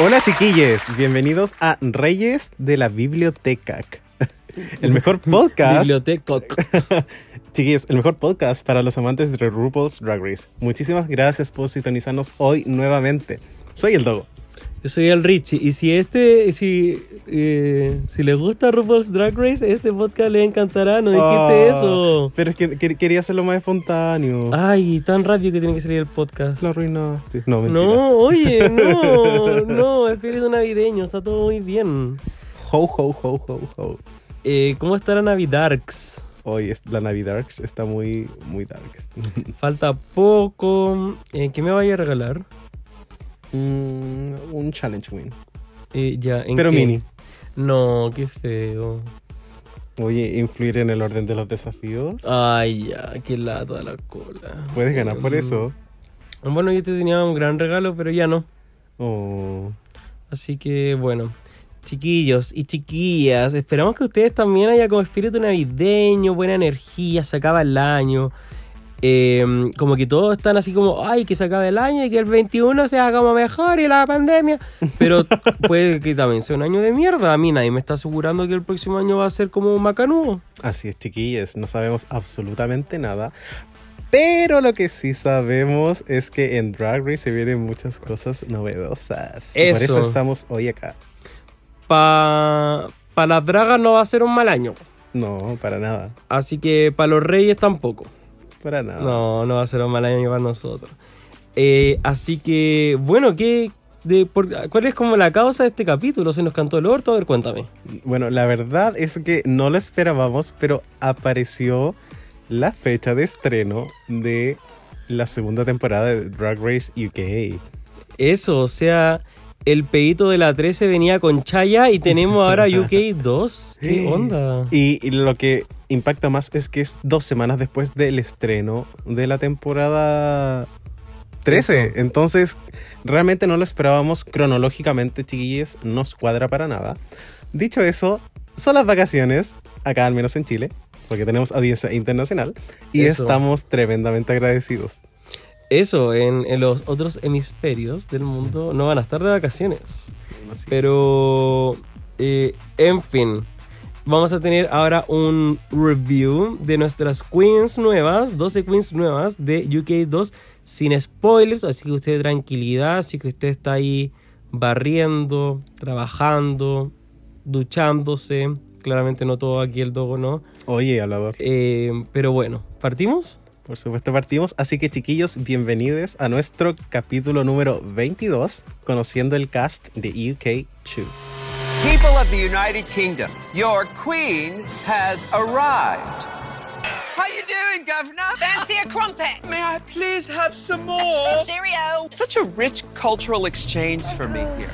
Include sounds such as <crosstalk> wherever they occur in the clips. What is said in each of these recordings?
Hola chiquilles, bienvenidos a Reyes de la Biblioteca. <laughs> El mejor <laughs> podcast. Biblioteca. <laughs> Chiquillos, el mejor podcast para los amantes de RuPaul's Drag Race. Muchísimas gracias por sintonizarnos hoy nuevamente. Soy el Dogo. Yo soy el Richie y si este, si, eh, si le gusta RuPaul's Drag Race, este podcast le encantará, no dijiste Ah, eso. Pero es que que- quería hacerlo más espontáneo. Ay, tan rápido que tiene que salir el podcast. Lo arruinaste. No, mentira. No, oye, <laughs> no, no, espíritu navideño, está todo muy bien. Ho, ho, ho, ho, ho. Eh, ¿Cómo está la Navidarks? Hoy es- la Navidad está muy, muy darks. <laughs> Falta poco. Eh, ¿Qué me vaya a regalar? Mm, un challenge win. Eh, ya, ¿en Pero qué? mini. No, qué feo. Oye, influir en el orden de los desafíos. Ay, ya, qué lata la cola. Puedes ganar por Mm, eso. Bueno, yo te tenía un gran regalo, pero ya no. Oh. Así que bueno, chiquillos y chiquillas, esperamos que ustedes también haya como espíritu navideño, buena energía, se acaba el año. Eh, como que todos están así como, ay, que se acabe el año y que el 21 sea como mejor y la pandemia. Pero <laughs> puede que también sea un año de mierda. A mí nadie me está asegurando que el próximo año va a ser como un macanudo. Así es, chiquillas, no sabemos absolutamente nada. Pero lo que sí sabemos es que en Drag Race se vienen muchas cosas novedosas. Y por eso Eso. estamos hoy acá. Para pa las dragas no va a ser un mal año. No, para nada. Así que para los reyes tampoco. Para nada. No, no va a ser un mal año para nosotros. Eh, así que, bueno, ¿qué, de, por- ¿cuál es como la causa de este capítulo? ¿Se nos cantó el orto? A ver, cuéntame. Bueno, la verdad es que no lo esperábamos, pero apareció la fecha de estreno de la segunda temporada de Drag Race UK. Eso, o sea, el pedito de la 13 venía con Chaya y tenemos ahora UK 2. <laughs> ¿Qué onda? Y, y lo que impacta más es que es dos semanas después del estreno de la temporada 13. Eso. Entonces, realmente no lo esperábamos cronológicamente, chiquillos. No nos cuadra para nada. Dicho eso, son las vacaciones, acá al menos en Chile, porque tenemos audiencia internacional. Y Eso. estamos tremendamente agradecidos. Eso, en, en los otros hemisferios del mundo no van a estar de vacaciones. Pero, eh, en fin, vamos a tener ahora un review de nuestras queens nuevas, 12 queens nuevas de UK 2, sin spoilers, así que usted tranquilidad, así que usted está ahí barriendo, trabajando, duchándose. Claramente no todo aquí el dogo, ¿no? Oye, hablador. Eh, pero bueno, ¿partimos? Por supuesto, partimos. Así que, chiquillos, bienvenidos a nuestro capítulo número 22, conociendo el cast de UK 2. People of the United Kingdom, your queen has arrived. How you doing, Governor? Fancy a crumpet. May I please have some more? <laughs> Cheerio. Such a rich cultural exchange for me here.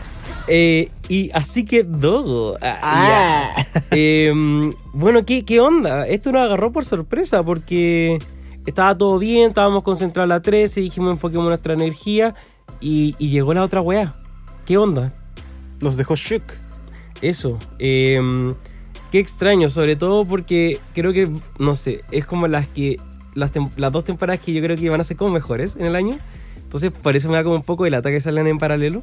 Eh, y así que Dogo. ah, ya. <laughs> Em, bueno, ¿qué, ¿qué onda? Esto nos agarró por sorpresa porque estaba todo bien, estábamos concentrados en la 13, dijimos enfoquemos nuestra energía y, y llegó la otra weá. ¿Qué onda? Nos dejó shook. Eso. em, qué extraño, sobre todo porque creo que, no sé, es como las que. Las, tem- las dos temporadas que yo creo que van a ser como mejores en el año. Entonces, por eso me da como un poco el ataque que salen en paralelo.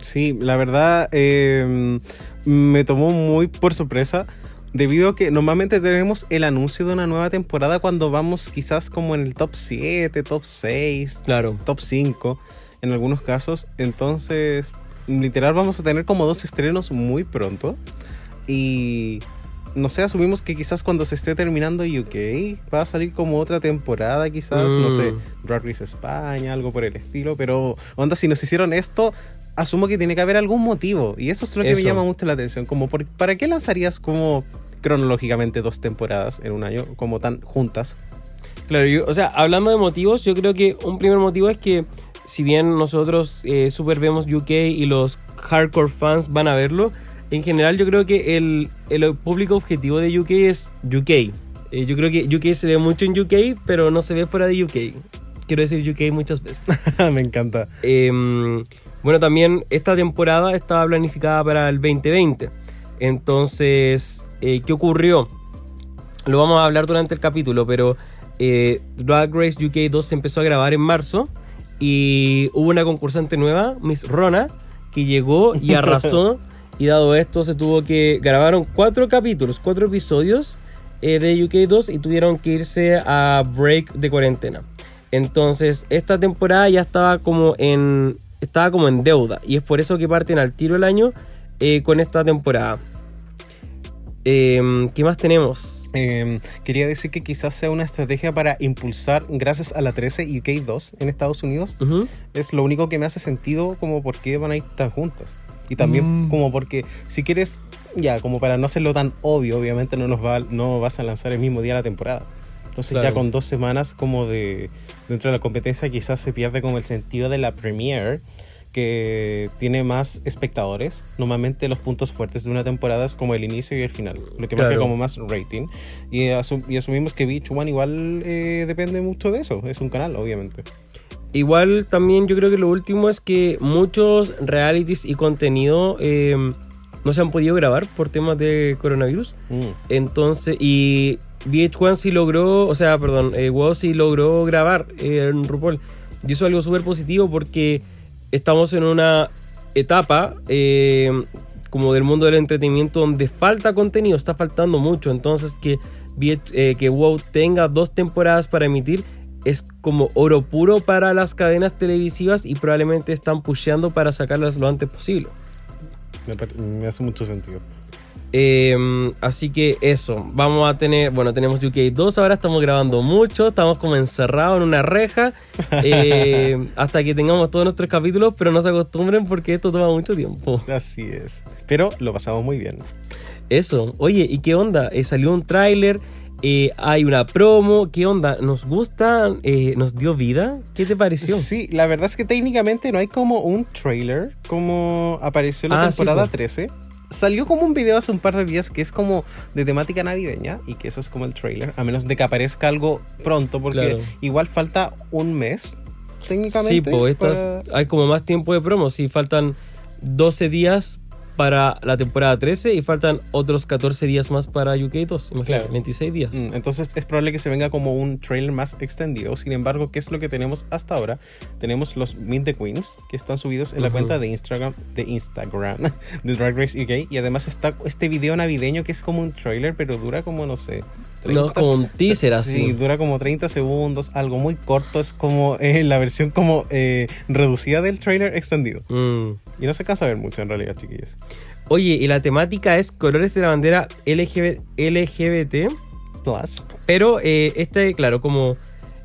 Sí, la verdad eh, me tomó muy por sorpresa. Debido a que normalmente tenemos el anuncio de una nueva temporada cuando vamos quizás como en el top 7, top 6, Claro. top 5 en algunos casos. Entonces literal vamos a tener como dos estrenos muy pronto. Y no sé, asumimos que quizás cuando se esté terminando UK va a salir como otra temporada, quizás, no sé, Mm. Drag Race España, algo por el estilo. Pero, onda, si nos hicieron esto, asumo que tiene que haber algún motivo. Y eso es lo que me llama mucho la atención. Como, por- ¿para qué lanzarías como cronológicamente dos temporadas en un año, como tan juntas? Claro, yo- o sea, hablando de motivos, yo creo que un primer motivo es que si bien nosotros eh, super vemos UK y los hardcore fans van a verlo, en general yo creo que el, el público objetivo de UK es UK. Eh, yo creo que UK se ve mucho en UK, pero no se ve fuera de UK. Quiero decir UK muchas veces. <laughs> me encanta. Em, bueno, también esta temporada estaba planificada para el 2020. Entonces, eh, ¿qué ocurrió? Lo vamos a hablar durante el capítulo, pero eh, Drag Race UK 2 se empezó a grabar en marzo y hubo una concursante nueva, Miss Rona, que llegó y <laughs> arrasó. y dado esto, se tuvo que. Grabaron cuatro capítulos, cuatro episodios eh, de UK 2 y tuvieron que irse a break de cuarentena. Entonces, esta temporada ya estaba como en. Estaba como en deuda. Y es por eso que parten al tiro el año eh, con esta temporada. Em, ¿Qué más tenemos? Eh, quería decir que quizás sea una estrategia para impulsar, gracias a la 13 y UK2 en Estados Unidos, Ujú. es lo único que me hace sentido como por qué van a ir tan juntas. Y también Mm. como porque si quieres, ya, como para no hacerlo tan obvio, obviamente no nos va, no vas a lanzar el mismo día la temporada. Entonces Claro. ya con dos semanas como de dentro de la competencia quizás se pierde como el sentido de la premiere que tiene más espectadores. Normalmente los puntos fuertes de una temporada es como el inicio y el final, lo que marca como más rating. Y, asum- y asumimos que Beach One igual eh, depende mucho de eso, es un canal obviamente. Igual también yo creo que lo último es que muchos realities y contenido eh, no se han podido grabar por temas de coronavirus. Mm. Entonces, y VH1 sí logró, o sea, perdón, eh, WoW sí logró grabar eh, en RuPaul. Y eso es algo súper positivo porque estamos en una etapa eh, como del mundo del entretenimiento donde falta contenido, está faltando mucho. Entonces, que, eh, que WoW tenga dos temporadas para emitir es como oro puro para las cadenas televisivas y probablemente están pusheando para sacarlas lo antes posible. Me hace mucho sentido. Eh, así que eso, vamos a tener, bueno, tenemos UK 2, ahora estamos grabando mucho, estamos como encerrados en una reja <laughs> eh, hasta que tengamos todos nuestros capítulos, pero no se acostumbren porque esto toma mucho tiempo. Así es. Pero lo pasamos muy bien. Eso, oye, ¿y qué onda? Eh, salió un tráiler, eh, hay una promo, ¿qué onda? ¿Nos gusta? Eh, ¿Nos dio vida? ¿Qué te pareció? Sí, la verdad es que técnicamente no hay como un trailer como apareció en la Ah, sí, temporada po. 13. Salió como un video hace un par de días que es como de temática navideña y que eso es como el trailer, a menos de que aparezca algo pronto, porque Claro. igual falta un mes Sí, técnicamente. pues para- hay como más tiempo de promo. Sí, faltan 12 días para la temporada 13 y faltan otros 14 días más para UK 2. Imagínate, Claro. 26 días. Mm, Entonces es probable que se venga como un trailer más extendido. Sin embargo, ¿qué es lo que tenemos hasta ahora? Tenemos los Meet the Queens que están subidos en la cuenta de Instagram, de Instagram <laughs> de Drag Race UK. Y además está este video navideño que es como un trailer, pero dura como, no sé. No, como un teaser así. Sí, dura como 30 segundos, algo muy corto. Es como eh, la versión como eh, reducida del trailer extendido. Mm. Y no se cansa ver mucho en realidad, chiquillos. Oye, y la temática es colores de la bandera LGB LGBT. Plus. Pero eh, este, claro, como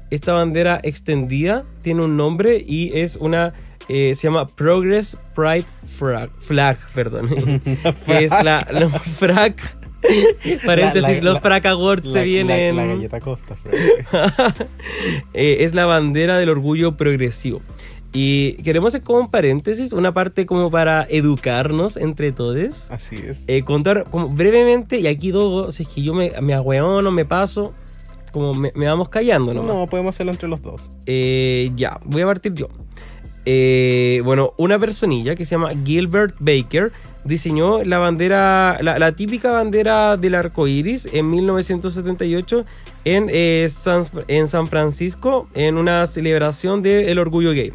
esta bandera extendida tiene un nombre y es una. eh, se llama Progress Pride Flag, flag perdón. <laughs> que es la, la flag. Paréntesis, La- la- los Frac Awards se vienen. La, galleta Costa. <laughs> Eh, es la bandera del orgullo progresivo. Y queremos hacer como un paréntesis, una parte como para educarnos entre todos. Así es. Eh, contar como brevemente, y aquí Dogo, si es que yo me, me agüeono, me paso, como me, me vamos callando No, nomás. podemos hacerlo entre los dos. Eh, ya, voy a partir yo. Eh, bueno, una personilla que se llama Gilbert Baker diseñó la bandera, la, la típica bandera del arco iris en 1978 en, eh, San, en San Francisco en una celebración del orgullo gay.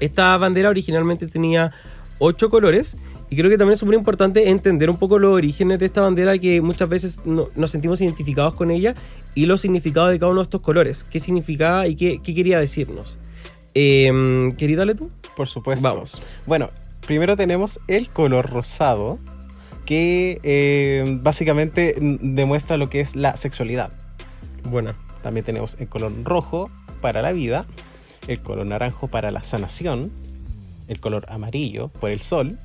Esta bandera originalmente tenía ocho colores y creo que también es súper importante entender un poco los orígenes de esta bandera que muchas veces no- nos sentimos identificados con ella y los significados de cada uno de estos colores. ¿Qué significaba y qué, qué quería decirnos? Eh, ¿Querí darle tú? Por supuesto. Vamos. Bueno, primero tenemos el color rosado, que eh, básicamente demuestra lo que es la sexualidad. Buena. También tenemos el color rojo para la vida, el color naranjo para la sanación, el color amarillo por el sol,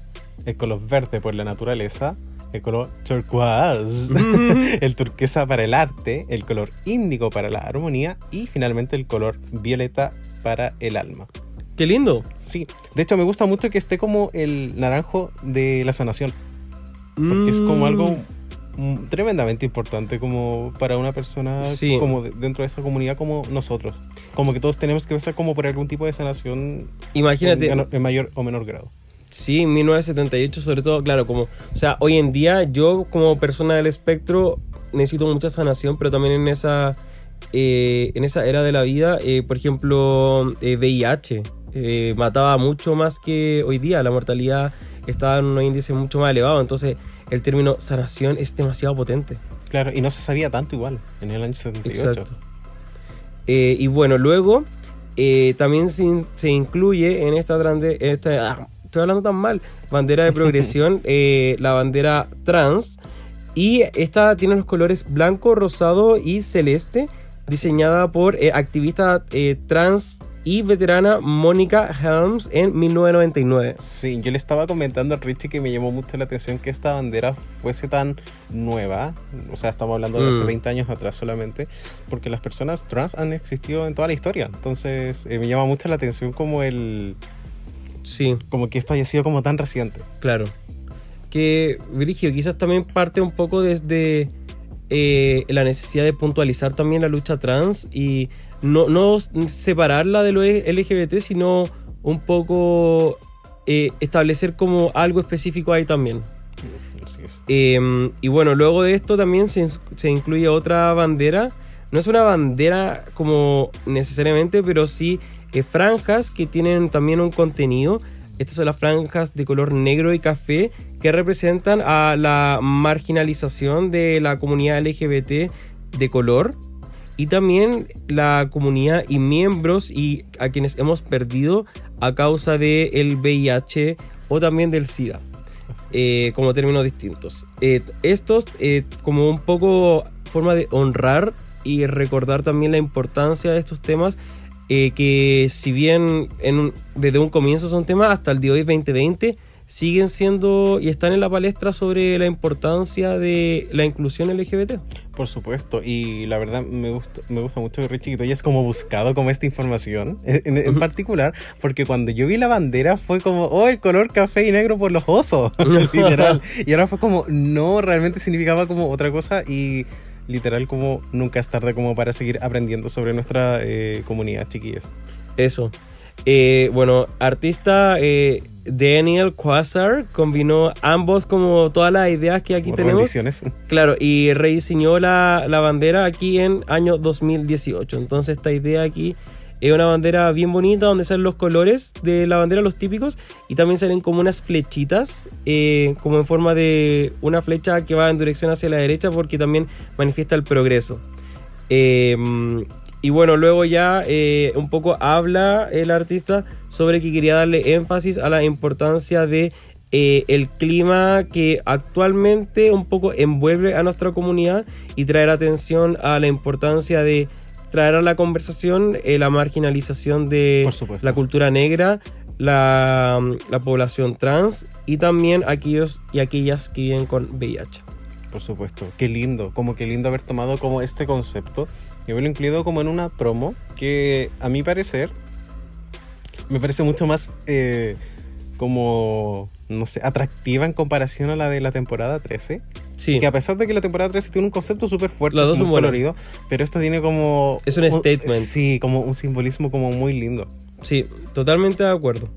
el color verde por la naturaleza, el color turquoise, <laughs> el turquesa para el arte, el color índigo para la armonía y finalmente el color violeta para el alma. Qué lindo. Sí, de hecho me gusta mucho que esté como el naranjo de la sanación, porque es como algo mm, tremendamente importante como para una persona Sí. como de- dentro de esa comunidad como nosotros. Como que todos tenemos que pasar como por algún tipo de sanación Imagínate, en, en mayor o menor grado. Sí, 1978 sobre todo, claro, como, o sea, hoy en día yo como persona del espectro necesito mucha sanación, pero también en esa, eh, en esa era de la vida, eh, por ejemplo, eh, VIH, eh, mataba mucho más que hoy día, la mortalidad estaba en un índice mucho más elevado, entonces el término sanación es demasiado potente. Claro, y no se sabía tanto igual en el año 78. Exacto. Eh, y bueno, luego eh, también se, in- se incluye en esta grande, esta, ah, estoy hablando tan mal, bandera de progresión, <laughs> eh, la bandera trans. Y esta tiene los colores blanco, rosado y celeste, diseñada por activista eh, trans y veterana Mónica Helms en 1999. Sí, yo le estaba comentando a Richie que me llamó mucho la atención que esta bandera fuese tan nueva. O sea, estamos hablando de hace Mm. 20 años atrás solamente. Porque las personas trans han existido en toda la historia. Entonces, eh, me llama mucho la atención como el. Sí. Como que esto haya sido como tan reciente. Claro. Que, Virgilio, quizás también parte un poco desde eh, la necesidad de puntualizar también la lucha trans y no, no separarla de lo LGBT, sino un poco eh, establecer como algo específico ahí también. Eh, y bueno, luego de esto también se, se incluye otra bandera. No es una bandera como necesariamente, pero sí eh, franjas que tienen también un contenido. Estas son las franjas de color negro y café que representan a la marginalización de la comunidad LGBT de color y también la comunidad y miembros y a quienes hemos perdido a causa del el VIH o también del SIDA eh, como términos distintos. Eh, estos, eh, como un poco forma de honrar y recordar también la importancia de estos temas, que si bien desde un comienzo son temas, hasta el día de hoy 2020 siguen siendo y están en la palestra sobre la importancia de la inclusión LGBT. Por supuesto, y la verdad me gusta, me gusta mucho que Richie tú hayas como buscado como esta información, en, particular, porque cuando yo vi la bandera fue como, oh, el color café y negro por los osos, <laughs> literal. Y ahora fue como, no, realmente significaba como otra cosa y literal como nunca es tarde como para seguir aprendiendo sobre nuestra eh, comunidad, chiquillas. Eso. Eh, bueno, artista eh, Daniel Quasar combinó ambos como todas las ideas que aquí tenemos. Claro, y rediseñó la, la bandera aquí en año 2018. Entonces esta idea aquí es una bandera bien bonita donde salen los colores de la bandera, los típicos, y también salen como unas flechitas, eh, como en forma de una flecha que va en dirección hacia la derecha porque también manifiesta el progreso. Eh, y bueno, luego ya eh, un poco habla el artista sobre que quería darle énfasis a la importancia de eh, el clima que actualmente un poco envuelve a nuestra comunidad y traer atención a la importancia de traer a la conversación eh, la marginalización de la cultura negra, la, la población trans y también aquellos y aquellas que viven con VIH. Por supuesto, qué lindo, como qué lindo haber tomado como este concepto y haberlo incluido como en una promo que a mi parecer me parece mucho más eh, como, no sé, atractiva en comparación a la de la temporada 13. Sí, Que a pesar de que la temporada 13 tiene un concepto súper fuerte, es dos muy son colorido, pero esto tiene como... Es un statement. Sí, como un simbolismo como muy lindo. Sí, totalmente de acuerdo.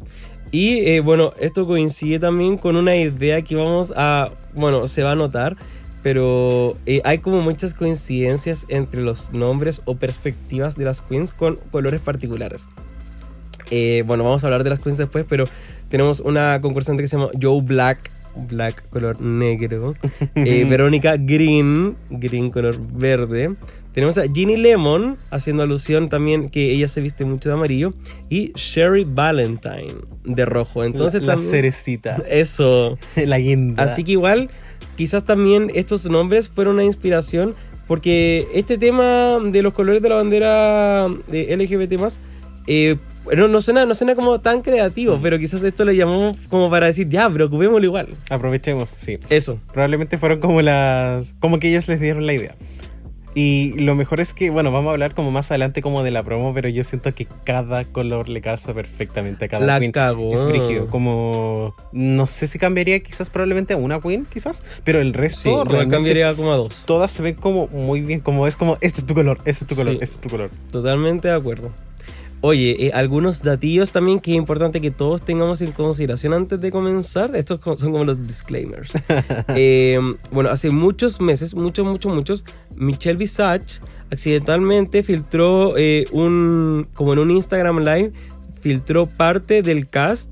Y eh, bueno, esto coincide también con una idea que vamos a, bueno, se va a notar, pero eh, hay como muchas coincidencias entre los nombres o perspectivas de las queens con colores particulares. Eh, bueno, vamos a hablar de las queens después, pero tenemos una concursante que se llama Joe Black, Black color negro, <laughs> eh, Verónica Green, Green color verde, Tenemos a Ginny Lemon, haciendo alusión también que ella se viste mucho de amarillo. Y Sherry Valentine, de rojo. Entonces la, la también- cerecita. <laughs> Eso. <laughs> la guinda. Así que igual, quizás también estos nombres fueron una inspiración, porque este tema de los colores de la bandera de LGBT eh, no, no, suena, no suena como tan creativo, pero quizás esto lo llamamos como para decir, ya, preocupémoslo igual. Aprovechemos, sí. Eso. Probablemente fueron como las. como que ellas les dieron la idea. Y lo mejor es que, bueno, vamos a hablar como más adelante como de la promo, pero yo siento que cada color le calza perfectamente a cada La queen. cagó. Es brígido, como... No sé si cambiaría quizás probablemente a una queen, quizás, pero el resto Sí, cambiaría como a dos. todas se ven como muy bien, como es como, este es tu color, este es tu color, Sí. este es tu color. Totalmente de acuerdo. Oye, eh, algunos datillos también que es importante que todos tengamos en consideración antes de comenzar. Estos son como los disclaimers. <laughs> Eh, bueno, hace muchos meses, muchos, muchos, muchos, Michelle Visage accidentalmente filtró eh, un, como en un Instagram Live, filtró parte del cast.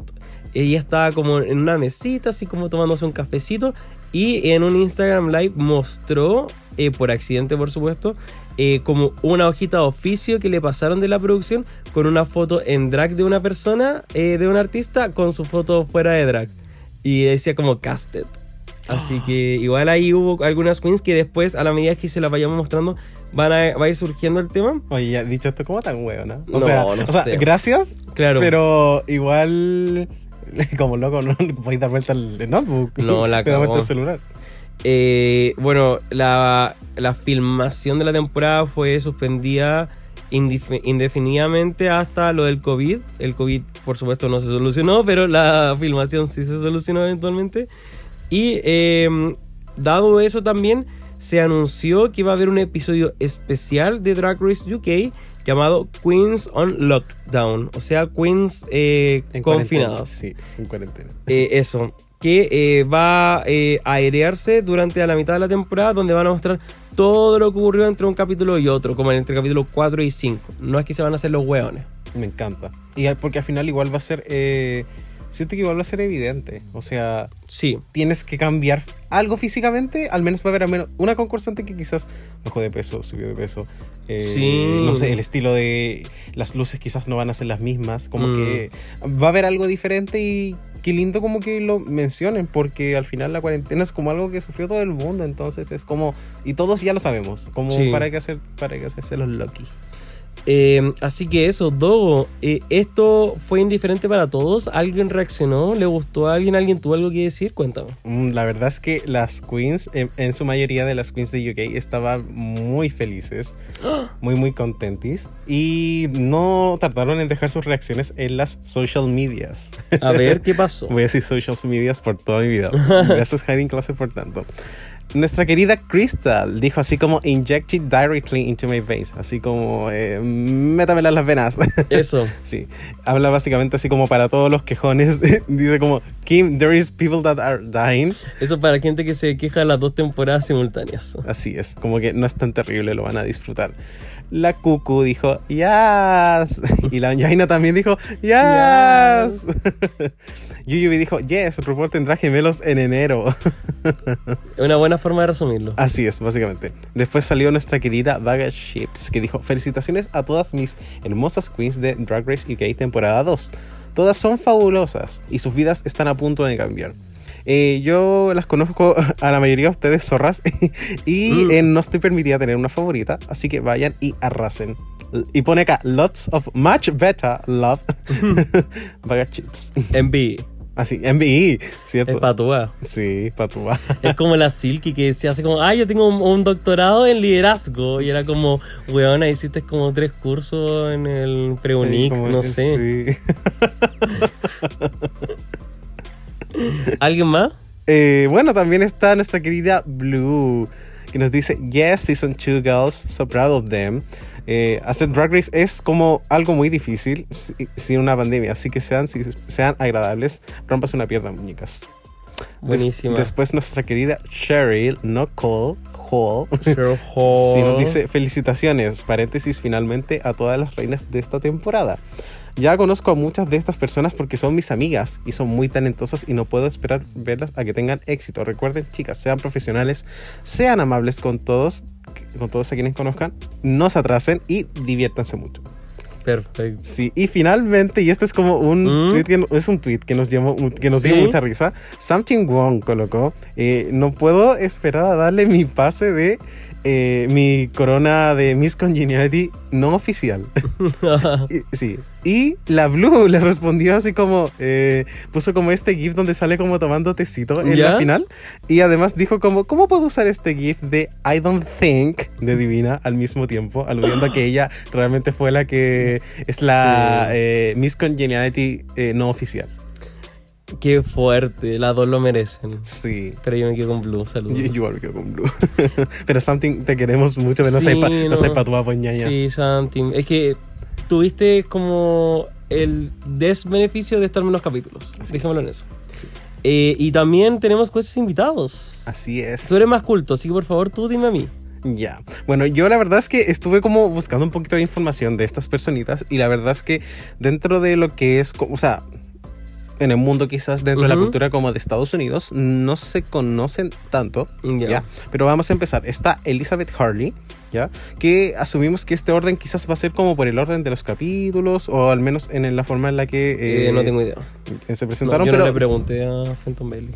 Ella estaba como en una mesita, así como tomándose un cafecito. Y en un Instagram Live mostró, eh, por accidente por supuesto, eh, como una hojita de oficio que le pasaron de la producción con una foto en drag de una persona, eh, de un artista, con su foto fuera de drag. Y decía como casted. Así que igual ahí hubo algunas queens que después, a la medida que se las vayamos mostrando, van a, va a ir surgiendo el tema. Oye, ya dicho esto, ¿cómo tan huevo, no? O No, sea, no o sea, gracias, Claro. pero igual... <laughs> Como loco, no le podéis dar vuelta al notebook. No, la <laughs> Te da vuelta al celular. Eh, bueno, la, la filmación de la temporada fue suspendida indefinidamente hasta lo del COVID. El COVID, por supuesto, no se solucionó, pero la filmación sí se solucionó eventualmente. Y eh, dado eso también, se anunció que iba a haber un episodio especial de Drag Race UK llamado Queens on Lockdown, o sea, Queens eh, confinados. Sí, en cuarentena. Eh, eso, que eh, va eh, a airearse durante la mitad de la temporada, donde van a mostrar todo lo que ocurrió entre un capítulo y otro, como entre el capítulo 4 y 5. No es que se van a hacer los hueones. Me encanta. Y porque al final igual va a ser... siento que igual va a ser evidente. O sea, Sí, tienes que cambiar algo físicamente. Al menos va a haber al menos una concursante que quizás bajó de peso, subió de peso. Eh, Sí. No sé, el estilo de... Las luces quizás no van a ser las mismas. Como Mm. que va a haber algo diferente y... Qué lindo como que lo mencionen, porque al final la cuarentena es como algo que sufrió todo el mundo, entonces es como, y todos ya lo sabemos, como Sí. para qué hacer, para qué hacerse los lucky. Eh, así que eso, Dogo, eh, ¿esto fue indiferente para todos? ¿Alguien reaccionó? ¿Le gustó a alguien? ¿Alguien tuvo algo que decir? Cuéntame. Mm, La verdad es que las queens, en, en su mayoría de las queens de UK, estaban muy felices, <gasps> muy, muy contentis. Y no tardaron en dejar sus reacciones en las social medias. A ver, ¿qué <laughs> pasó? Voy a decir social medias por toda mi vida. <laughs> Gracias, Hiding Closet, por tanto. Nuestra querida Crystal dijo así como inject it directly into my veins. Así como eh, métamela en las venas. <laughs> Eso. Sí, habla básicamente así como para todos los quejones. <laughs> Dice como, Kim, there is people that are dying. Eso para gente que se queja las dos temporadas simultáneas. Así es, como que no es tan terrible, lo van a disfrutar. La Cucu dijo, yes. <laughs> Y la Jaina también dijo, yes. Yuyubi dijo, yes, RuPaul tendrá gemelos en enero. <laughs> Una buena forma de resumirlo. Así es, básicamente. Después salió nuestra querida Vaga Ships, que dijo, felicitaciones a todas mis hermosas queens de Drag Race UK temporada 2. Todas son fabulosas y sus vidas están a punto de cambiar. Eh, yo las conozco <laughs> a la mayoría de ustedes zorras <laughs> y Mm. eh, no estoy permitida tener una favorita, así que vayan y arrasen. Y pone acá, lots of much better love. Vaga Chips. Envy. Así, MBE, ¿cierto? Es patúa. Sí, patúa. Es como la Silky que se hace como, ah, yo tengo un, un doctorado en liderazgo. Y era como, weona, hiciste como tres cursos en el Preunic, Como- no sé. sí. <laughs> ¿Alguien más? Eh, bueno, también está nuestra querida Blue, que nos dice, yes, season 2 girls, so proud of them. Eh, hacer Drag Race es como algo muy difícil si- sin una pandemia, así que sean, si- sean agradables, rompas una pierna, muñecas. Des- Buenísima. después nuestra querida Cheryl, no Cole, Hall, Cheryl <laughs> Hall. nos dice felicitaciones, paréntesis finalmente a todas las reinas de esta temporada. Ya conozco a muchas de estas personas porque son mis amigas y son muy talentosas y no puedo esperar verlas a que tengan éxito. Recuerden, chicas, sean profesionales, sean amables con todos, con todos a quienes conozcan, no se atrasen y diviértanse mucho. Perfecto. Sí, y finalmente, y este es como un ¿Mm? tweet que es un tweet que nos llamó, que nos dio mucha risa. Something Wong colocó. eh, no puedo esperar a darle mi pase de eh, mi corona de Miss Congeniality no oficial. <laughs> Sí. Y la Blue le respondió así como, eh, puso como este GIF donde sale como tomando tecito en ¿Ya? la final. Y además dijo como, ¿cómo puedo usar este GIF de I don't think de Divina al mismo tiempo? Aludiendo a que ella realmente fue la que es la Sí. eh, Miss Congeniality eh, no oficial. Qué fuerte, las dos lo merecen. Sí. Pero yo me quedo con Blue, saludos. Yo, yo igual me quedo con Blue. <laughs> pero Something te queremos mucho, pero no Sí, sepa, no. no. sepa tu apoñaña. Sí, Santi. Es que tuviste como el desbeneficio de estar menos capítulos. Así Dejémoslo es. en eso. Sí. Eh, y también tenemos jueces invitados. Así es. Tú eres más culto, así que por favor tú dime a mí. Ya. Bueno, yo la verdad es que estuve como buscando un poquito de información de estas personitas y la verdad es que dentro de lo que es, o sea, en el mundo quizás dentro de la cultura como de Estados Unidos no se conocen tanto. ¿ya? Pero vamos a empezar. Está Elizabeth Harley, ¿ya? Que asumimos que este orden quizás va a ser como por el orden de los capítulos o al menos en la forma en la que Eh, eh, no tengo idea. que se No, presentaron, yo pero <laughs> no le pregunté a Fenton Bailey.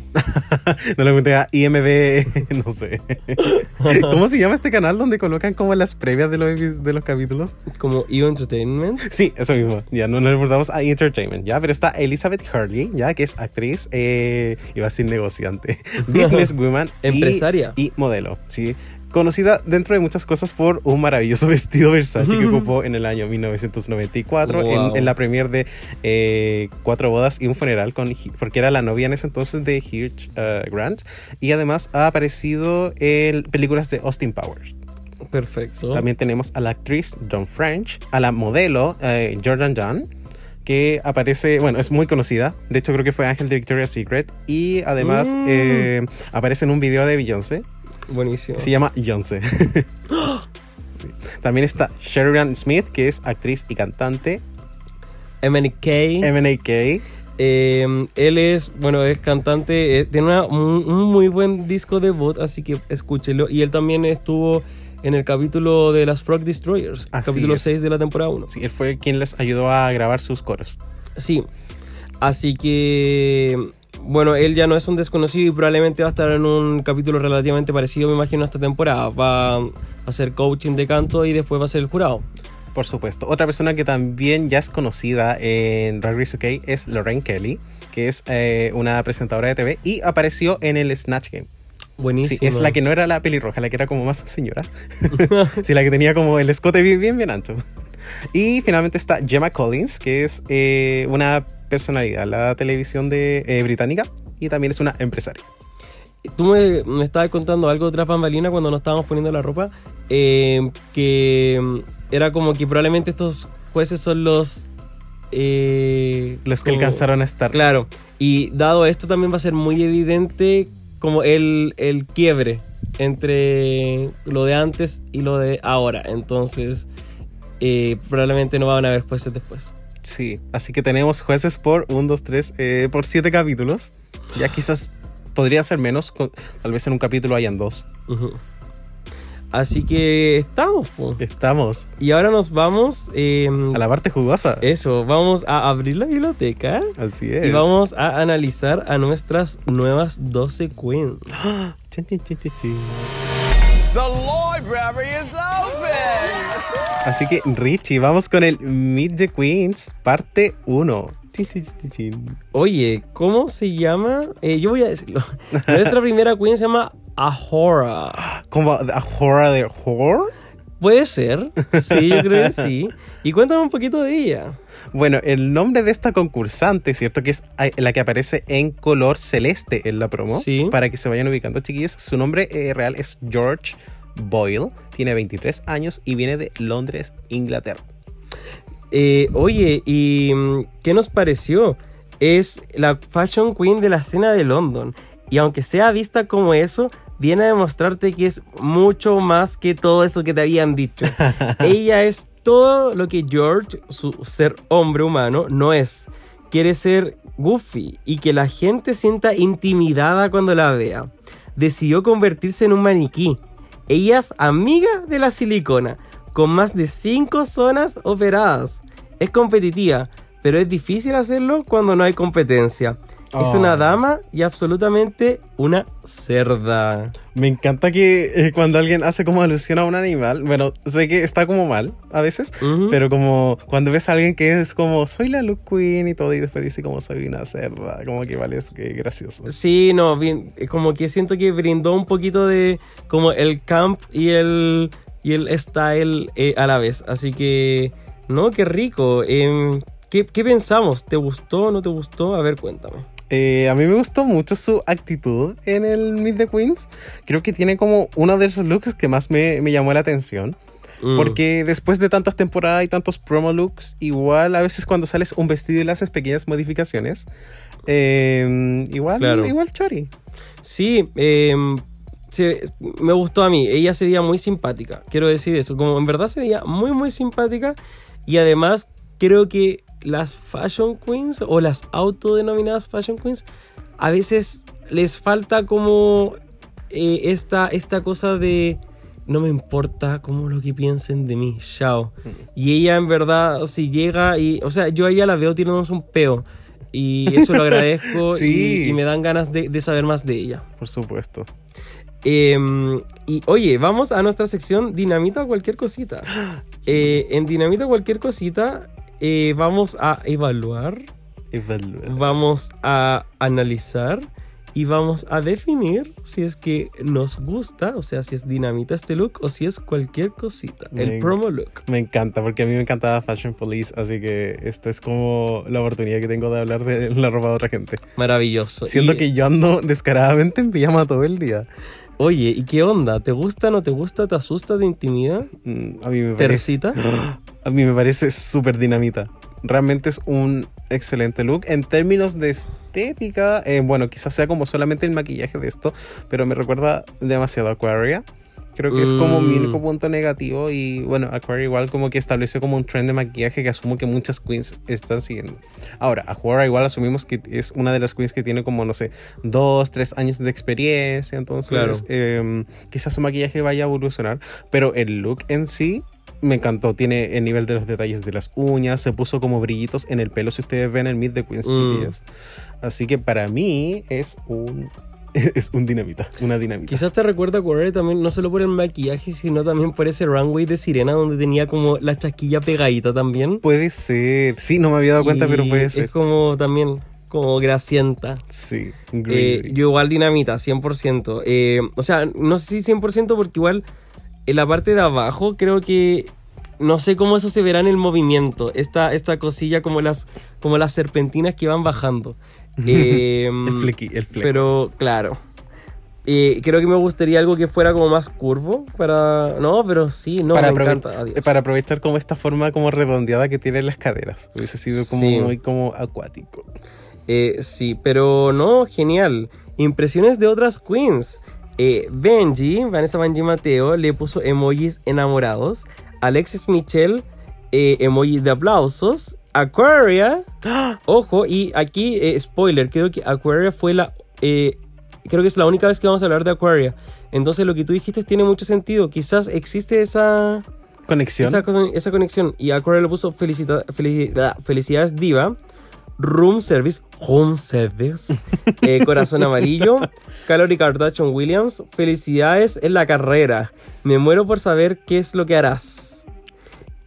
no le pregunté a IMB, no sé. <laughs> ¿Cómo se llama este canal donde colocan como las previas de los, de los capítulos? Como EO Entertainment. Sí, eso mismo. Ya no nos reportamos a Entertainment, ¿ya? Pero está Elizabeth Hurley, ¿ya? Que es actriz, eh, iba a decir negociante, <laughs> businesswoman. y- Empresaria. Y, modelo, ¿sí? Conocida dentro de muchas cosas por un maravilloso <laughs> vestido Versace que ocupó en el año 1994 en- Wow. en, la premier de eh, Cuatro bodas y un funeral, con, porque era la novia en ese entonces de Hugh uh, Grant. Y además ha aparecido en películas de Austin Powers. Perfecto. También tenemos a la actriz John French, a la modelo eh, Jordan John, que aparece, bueno, es muy conocida. De hecho, creo que fue Ángel de Victoria's Secret. Y además Mm. eh, aparece en un video de Beyoncé. Buenísimo. Se llama Beyoncé. <gasps> Sí. También está Sheridan Smith, que es actriz y cantante. MNK. MNK. Eh, él es, bueno, es cantante, eh, tiene una- un, un muy buen disco de voz, así que escúchelo. Y él también estuvo en el capítulo de las Frog Destroyers, Así capítulo es. 6 de la temporada 1. Sí, él fue quien les ayudó a grabar sus coros. Sí. Así que, bueno, él ya no es un desconocido y probablemente va a estar en un capítulo relativamente parecido, me imagino, a esta temporada. Va a hacer coaching de canto y después va a ser el jurado. Por supuesto. Otra persona que también ya es conocida en Drag Race UK es Lorraine Kelly, que es eh, una presentadora de TV y apareció en el Snatch Game. Buenísimo. Sí, es la que no era la pelirroja, la que era como más señora. <laughs> <laughs> sí, la que tenía como el escote bien, bien, bien ancho. Y finalmente está Gemma Collins, que es eh, una personalidad la televisión de, eh, británica y también es una empresaria. Tú me, me estabas contando algo tras bambalina cuando nos estábamos poniendo la ropa, eh, que mm, era como que probablemente estos jueces son los... eh, Los que como- alcanzaron a estar. Claro, y dado esto también va a ser muy evidente como el, el quiebre entre lo de antes y lo de ahora. Entonces, eh, probablemente no van a haber jueces después. Sí, así que tenemos jueces por 1, 2, 3, por 7 capítulos. Ya quizás podría ser menos, con- tal vez en un capítulo hayan dos. Ujú. Así que estamos. po. Estamos Y ahora nos vamos... eh, a la parte jugosa. Eso, vamos a abrir la biblioteca Así es. y vamos a analizar a nuestras nuevas 12 queens. <gasps> Chin, chin, chin, chin, chin. The library is open! Así que, Richie, vamos con el Meet the Queens, parte 1. Chin, chin, chin, chin. Oye, ¿cómo se llama? Eh, yo voy a decirlo. <laughs> Nuestra primera queen se llama Ahora. ¿Cómo? ¿A horror de horror? Puede ser. Sí, yo creo que sí. Y cuéntame un poquito de ella. Bueno, el nombre de esta concursante, ¿cierto? Que es la que aparece en color celeste en la promo. Sí. Para que se vayan ubicando, chiquillos. Su nombre eh, real es George Boyle. Tiene 23 años y viene de Londres, Inglaterra. Eh, oye, ¿y mm, qué nos pareció? Es la fashion queen de la escena de London. Y aunque sea vista como eso, viene a demostrarte que es mucho más que todo eso que te habían dicho. <laughs> Ella es todo lo que George, su ser hombre humano, no es. Quiere ser goofy y que la gente sienta intimidada cuando la vea. Decidió convertirse en un maniquí. Ella es amiga de la silicona, con más de 5 zonas operadas. Es competitiva, pero es difícil hacerlo cuando no hay competencia. Es Oh. una dama y absolutamente una cerda. Me encanta que eh, cuando alguien hace como alusión a un animal, bueno, sé que está como mal a veces, pero como cuando ves a alguien que es como, soy la Luke Queen y todo, y después dice como soy una cerda, como que vale, es que gracioso. Sí, no, bien, eh, como que siento que brindó un poquito de como el camp y el y el style eh, a la vez. Así que, no, qué rico. Em, ¿qué, qué pensamos? ¿Te gustó o no te gustó? A ver, cuéntame. Eh, a mí me gustó mucho su actitud en el Meet the Queens. Creo que tiene como uno de esos looks que más me, me llamó la atención. Mm, Porque después de tantas temporadas y tantos promo looks, igual a veces cuando sales un vestido y le haces pequeñas modificaciones, eh, igual, Claro. igual chori. Sí, em, se- me gustó a mí. Ella se veía muy simpática. Quiero decir eso. Como en verdad se veía muy, muy simpática. Y además creo que las fashion queens o las autodenominadas fashion queens a veces les falta como eh, esta, esta cosa de no me importa como lo que piensen de mí, chao. Y ella en verdad si llega y, o sea, yo a ella la veo tirándonos un peo. Y eso lo <laughs> agradezco Sí. y, y me dan ganas de, de saber más de ella. Por supuesto. Em, y oye, vamos a nuestra sección Dinamita o cualquier cosita. <gasps> Eh, en Dinamita o cualquier cosita eh, vamos a evaluar, Evaluar. vamos a analizar y vamos a definir si es que nos gusta, o sea, si es dinamita este look o si es cualquier cosita. El Me- promo look. Me encanta, porque a mí me encantaba Fashion Police, así que esto es como la oportunidad que tengo de hablar de la ropa de otra gente. Maravilloso. Siento Y, que yo ando descaradamente en pijama todo el día. Oye, ¿y qué onda? ¿Te gusta, no te gusta, te asusta, te intimida? Mm, A mí me parece... ¿Tercita? <gasps> A mí me parece súper dinamita. Realmente es un excelente look. En términos de estética, eh, bueno, quizás sea como solamente el maquillaje de esto, pero me recuerda demasiado a Aquaria. Creo que es como mi Mm. único punto negativo y bueno, Aquaria igual como que estableció como un trend de maquillaje que asumo que muchas queens están siguiendo. Ahora, Aquaria igual asumimos que es una de las queens que tiene como, no sé, dos, tres años de experiencia, entonces Claro. eh, quizás su maquillaje vaya a evolucionar, pero el look en sí me encantó. Tiene el nivel de los detalles de las uñas. Se puso como brillitos en el pelo. Si ustedes ven el Meet the Queens, Mm. Así que para mí es un. <laughs> Es un dinamita. Una dinamita. Quizás te recuerda a Quarry también, no solo por el maquillaje, sino también por ese runway de sirena donde tenía como la chasquilla pegadita también. Puede ser. Sí, no me había dado cuenta, Y pero puede ser. Es como también, como gracienta. Sí. Eh, yo igual dinamita, 100%. Eh, o sea, no sé si 100% porque igual en la parte de abajo creo que... No sé cómo eso se verá en el movimiento. Esta, esta cosilla como las, como las serpentinas que van bajando. Eh, <laughs> el flequi, el fleco. Pero, claro. Eh, creo que me gustaría algo que fuera como más curvo para... No, pero sí, no, para, me encanta. adiós. para aprovechar como esta forma como redondeada que tienen las caderas. Hubiese sido como Sí. muy como acuático. Eh, sí, pero no, genial. Impresiones de otras queens. Eh, Benji, Vanessa Benji Mateo, le puso emojis enamorados. Alexis Michelle, eh, emoji de aplausos. Aquaria, ojo, y aquí, eh, spoiler, creo que Aquaria fue la... eh, creo que es la única vez que vamos a hablar de Aquaria. Entonces lo que tú dijiste tiene mucho sentido. Quizás existe esa... Conexión. Esa, conexión. Y Aquaria le puso felicita- felicidades diva. Room service. Home service. <laughs> eh, corazón amarillo. Calorie Kardashian Williams. Felicidades en la carrera. Me muero por saber qué es lo que harás.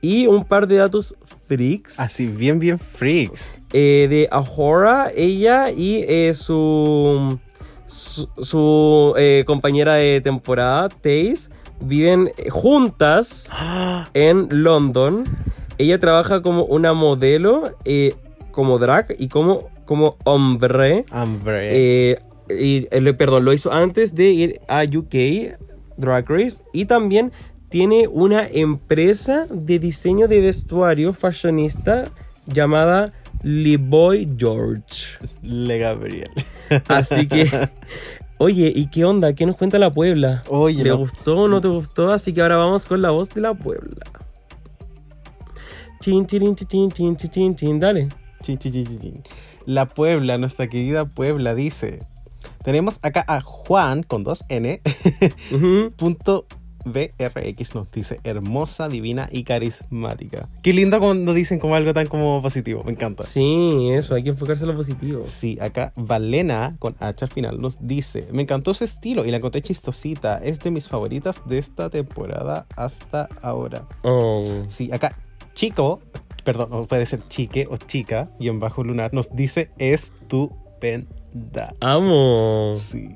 Y un par de datos freaks. Así, bien, bien freaks. eh, de Ahora, ella y eh, su, su, su, eh, compañera de temporada, Taze, viven juntas <gasps> en London. Ella trabaja como una modelo, como drag y como, como hombre. Hombre. Y, perdón, lo hizo antes de ir a UK Drag Race y también tiene una empresa de diseño de vestuario fashionista llamada Boy George. Le Gabriel. <laughs> Así que, oye, ¿y qué onda? ¿Qué nos cuenta la Puebla? Oye, ¿Le la- gustó o no te gustó? Así que ahora vamos con la voz de la Puebla. Chin, chin, chin, chin, chin, chin, dale. Chin, chin, chin, chin. La Puebla, nuestra querida Puebla, dice. Tenemos acá a Juan con dos N. <laughs> Punto BRX nos dice hermosa, divina y carismática. Qué lindo cuando dicen como algo tan como positivo, me encanta. Sí, eso, hay que enfocarse en lo positivo. Sí, acá Valena con H al final nos dice, me encantó su estilo y la encontré chistosita, es de mis favoritas de esta temporada hasta ahora. Oh. Sí, acá Chico, perdón, puede ser chique o chica, y en bajo lunar nos dice estupenda. Amo. Sí.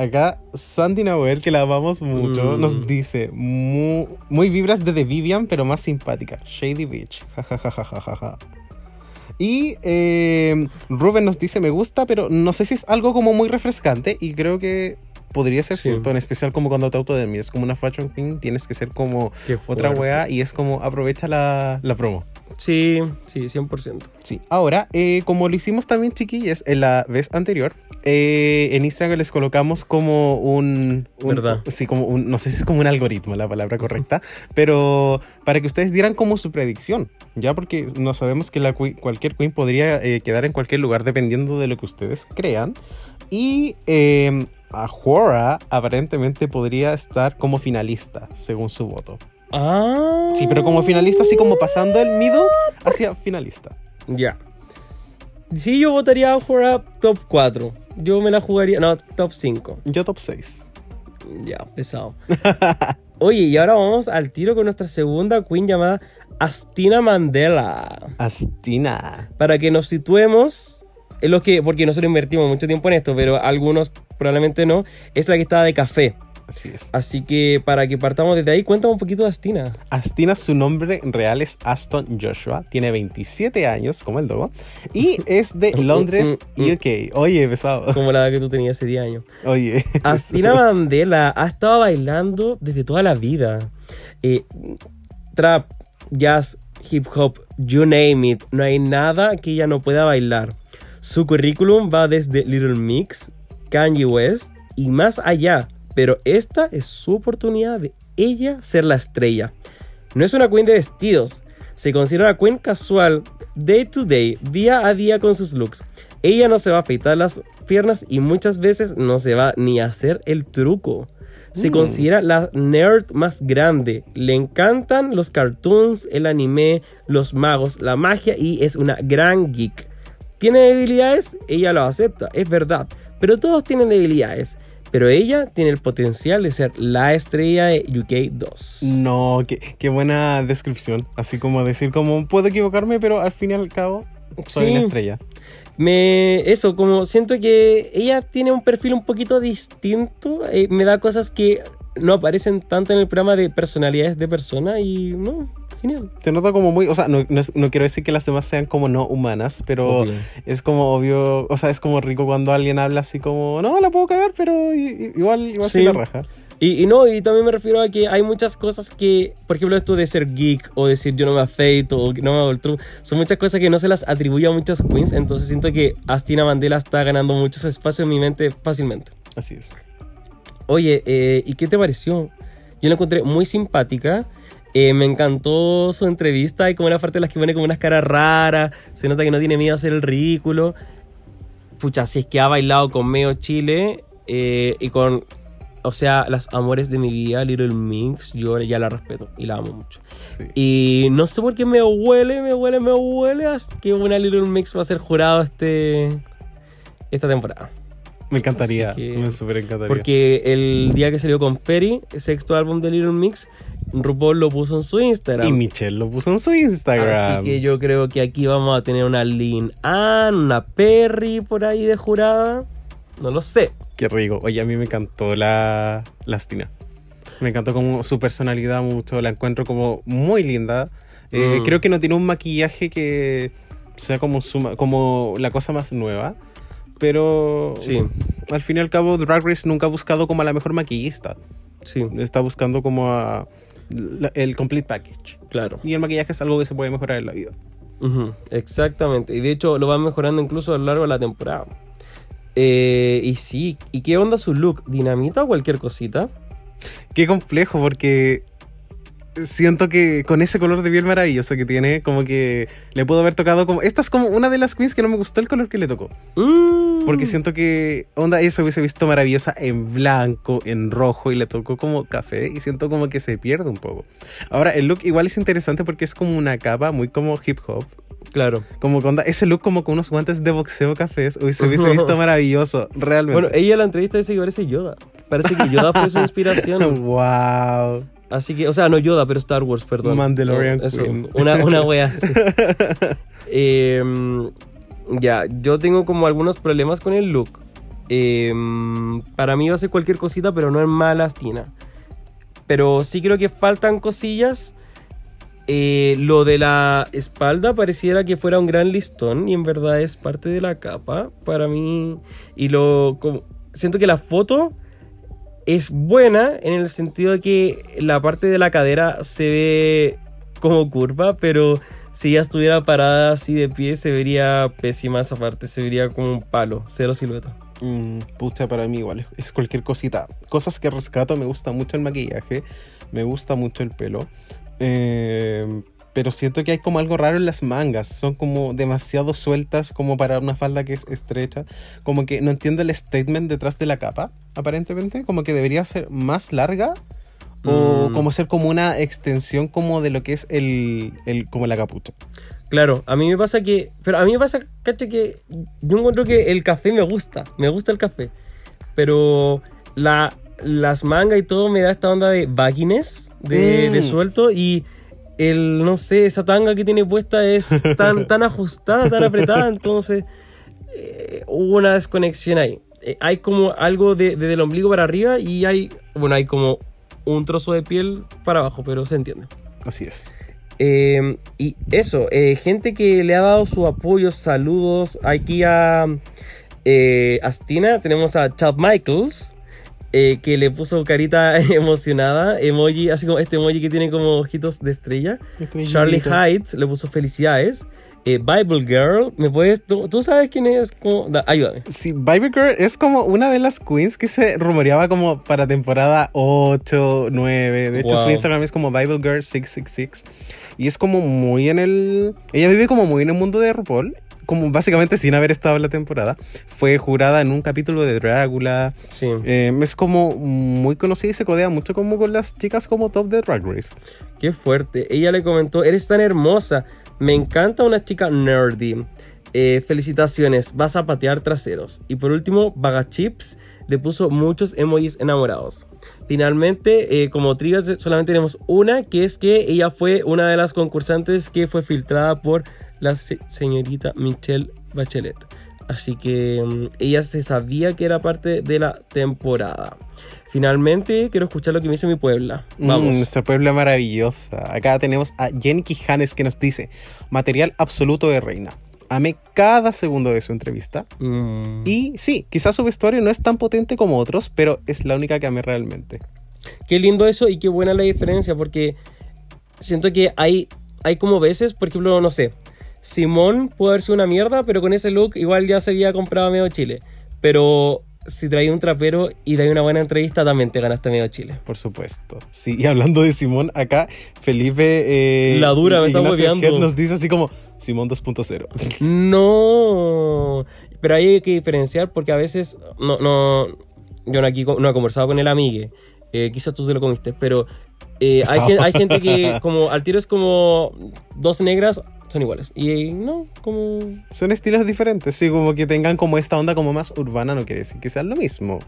Acá Sandy Nahuel, que la amamos mucho, Mm. nos dice muy, muy vibras de The Vivian, pero más simpática. Shady Beach. <laughs> Y eh, Ruben nos dice me gusta, pero no sé si es algo como muy refrescante y creo que podría ser Sí. cierto, en especial como cuando te autodeterminas como una fashion queen, tienes que ser como otra wea y es como aprovecha la, la promo. Sí, sí, 100%. Sí, ahora, eh, como lo hicimos también, chiquillas, en la vez anterior, eh, en Instagram les colocamos como un, un- ¿Verdad? Sí, como un, no sé si es como un algoritmo la palabra correcta, pero para que ustedes dieran como su predicción, ya porque no sabemos que la cualquier queen podría eh, quedar en cualquier lugar dependiendo de lo que ustedes crean. Y eh, Ahura aparentemente podría estar como finalista, según su voto. Ah. Sí, pero como finalista, así como pasando el middle hacia finalista. Ya. Sí, yo votaría a jugar top 4. Yo me la jugaría. No, top 5. Yo top 6. Ya, pesado. <laughs> Oye, y ahora vamos al tiro con nuestra segunda queen llamada Astina Mandela. Astina. Para que nos situemos en lo que, porque nosotros invertimos mucho tiempo en esto, pero algunos probablemente no, es la que estaba de café. Así es. Así que para que partamos desde ahí, cuéntame un poquito de Astina. Astina, su nombre real es Aston Joshua. Tiene 27 años, como el dogo. Y es de <laughs> Londres, Mm, mm, UK. Oye, pesado. Como la que tú tenías ese 10 años. Oye. <laughs> Astina Mandela ha estado bailando desde toda la vida. Eh, trap, jazz, hip hop, you name it. No hay nada que ella no pueda bailar. Su currículum va desde Little Mix, Kanye West y más allá. Pero esta es su oportunidad de ella ser la estrella. No es una queen de vestidos. Se considera una queen casual, day to day, día a día con sus looks. Ella no se va a afeitar las piernas y muchas veces no se va ni a hacer el truco. Se considera la nerd más grande. Le encantan los cartoons, el anime, los magos, la magia y es una gran geek. ¿Tiene debilidades? Ella lo acepta, es verdad. Pero todos tienen debilidades. Pero ella tiene el potencial de ser la estrella de UK 2. No, qué, qué buena descripción. Así como decir, como puedo equivocarme, pero al fin y al cabo soy Sí. una estrella. Me, eso, como siento que ella tiene un perfil un poquito distinto, eh, me da cosas que no aparecen tanto en el programa de personalidades de persona y no, genial. Se nota como muy, o sea, no, no es- no quiero decir que las demás sean como no humanas, pero Obvio. es como obvio, o sea, es como rico cuando alguien habla así como, no, la puedo cagar, pero igual, igual Sí. sí la raja. Y, y no, y también me refiero a que hay muchas cosas que, por ejemplo, esto de ser geek o decir yo no me afeito o que no me hago el truco, son muchas cosas que no se las atribuye a muchas queens, entonces siento que Astina Mandela está ganando muchos espacios en mi mente fácilmente. Así es. Oye, eh, ¿y qué te pareció? Yo la encontré muy simpática. Eh, me encantó su entrevista. Hay como una parte de las que pone como unas caras raras. Se nota que no tiene miedo a hacer el ridículo. Pucha, si es que ha bailado con Meo Chile eh, y con, o sea, las amores de mi vida, Little Mix, yo ya la respeto y la amo mucho. Sí. Y no sé por qué me huele, me huele, me huele a que una Little Mix va a ser jurado este, esta temporada. Me encantaría, que- me súper encantaría. Porque el día que salió con Ferry, el sexto álbum de Little Mix, RuPaul lo puso en su Instagram. Y Michelle lo puso en su Instagram. Así que yo creo que aquí vamos a tener una Lynn Ann, una Perry por ahí de jurada. No lo sé. Qué rico. Oye, a mí me encantó la, la Astina. Me encantó como su personalidad mucho. La encuentro como muy linda. Eh, Mm. Creo que no tiene un maquillaje que sea como, su ma- como la cosa más nueva. Pero Sí. al fin y al cabo, Drag Race nunca ha buscado como a la mejor maquillista. Sí, Está buscando como a el complete package. claro. Y el maquillaje es algo que se puede mejorar en la vida. Exactamente. Y de hecho lo van mejorando incluso a lo largo de la temporada. Eh, y sí, ¿y qué onda su look? ¿Dinamita o cualquier cosita? Qué complejo porque siento que con ese color de piel maravilloso que tiene, como que le puedo haber tocado como... Esta es como una de las queens que no me gustó el color que le tocó. Mm. Porque siento que, onda, eso hubiese visto maravillosa en blanco, en rojo, y le tocó como café, y siento como que se pierde un poco. Ahora, el look igual es interesante porque es como una capa muy como hip hop. Claro. Como con ese look como con unos guantes de boxeo cafés, hubiese, hubiese visto <laughs> maravilloso, realmente. Bueno, ella en la entrevista dice que parece Yoda. Parece que Yoda fue su <laughs> inspiración. wow. Así que, o sea, no Yoda, pero Star Wars, perdón. Mandalorian eso, Queen. Una, una wea así. <laughs> Em, ya, yo tengo como algunos problemas con el look. Em, para mí va a ser cualquier cosita, pero no es mala Tina. Pero sí creo que faltan cosillas. Eh, lo de la espalda pareciera que fuera un gran listón y en verdad es parte de la capa para mí. Y lo como- siento que la foto es buena en el sentido de que la parte de la cadera se ve como curva, pero si ella estuviera parada así de pie se vería pésima esa parte, se vería como un palo, cero silueta. Mm, pucha, para mí igual, es cualquier cosita. Cosas que rescato, me gusta mucho el maquillaje, me gusta mucho el pelo. eh, pero siento que hay como algo raro en las mangas, son como demasiado sueltas como para una falda que es estrecha. Como que no entiendo el statement detrás de la capa, aparentemente, como que debería ser más larga. O Mm. como ser como una extensión como de lo que es el, el como la capucha. Claro, a mí me pasa que. Pero a mí me pasa, caché, que yo encuentro que el café me gusta. Me gusta el café. Pero la, las mangas y todo me da esta onda de bagginess, de, Mm. de suelto. Y el, no sé, esa tanga que tiene puesta es tan, <laughs> tan ajustada, tan apretada. Entonces, eh, hubo una desconexión ahí. Eh, hay como algo de, desde el ombligo para arriba y hay. Bueno, hay como un trozo de piel para abajo, pero se entiende. Así es. Eh, y eso, gente que le ha dado su apoyo, saludos aquí a Astina. Tenemos a Chad Michaels, eh, que le puso carita <laughs> emocionada, emoji, así como este emoji que tiene como ojitos de estrella. Charlie Heights le puso felicidades. Eh, Bible Girl, ¿me puedes? ¿Tú, tú sabes quién es? Ayúdame. Sí, Viper Girl es como una de las queens que se rumoreaba como para temporada 8, 9. De hecho, su. Instagram es como Bible Girl 666. Y es como muy en el. Ella vive como muy en el mundo de RuPaul. Como básicamente sin haber estado en la temporada. Fue jurada en un capítulo de Drácula. Sí. Eh, es como muy conocida y se codea mucho como con las chicas como top de Drag Race. Qué fuerte. Ella le comentó, eres tan hermosa. Me encanta una chica nerdy. Eh, felicitaciones, vas a patear traseros. Y por último, Vaga Chips le puso muchos emojis enamorados. Finalmente, eh, como trivias, solamente tenemos una, que es que ella fue una de las concursantes que fue filtrada por la se- señorita Michelle Bachelet. Así que mm, ella se sabía que era parte de la temporada. Finalmente, quiero escuchar lo que me dice mi Puebla. Vamos. Mm, nuestra Puebla maravillosa. Acá tenemos a Jenny Quijanes que nos dice: material absoluto de reina. Amé cada segundo de su entrevista. Mm. Y sí, quizás su vestuario no es tan potente como otros, pero es la única que amé realmente. Qué lindo eso y qué buena la diferencia, porque siento que hay, hay como veces, por ejemplo, no sé, Simón puede haber sido una mierda, pero con ese look igual ya se había comprado medio Chile. Pero si traía un trapero y da una buena entrevista, también te ganaste medio Chile. Por supuesto. Sí, y hablando de Simón, acá Felipe. eh, La dura, me está Ignacio hueveando. Head nos dice así como Simón 2.0. No, pero ahí hay que diferenciar porque a veces, no, no, yo no aquí no he conversado con el amigue, eh, quizás tú te lo comiste, pero eh, hay, hay gente que como al tiro es como dos negras son iguales y eh, no, como Son estilos diferentes, sí, como que tengan como esta onda como más urbana, no quiere decir que sean lo mismo.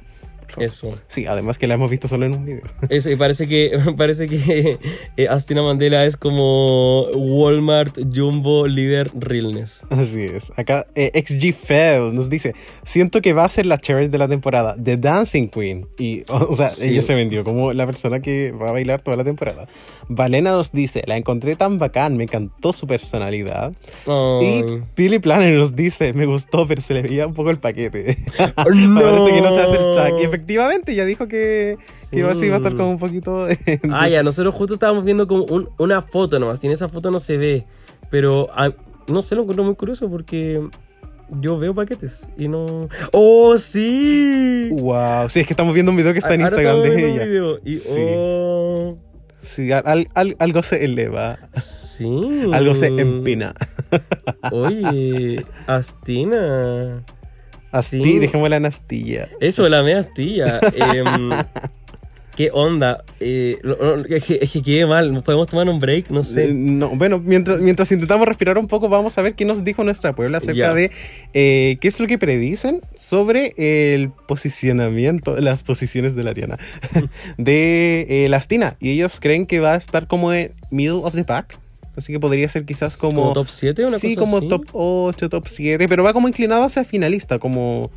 Eso. Sí, además que la hemos visto solo en un video. <laughs> Eso, y parece que, <laughs> parece que eh, Astina Mandela es como Walmart Jumbo líder realness. Así es. Acá eh, XG Fell nos dice, siento que va a ser la Cherry de la temporada, The Dancing Queen. Y, o, <laughs> o sea, Sí. ella se vendió como la persona que va a bailar toda la temporada. Valena nos dice, la encontré tan bacán, me encantó su personalidad. Y. Billy Planner nos dice, me gustó, pero se le veía un poco el paquete. No. Parece que no se hace el track. Efectivamente, ya dijo que, que iba, así, iba a estar Sí. como un poquito... <laughs> Ah, ya, nosotros justo estábamos viendo como un- una foto nomás, y en esa foto no se ve. Pero ah, no sé, lo encuentro muy curioso porque yo veo paquetes y no. ¡Oh, sí! Wow. Sí, es que estamos viendo un video que está en Ahora Instagram de ella. un video y Sí. oh, Sí, al- al- algo se eleva, Sí. algo se empina. Oye, <laughs> Astina. Asti, Sí. dejémosla en astilla. Eso, la media astilla. Em, <laughs> ¿Qué onda? Eh, es, que, es que quedé mal. ¿Podemos tomar un break? No Eh, sé. No, bueno, mientras, mientras intentamos respirar un poco, vamos a ver qué nos dijo nuestra Puebla acerca de eh, qué es lo que predicen sobre el posicionamiento, las posiciones de la Ariana, <laughs> de eh, la Astina. Y ellos creen que va a estar como en middle of the pack. Así que podría ser quizás como... ¿Como top 7 una sí, cosa como así? top 8, top 7, pero va como inclinado hacia finalista, como...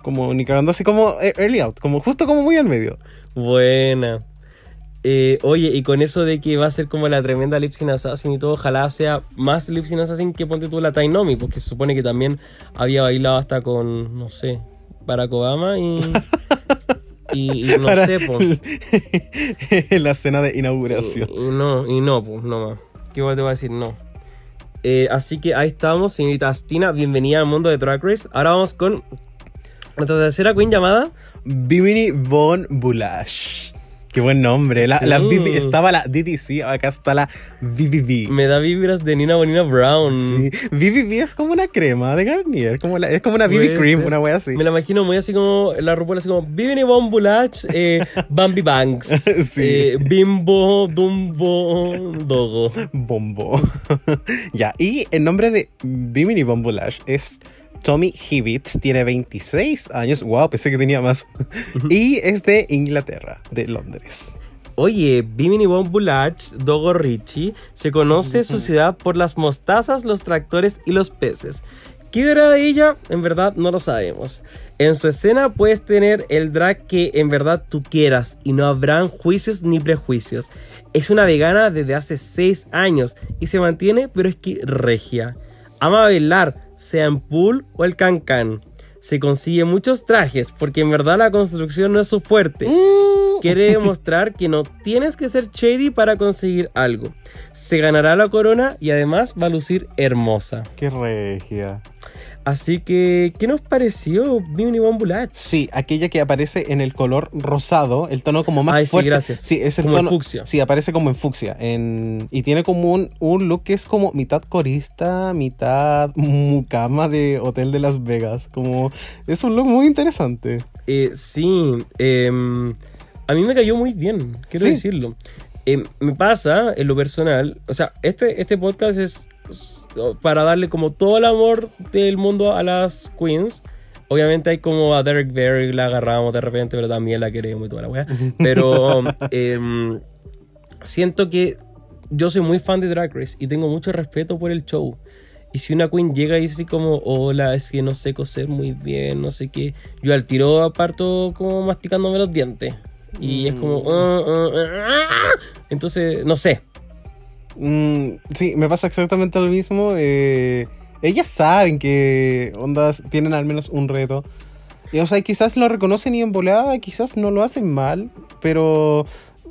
Como ni cagando, así como eh, early out, como justo como muy al medio. Buena. Eh, oye, y con eso de que va a ser como la tremenda Lipsin Assassin y todo, ojalá sea más Lipsin Assassin que ponte tú la Tainomi, porque se supone que también había bailado hasta con, no sé, Barack Obama y. <laughs> y, y no Para sé, pues. <laughs> la cena de inauguración. Y, y no, y no, pues, no más. ¿Qué te voy a decir? No. Eh, así que ahí estamos, señorita Astina, bienvenida al mundo de Drag Race. Ahora vamos con nuestra tercera queen llamada. Bimini Von Bulash. Qué buen nombre. La, Sí. la estaba la DDC, acá está la BBB. Me da vibras de Nina Bonina Brown. Sí. BBB es como una crema de Garnier, como la- es como una BB cream, ser. una wea así. Me la imagino muy así como la RuPaul así como Bimini Bon Bulach, eh, <laughs> Bambi Banks, Sí. eh, Bimbo, Dumbo, Dogo. Bombo. <laughs> ya, y el nombre de Bimini Von Bulash es Tommy Hibbits, tiene 26 años. Wow, pensé que tenía más. y es de Inglaterra, de Londres. Oye, Bimini Bon Bulach, Dogo Richie, se conoce su ciudad por las mostazas, los tractores y los peces. ¿Qué era de ella? En verdad no lo sabemos. En su escena puedes tener el drag que en verdad tú quieras y no habrán juicios ni prejuicios. Es una vegana desde hace 6 años y se mantiene pero es que regia. Ama bailar, sea en pool o el cancan. Se consigue muchos trajes porque en verdad la construcción no es su fuerte. Quiere <laughs> demostrar que no tienes que ser shady para conseguir algo. Se ganará la corona y además va a lucir hermosa. Qué regia. Así que, ¿qué nos pareció Bimini Bon Bulach? Sí, aquella que aparece en el color rosado, el tono como más Ay, sí, fuerte. gracias. Sí, es el Como en tono. fucsia. Sí, aparece como en fucsia. En, y tiene como un, un look que es como mitad corista, mitad mucama de Hotel de Las Vegas. Como es un look muy interesante. Eh, sí, em, a mí me cayó muy bien, quiero Sí. decirlo. Em, me pasa, en lo personal, o sea, este, este podcast es para darle como todo el amor del mundo a las queens. Obviamente hay como a Derek Barry, la agarramos de repente, pero también la queremos y toda la weá. <laughs> Pero em, siento que yo soy muy fan de Drag Race y tengo mucho respeto por el show. Y si una queen llega y dice así como, hola, es que no sé coser muy bien, no sé qué, yo al tiro aparto como masticándome los dientes. Y es como, "Ah, ah, ah, ah". entonces, no sé. Mm, sí, me pasa exactamente lo mismo. eh, ellas saben que ondas tienen al menos un reto. Y, o sea, quizás lo reconocen y en volada, quizás no lo hacen mal, pero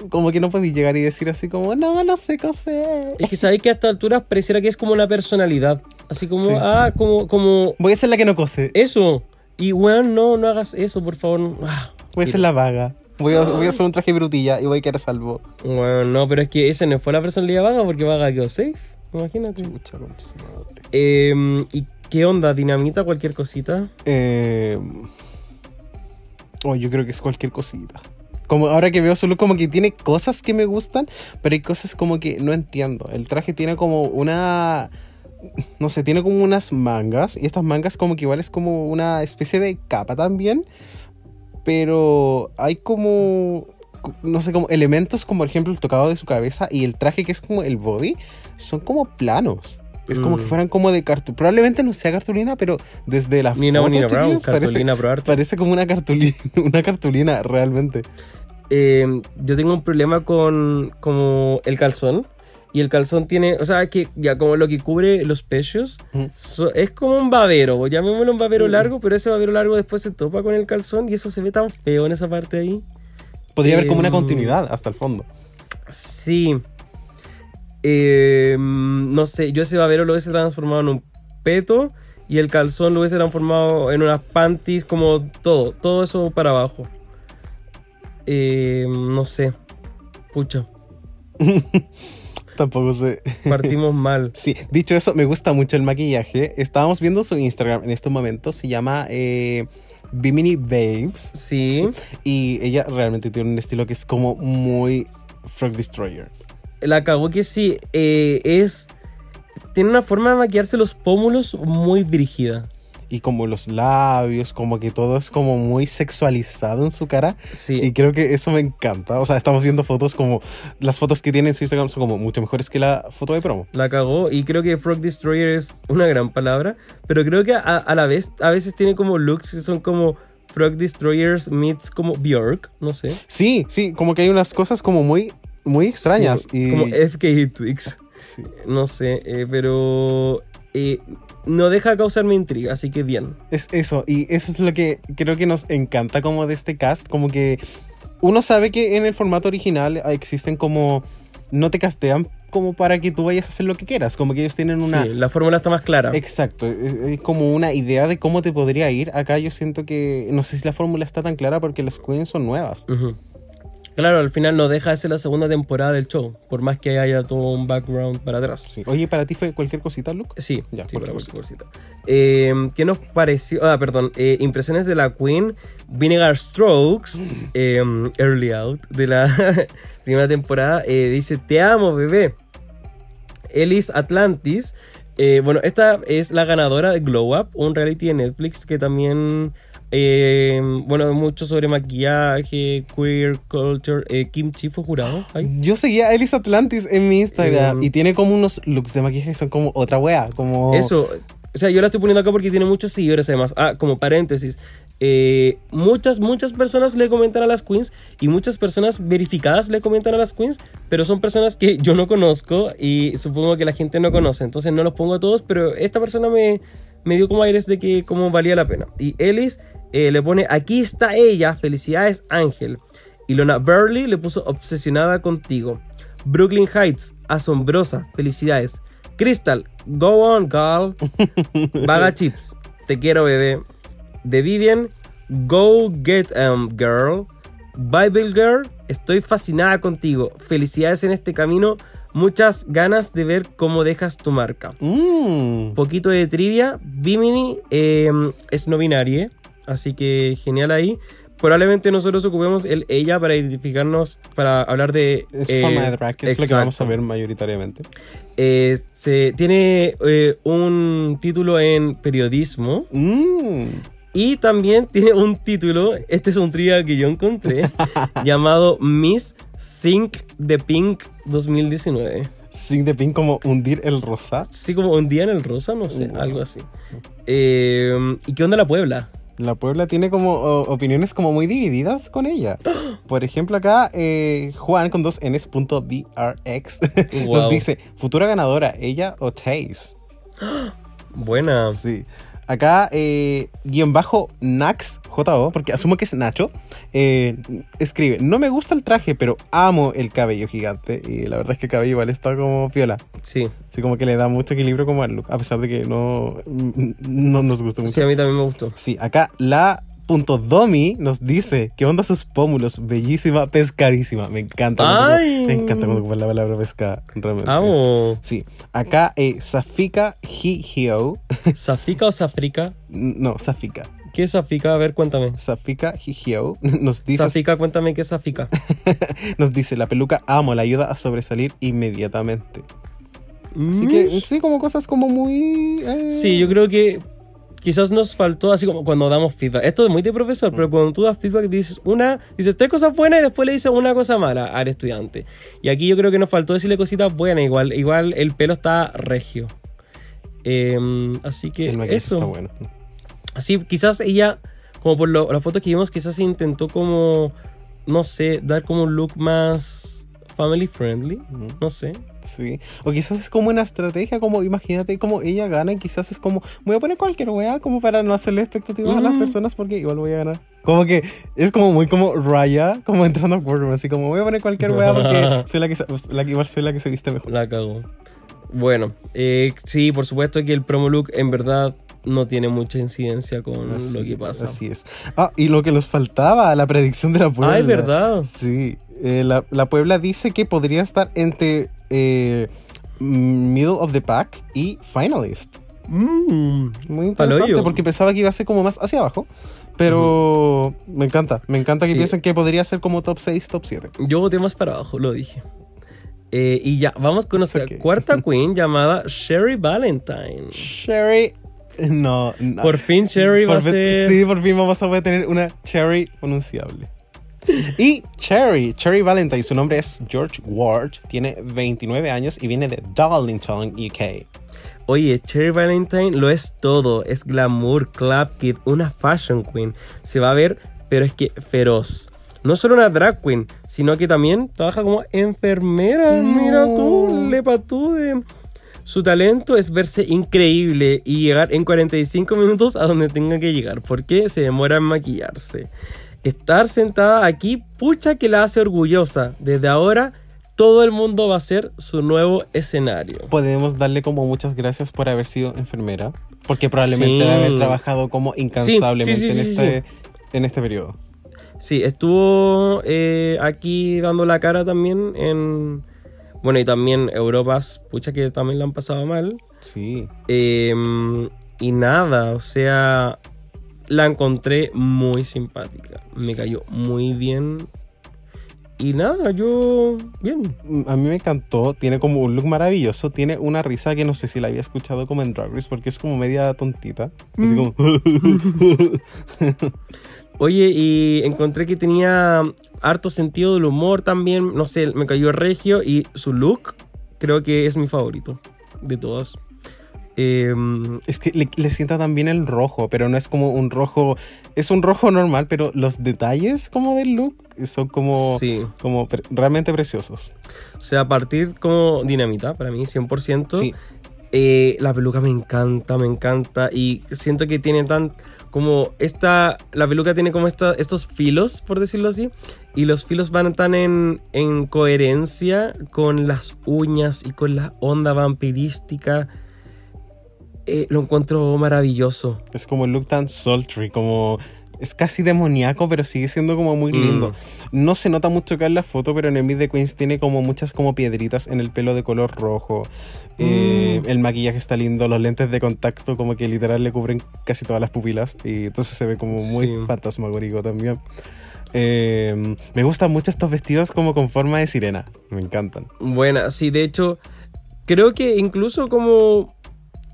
como que no puedes llegar y decir así como, no, no sé coser. Es que sabéis que a esta altura pareciera que es como una personalidad. Así como, Sí. ah, como, como Voy a ser la que no cose. eso. Y bueno, no, no hagas eso, por favor. Ah, Voy a ser la vaga. Voy a, voy a hacer un traje brutilla y voy a quedar salvo. Bueno, no, pero es que esa no fue la personalidad vaga porque vaga quedó safe. Imagínate. Chucha, madre. Em, ¿Y qué onda? ¿Dinamita? ¿Cualquier cosita? Eh, oh, yo creo que es cualquier cosita. Como ahora que veo solo como que tiene cosas que me gustan, pero hay cosas como que no entiendo. El traje tiene como una no sé, tiene como unas mangas y estas mangas como que igual es como una especie de capa también, pero hay como no sé, como elementos como por ejemplo el tocado de su cabeza y el traje que es como el body son como planos. Es como Mm. que fueran como de cartulina. Probablemente no sea cartulina, pero desde la Nina foto, Bonina Brown, parece, parece como una cartulina, <laughs> una cartulina realmente. Eh, yo tengo un problema con como el calzón. Y el calzón tiene, o sea, que ya como lo que cubre los pechos, so- es como un babero, llamémoslo un babero Mm. largo, pero ese babero largo después se topa con el calzón y eso se ve tan feo en esa parte ahí. Podría haber como una Em, continuidad hasta el fondo. Sí. Eh, no sé, yo ese babero lo hubiese transformado en un peto y el calzón lo hubiese transformado en unas panties, como todo, todo eso para abajo. Eh, no sé, pucha. <laughs> Tampoco sé. Partimos <laughs> mal. Sí, dicho eso, me gusta mucho el maquillaje. Estábamos viendo su Instagram en estos momentos. Se llama eh, Bimini Babes. Sí. Y ella realmente tiene un estilo que es como muy Frog Destroyer. La cagó que sí. eh, es. Tiene una forma de maquillarse los pómulos muy brígida. Y como los labios, como que todo es como muy sexualizado en su cara. Sí. Y creo que eso me encanta. O sea, estamos viendo fotos como... Las fotos que tiene en su Instagram son como mucho mejores que la foto de promo. La cagó y creo que Frog Destroyer es una gran palabra, pero creo que a, a la vez a veces tiene como looks que son como Frog Destroyers meets como Bjork, no sé. Sí, sí, como que hay unas cosas como muy, muy extrañas. Sí, y... Como FKA Twix, Sí. no sé, eh, pero eh, no deja causarme intriga, así que bien. Es eso, y eso es lo que creo que nos encanta como de este cast, como que uno sabe que en el formato original existen como... No te castean como para que tú vayas a hacer lo que quieras, como que ellos tienen una... Sí, la fórmula está más clara. Exacto, es es como una idea de cómo te podría ir. Acá yo siento que no sé si la fórmula está tan clara porque las queens son nuevas. Ujú. Claro, al final no deja de ser la segunda temporada del show, por más que haya todo un background para atrás. Sí. Oye, ¿para ti fue cualquier cosita, Luke? Sí, Ya, sí, cualquier cosita. Eh, ¿Qué nos pareció? Ah, perdón. eh, impresiones de la Queen. Vinegar Strokes. eh, early Out de la <laughs> primera temporada. eh, dice: Te amo, bebé. Ellis Atlantis. eh, bueno, esta es la ganadora de Glow Up, un reality de Netflix que también. Eh, bueno, mucho sobre maquillaje, queer culture. eh, Kim Chi fue jurado. Ay. Yo seguía a Ellis Atlantis en mi Instagram Eh, y tiene como unos looks de maquillaje que son como otra wea, como... Eso, o sea, yo la estoy poniendo acá porque tiene muchos seguidores además. Ah, como paréntesis. eh, muchas, muchas personas le comentan a las queens y muchas personas verificadas le comentan a las queens, pero son personas que yo no conozco y supongo que la gente no conoce. Entonces no los pongo a todos, pero esta persona me, me dio como aires de que como valía la pena. Y Ellis eh, le pone, aquí está ella, felicidades Ángel. Y Lona Burley le puso obsesionada contigo. Brooklyn Heights, asombrosa, felicidades. Crystal, go on, girl. <laughs> Vaga Chips, te quiero, bebé. The Vivian, go get em, girl. Bible Girl, estoy fascinada contigo. Felicidades en este camino. Muchas ganas de ver cómo dejas tu marca. Mm. Poquito de trivia. Bimini em, es no binaria, así que genial ahí. Probablemente nosotros ocupemos el ella para identificarnos, para hablar de... Es eh, forma de drag, que es lo que vamos a ver mayoritariamente. Eh, se, tiene eh, un título en periodismo Mm. Y también tiene un título, este es un trivia que yo encontré, <laughs> llamado Miss Sync de Pink 2019. Sin de pin como hundir el rosa. Sí, como un día en el rosa, no sé, Wow. algo así. Eh, ¿Y qué onda la Puebla? La Puebla tiene como o- opiniones como muy divididas con ella. <gasps> Por ejemplo, acá eh, Juan con dos Ns punto BRX <laughs> nos Wow. dice, futura ganadora, ella o Chase. <gasps> Buena. Sí. Acá, eh, guion bajo Nax, JO, porque asumo que es Nacho, eh, escribe, no me gusta el traje, pero amo el cabello gigante. Y la verdad es que el cabello igual está como piola. Sí, Así como que le da mucho equilibrio como al look, a pesar de que no, no nos gusta mucho. sí, a mí también me gustó. Sí, acá la Domi nos dice ¿Qué onda sus pómulos? Bellísima, pescadísima. Me encanta. cuando- me encanta cuando ocupan la palabra pesca, realmente. Amo. Sí, acá eh, Safika Hihio. <laughs> ¿Safika o Safrica? no, Safika. ¿Qué es Safika? A ver, cuéntame. Safika Hihio <laughs> nos dice, Safika, cuéntame qué es Safika. <laughs> nos dice: La peluca amo, la ayuda a sobresalir inmediatamente. Así que, sí, como cosas como muy. eh, Sí, yo creo que quizás nos faltó así como cuando damos feedback. Esto es muy de profesor, pero cuando tú das feedback dices una, dices tres cosas buenas y después le dices una cosa mala al estudiante. Y aquí yo creo que nos faltó decirle cositas buenas. Igual, igual el pelo está regio. Em, así que El eso. está bueno. Sí, quizás ella, como por lo- las fotos que vimos, quizás intentó como, no sé, dar como un look más family friendly. No sé. Sí. O quizás es como una estrategia, como imagínate como ella gana y quizás es como, voy a poner cualquier wea como para no hacerle expectativas a las personas porque igual voy a ganar. Como que es como muy como Raya, como entrando a Boardroom, así como voy a poner cualquier wea porque <laughs> soy la que, la que igual soy la que se viste mejor. La cagó. Bueno, eh, sí, por supuesto que el promo look en verdad no tiene mucha incidencia con Así- lo que pasa. Así es. Ah, y lo que nos faltaba, la predicción de la Puebla. Ay, ¿verdad? Sí. Eh, la, la Puebla dice que podría estar entre eh, Middle of the Pack y Finalist. Mm. Muy interesante Paloyo. porque pensaba que iba a ser como más hacia abajo. Pero me encanta, me encanta que Sí. piensen que podría ser como top 6, top 7. Yo voté más para abajo, lo dije. Eh, y ya, vamos con nuestra cuarta <laughs> queen llamada Sherry Valentine. Sherry. No, no. Por fin Sherry va a Por ser... Sí, por fin vamos a poder tener una Cherry pronunciable. Y Cherry, Cherry Valentine, su nombre es George Ward, tiene 29 años y viene de Darlington, UK. Oye, Cherry Valentine lo es todo. Es glamour, club kid, una fashion queen. Se va a ver, pero es que feroz. No solo una drag queen, sino que también trabaja como enfermera. Mira tú, lepatude. Su talento es verse increíble y llegar en 45 minutos a donde tenga que llegar. porque se demora en maquillarse? Estar sentada aquí, pucha que la hace orgullosa. Desde ahora, todo el mundo va a ser su nuevo escenario. Podemos darle como muchas gracias por haber sido enfermera, porque probablemente Sí. debe haber trabajado como incansablemente sí, sí, en, este, en este periodo. Sí, estuvo eh, aquí dando la cara también en... Bueno, y también Europas, pucha que también la han pasado mal. Sí. Eh, y nada, o sea, la encontré muy simpática. Me cayó muy bien. Y nada, yo... Bien. Mm, A mí me encantó, tiene como un look maravilloso, tiene una risa que no sé si la había escuchado como en Drag Race, porque es como media tontita. Así como... <laughs> Oye, y encontré que tenía harto sentido del humor también. No sé, me cayó regio y su look creo que es mi favorito de todos. Eh, Es que le, le sienta también el rojo, pero no es como un rojo. Es un rojo normal, pero los detalles como del look son como, Sí. como pre- realmente preciosos. O sea, a partir como dinamita, para mí, 100%. Sí. Eh, la peluca me encanta, me encanta. Y siento que tiene tan. Como esta. La peluca tiene como esta, estos filos, por decirlo así. Y los filos van tan en, en coherencia con las uñas y con la onda vampirística. Eh, lo encuentro maravilloso. Es como el look tan sultry, como. Es casi demoníaco, pero sigue siendo como muy Mm. lindo. No se nota mucho acá en la foto, pero en el Meet the Queens tiene como muchas como piedritas en el pelo de color rojo. Eh, Mm. el maquillaje está lindo, los lentes de contacto como que literal le cubren casi todas las pupilas. Y entonces se ve como muy Sí. fantasmagórico también. Eh, me gustan mucho estos vestidos como con forma de sirena. Me encantan. Buena, sí, de hecho, creo que incluso como,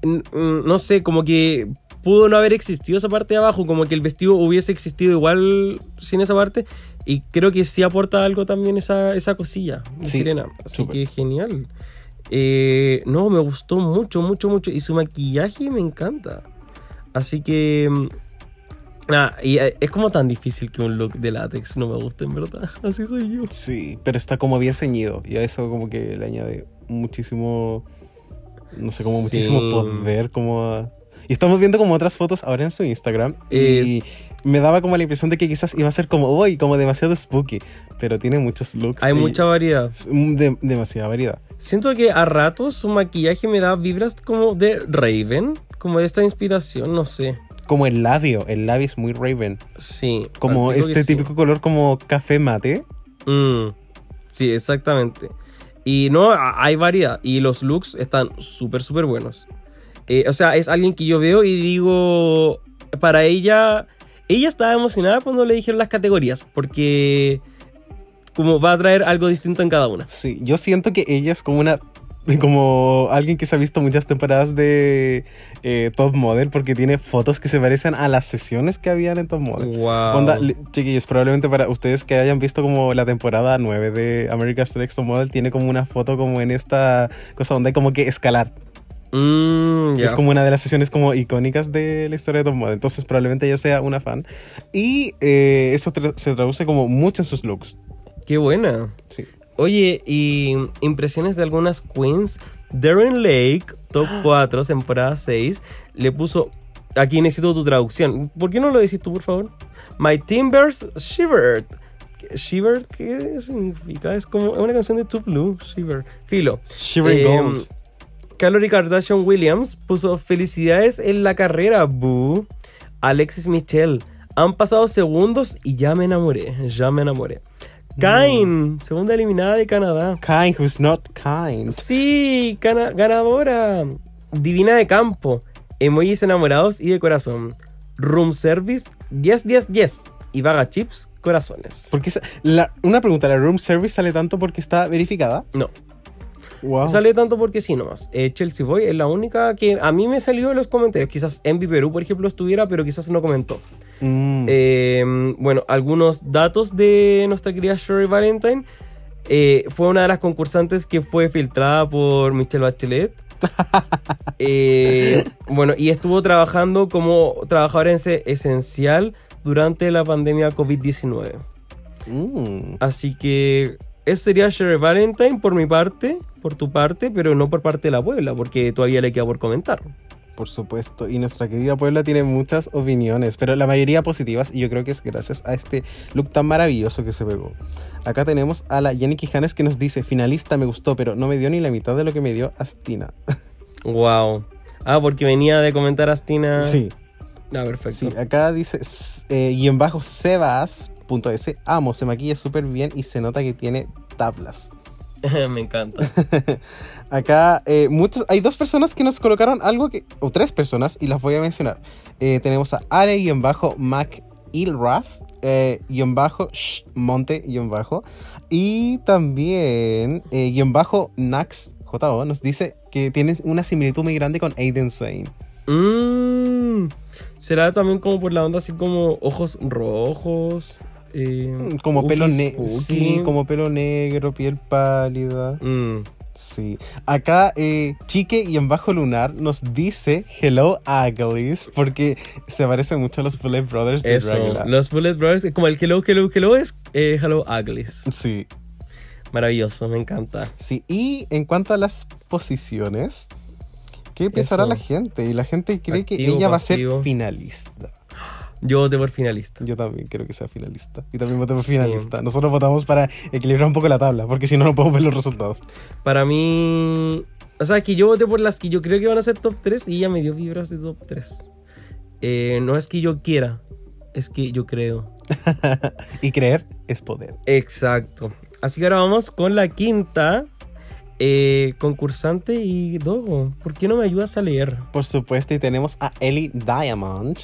no sé, como que pudo no haber existido esa parte de abajo, como que el vestido hubiese existido igual sin esa parte, y creo que sí aporta algo también esa, esa cosilla, Sí, sirena, así que genial. Eh, no, me gustó mucho, mucho, mucho, y su maquillaje me encanta. Así que... mm, Nada, y eh, es como tan difícil que un look de látex no me guste, en verdad. <laughs> Así soy yo. Sí, pero está como bien ceñido. Y a eso como que le añade muchísimo. No sé, como Sí. muchísimo poder. Como Y estamos viendo como otras fotos ahora en su Instagram. Eh, Y me daba como la impresión de que quizás iba a ser como, uy, como demasiado spooky. Pero tiene muchos looks. Hay mucha variedad. de- demasiada variedad. Siento que a ratos su maquillaje me da vibras como de Raven, como de esta inspiración, no sé. Como el labio. El labio es muy Raven. Sí. Como este que sí. típico color como café mate. Mm, sí, exactamente. Y no, hay variedad. Y los looks están súper, súper buenos. Eh, o sea, es alguien que yo veo y digo, para ella, ella estaba emocionada cuando le dijeron las categorías, porque como va a traer algo distinto en cada una. Sí, yo siento que ella es como una. <laughs> Como alguien que se ha visto muchas temporadas de eh, Top Model porque tiene fotos que se parecen a las sesiones que habían en Top Model. Wow. Onda, chiquillos, probablemente para ustedes que hayan visto como la temporada 9 de America's Next Top Model, tiene como una foto como en esta cosa donde hay como que escalar. Mm. Es como una de las sesiones como icónicas de la historia de Top Model. Entonces probablemente ella sea una fan. Y eh, eso tra- se traduce como mucho en sus looks. Qué buena. Sí. Oye, y impresiones de algunas queens. Darren Lake, top <gasps> 4, temporada 6, le puso. Aquí necesito tu traducción. ¿Por qué no lo decís tú, por favor? My Timbers Shivered. Shivered, ¿qué significa? Es como una canción de Too Blue, Shiver. Filo. Shivering Eh, Gold. Calorie Kardashian Williams puso felicidades en la carrera, boo. Alexis Michelle, han pasado segundos y ya me enamoré, ya me enamoré. Kain, segunda eliminada de Canadá. Kind who's not kind. Sí, gana- ganadora. Divina de campo. Emojis enamorados y de corazón. Room service, yes, yes, yes. Y vaga chips, corazones. Porque la- una pregunta, ¿la room service sale tanto porque está verificada? No, Wow. sale tanto porque sí nomás. Eh, Chelsea Boy es la única que a mí me salió en los comentarios. Quizás Envy Perú, por ejemplo, estuviera, pero quizás no comentó. Mm. Eh, bueno, algunos datos de nuestra querida Sherry Valentine. Eh, fue una de las concursantes que fue filtrada por Michelle Bachelet. <laughs> Eh, bueno, y estuvo trabajando como trabajadora ese- esencial durante la pandemia COVID-19. Mm. Así que ese sería Sherry Valentine por mi parte, por tu parte, pero no por parte de la Puebla, porque todavía le queda por comentar. Por supuesto, y nuestra querida Puebla tiene muchas opiniones, pero la mayoría positivas, y yo creo que es gracias a este look tan maravilloso que se pegó. Acá tenemos a la Jenny Quijanes que nos dice, finalista me gustó, pero no me dio ni la mitad de lo que me dio Astina. <laughs> Wow. Ah, porque venía de comentar Astina. Sí, Ah, perfecto. sí, acá dice, s- eh, y en bajo sebas.es, amo, se maquilla súper bien y se nota que tiene tablas. <laughs> Me encanta. <laughs> Acá eh, hay dos personas que nos colocaron algo que, o tres personas, y las voy a mencionar. Eh, tenemos a Ale y en bajo Mac Ilrath, eh, y en bajo Sh- Monte y en bajo, y también eh, y en bajo Nax JO nos dice que tienes una similitud muy grande con Aiden Zane. Mm, Será también como por la onda así como ojos rojos. Eh, Como pelo negro, spooky. sí, como pelo negro, piel pálida. Mm, Sí. Acá eh, Chique y en bajo lunar nos dice Hello Uglies porque se parece mucho a los Bullet Brothers de Eso. Dragula. Los Bullet Brothers, como el Hello, Hello, Hello es eh, Hello Uglies. Sí, Maravilloso, me encanta. sí. Y en cuanto a las posiciones, ¿qué pensará Eso. la gente? Y la gente cree que ella va a ser finalista. Yo voté por finalista. Yo también creo que sea finalista. Y también voté por Sí. finalista. Nosotros votamos para equilibrar un poco la tabla, porque si no, no podemos ver los resultados. Para mí. O sea, que yo voté por las que yo creo que van a ser top 3 y ella me dio vibras de top 3. Eh, no es que yo quiera, es que yo creo. <laughs> Y creer es poder. Exacto. Así que ahora vamos con la quinta eh, concursante y Dogo. ¿Por qué no me ayudas a leer? Por supuesto, y tenemos a Ellie Diamond,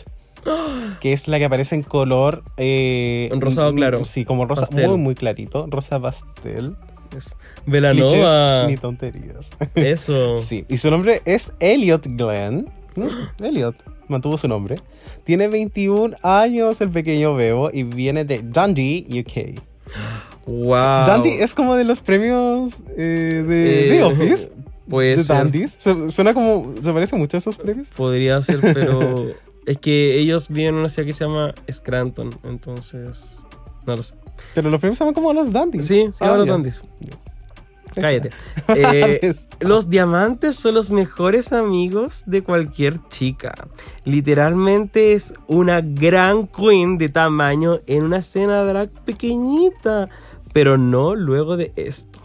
que es la que aparece en color... Eh, En rosado mm, claro. Sí, como rosa Pastel. muy, muy clarito. Rosa pastel. Es Clichés Velanova. ni tonterías. Eso. <laughs> sí, y su nombre es Elliot Glenn. Mm, Elliot mantuvo su nombre. Tiene 21 años el pequeño Bebo y viene de Dundee, UK. Wow. Dundee es como de los premios eh, de, Eh, de Office. Puede de. Dundies. Su- Suena como... Se parece mucho a esos premios. Podría ser, pero <laughs> es que ellos viven en una ciudad que se llama Scranton, entonces no lo sé. Pero los premios se llaman como los Dundies. Sí, se Ah, llaman los ya. Dundies. Eso. Cállate. <laughs> Eh, los diamantes son los mejores amigos de cualquier chica. Literalmente es una gran queen de tamaño en una escena drag pequeñita, pero no luego de esto.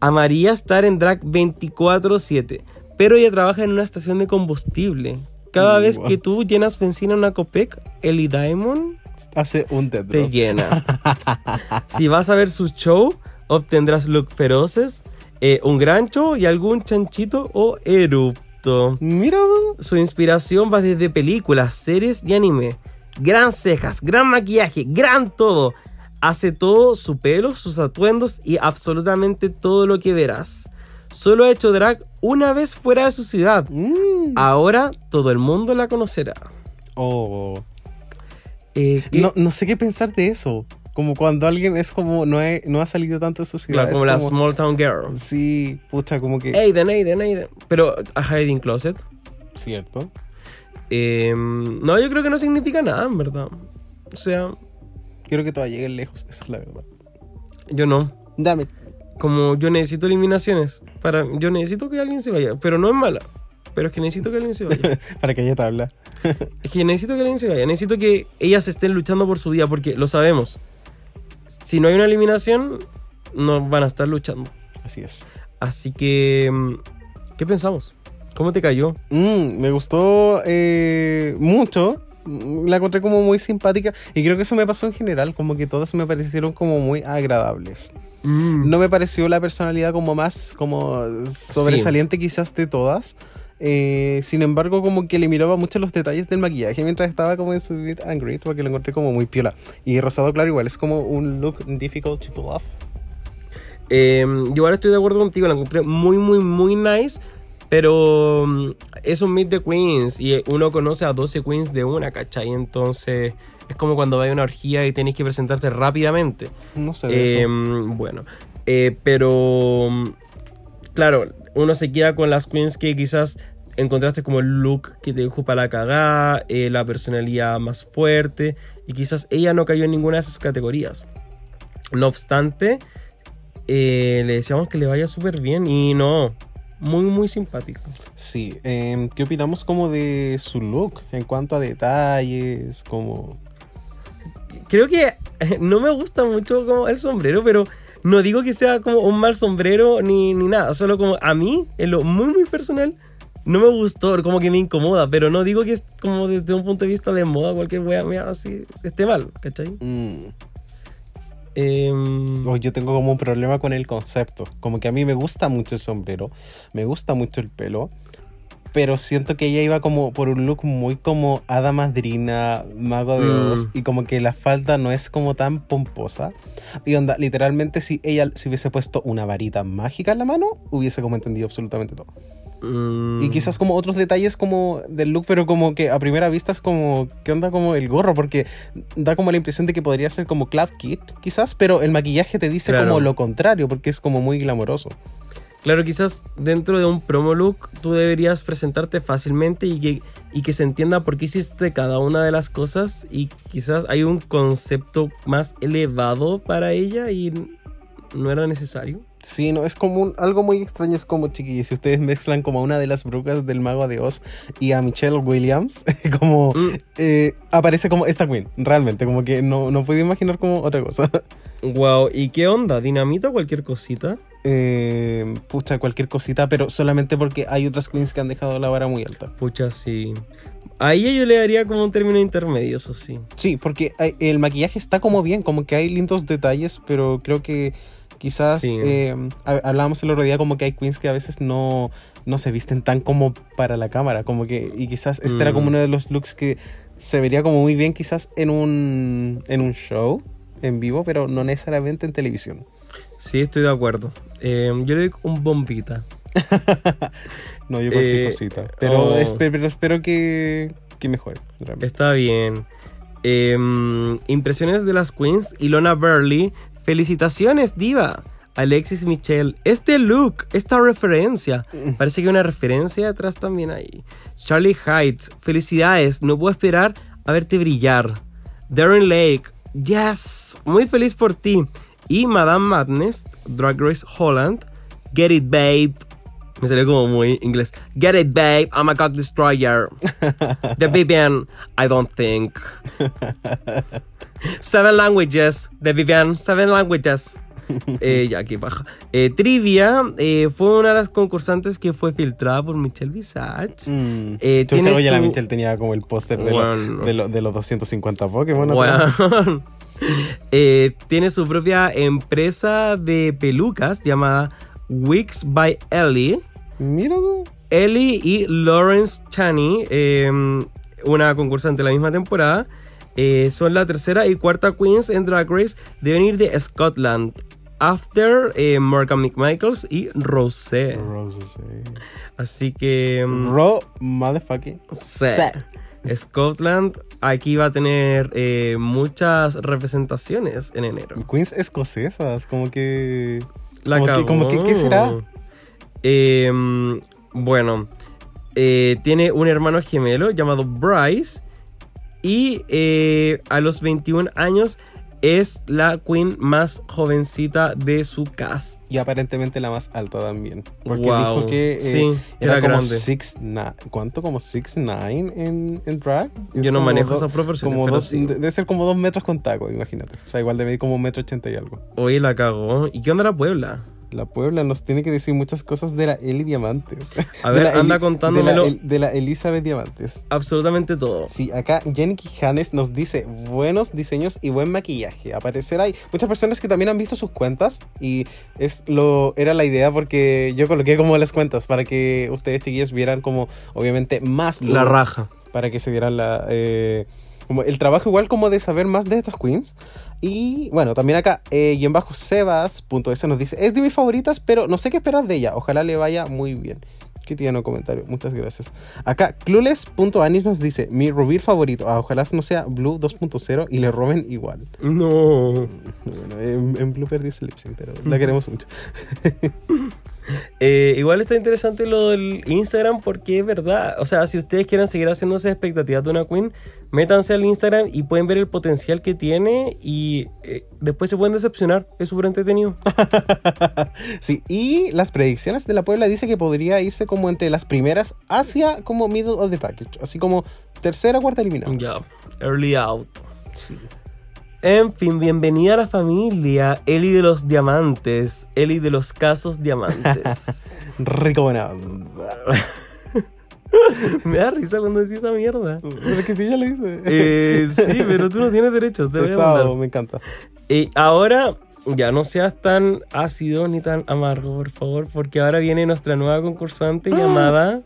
Amaría estar en drag 24/7, pero ella trabaja en una estación de combustible. Cada vez que tú llenas benzina en una Copec, Ellie Diamond Hace un te drop. llena. <laughs> si vas a ver su show, obtendrás look feroces, eh, un gran show y algún chanchito o erupto. Mira, Su inspiración va desde películas, series y anime. Gran cejas, gran maquillaje, gran todo. Hace todo, su pelo, sus atuendos y absolutamente todo lo que verás. Solo ha hecho drag una vez fuera de su ciudad. mm. Ahora todo el mundo la conocerá. Oh. Eh. No, no sé qué pensar de eso. Como cuando alguien es como no, he- no ha salido tanto de su ciudad. Claro, es como la como- Small Town Girl. Sí, pucha, como que. Aiden, Aiden, Aiden. Pero a Hiding Closet. Cierto. eh, no, yo creo que no significa nada, en verdad. O sea, Quiero que todavía lleguen lejos, esa es la verdad. yo no. Dame. Como yo necesito eliminaciones. Para, yo necesito que alguien se vaya. Pero no es mala. Pero es que necesito que alguien se vaya. <laughs> Para que haya tabla. es que necesito que alguien se vaya. Necesito que ellas estén luchando por su vida. Porque lo sabemos. Si no hay una eliminación, no van a estar luchando. Así es. Así que. mm, ¿Qué pensamos? ¿Cómo te cayó? Mm, me gustó eh, mucho. La encontré como muy simpática y creo que eso me pasó en general, como que todas me parecieron como muy agradables. Mm. No me pareció la personalidad como más como sobresaliente quizás de todas. Eh, sin embargo, como que le miraba mucho los detalles del maquillaje mientras estaba como en su and Greet, porque lo encontré como muy piola. Y rosado claro igual, es como un look difficult to pull off. Eh, yo ahora estoy de acuerdo contigo, la encontré muy, muy, muy nice. Pero mm, es un meet de queens y uno conoce a 12 queens de una, ¿cachai? Entonces es como cuando va a una orgía y tenés que presentarte rápidamente. No sé Eh, eso. bueno, eh, pero mm, claro, uno se queda con las queens que quizás encontraste como el look que te dejó para la cagada, eh, la personalidad más fuerte, y quizás ella no cayó en ninguna de esas categorías. No obstante, eh, le deseamos que le vaya súper bien y no, muy, muy simpático. Sí, em, ¿qué opinamos como de su look en cuanto a detalles? Como... Creo que no me gusta mucho como el sombrero, pero no digo que sea como un mal sombrero ni, ni nada. Solo como a mí, en lo muy, muy personal, no me gustó, como que me incomoda. Pero no digo que es como desde un punto de vista de moda, cualquier wea mea así esté mal, ¿cachai? mm, oh, yo tengo como un problema con el concepto. Como que a mí me gusta mucho el sombrero, me gusta mucho el pelo. Pero siento que ella iba como por un look muy como hada madrina, mago de Mm. Oz, y como que la falda no es como tan pomposa. Y onda, literalmente si ella se hubiese puesto una varita mágica en la mano, hubiese como entendido absolutamente todo. mm, Y quizás como otros detalles como del look, pero como que a primera vista es como, ¿qué onda como el gorro? Porque da como la impresión de que podría ser como Club Kit, quizás, pero el maquillaje te dice Claro. como lo contrario, porque es como muy glamoroso. Claro, quizás dentro de un promo look tú deberías presentarte fácilmente y que, y que se entienda por qué hiciste cada una de las cosas y quizás hay un concepto más elevado para ella y no era necesario. Sí, no, es como un- algo muy extraño, es como chiquillos, si ustedes mezclan como a una de las brujas del mago de Oz y a Michelle Williams, <laughs> como Mm. eh, aparece como esta queen, realmente, como que no, no puedo imaginar como otra cosa. <laughs> Wow, ¿y qué onda? ¿Dinamita o cualquier cosita? Eh, pucha, cualquier cosita, pero solamente porque hay otras queens que han dejado la vara muy alta. Pucha, sí. A ella yo le daría como un término intermedio, eso sí. Sí, porque el maquillaje está como bien, como que hay lindos detalles, pero creo que quizás Sí. eh, ha- hablábamos el otro día como que hay queens que a veces no, no se visten tan como para la cámara, como que y quizás este era como Mm. uno de los looks que se vería como muy bien quizás en un en un show en vivo, pero no necesariamente en televisión. Sí, estoy de acuerdo. Eh, yo le doy un bombita. <laughs> No, yo cualquier Eh, cosita, pero, oh. espe- pero espero que, que mejore. realmente. Está bien. Em, impresiones de las queens. Ilona Burley. Felicitaciones, diva. Alexis Michelle. Este look, esta referencia. Parece que hay una referencia detrás también ahí. Charlie Heights. Felicidades. No puedo esperar a verte brillar. Darren Lake. Yes. Muy feliz por ti. Y Madame Madness. Drag Race Holland. Get it, babe. Me salió como muy inglés. Get it, babe. I'm a cock destroyer. <laughs> The Vivian, I don't think. Seven languages. The Vivian, seven languages. <laughs> Eh, ya, aquí baja. Eh, trivia eh, fue una de las concursantes que fue filtrada por Michelle Visage. Mm. Eh, tiene oye, la su- Michelle tenía como el póster de, lo- Bueno. de, lo- de los 250 Pokémon. <laughs> Eh, tiene su propia empresa de pelucas llamada Wigs by Ellie. Mira. Ellie y Lawrence Chaney, eh, una concursante de la misma temporada, eh, son la tercera y cuarta queens en Drag Race de venir de Scotland. After eh, Morgan McMichaels y Rosé. Así que. mm, Ro, motherfucking. Scotland aquí va a tener eh, muchas representaciones en enero. Queens escocesas, como que. La como que, como que, ¿qué será? Eh, bueno, eh, tiene un hermano gemelo llamado Bryce. Y eh, a los 21 años es la queen más jovencita de su cast. Y aparentemente la más alta también. Porque Wow. dijo que eh, Sí, era, era como grande. 6 ¿Cuánto? ¿Como 6'9 en, en drag? Es Yo no manejo esas proporciones, Como dos, sí. Debe ser como 2 metros con taco, imagínate. O sea, igual de medir como un metro ochenta y algo. Oye, la cagó. ¿Y qué onda la Puebla? La Puebla nos tiene que decir muchas cosas de la Eli Diamantes. A <laughs> ver, anda contándomelo. De la, El- de la Elizabeth Diamantes. Absolutamente todo. Sí, acá Jenny Quijanes nos dice buenos diseños y buen maquillaje. Aparecer hay muchas personas que también han visto sus cuentas y es lo era la idea porque yo coloqué como las cuentas para que ustedes chiquillos vieran como obviamente más La raja. para que se dieran la eh, como el trabajo igual como de saber más de estas queens y bueno también acá eh, y en bajo sebas.es nos dice es de mis favoritas pero no sé qué esperar de ella. Ojalá le vaya muy bien que tiene un comentario muchas gracias. Acá clueless.anis nos dice mi rubir favorito ah, ojalá no sea blue 2.0 y le roben igual. No. <laughs> bueno en, en blue dice lip sync pero la queremos mucho <laughs> Eh, igual está interesante lo del Instagram porque es verdad. O sea, si ustedes quieren seguir haciéndose expectativas de una queen, métanse al Instagram y pueden ver el potencial que tiene y eh, después se pueden decepcionar. Es súper entretenido. <laughs> sí y las predicciones de la Puebla dice que podría irse como entre las primeras hacia como middle of the package así como tercera o cuarta eliminada ya, early out. sí En fin, bienvenida a la familia Eli de los Diamantes, Eli de los Casos Diamantes. <laughs> rico buena. <laughs> Me da risa cuando decís esa mierda. Pero que sí, ya le dice. Eh, sí, pero tú no tienes derecho, te voy a Pesado, me encanta. Y ahora ya no seas tan ácido ni tan amargo, por favor, porque ahora viene nuestra nueva concursante <gasps> llamada.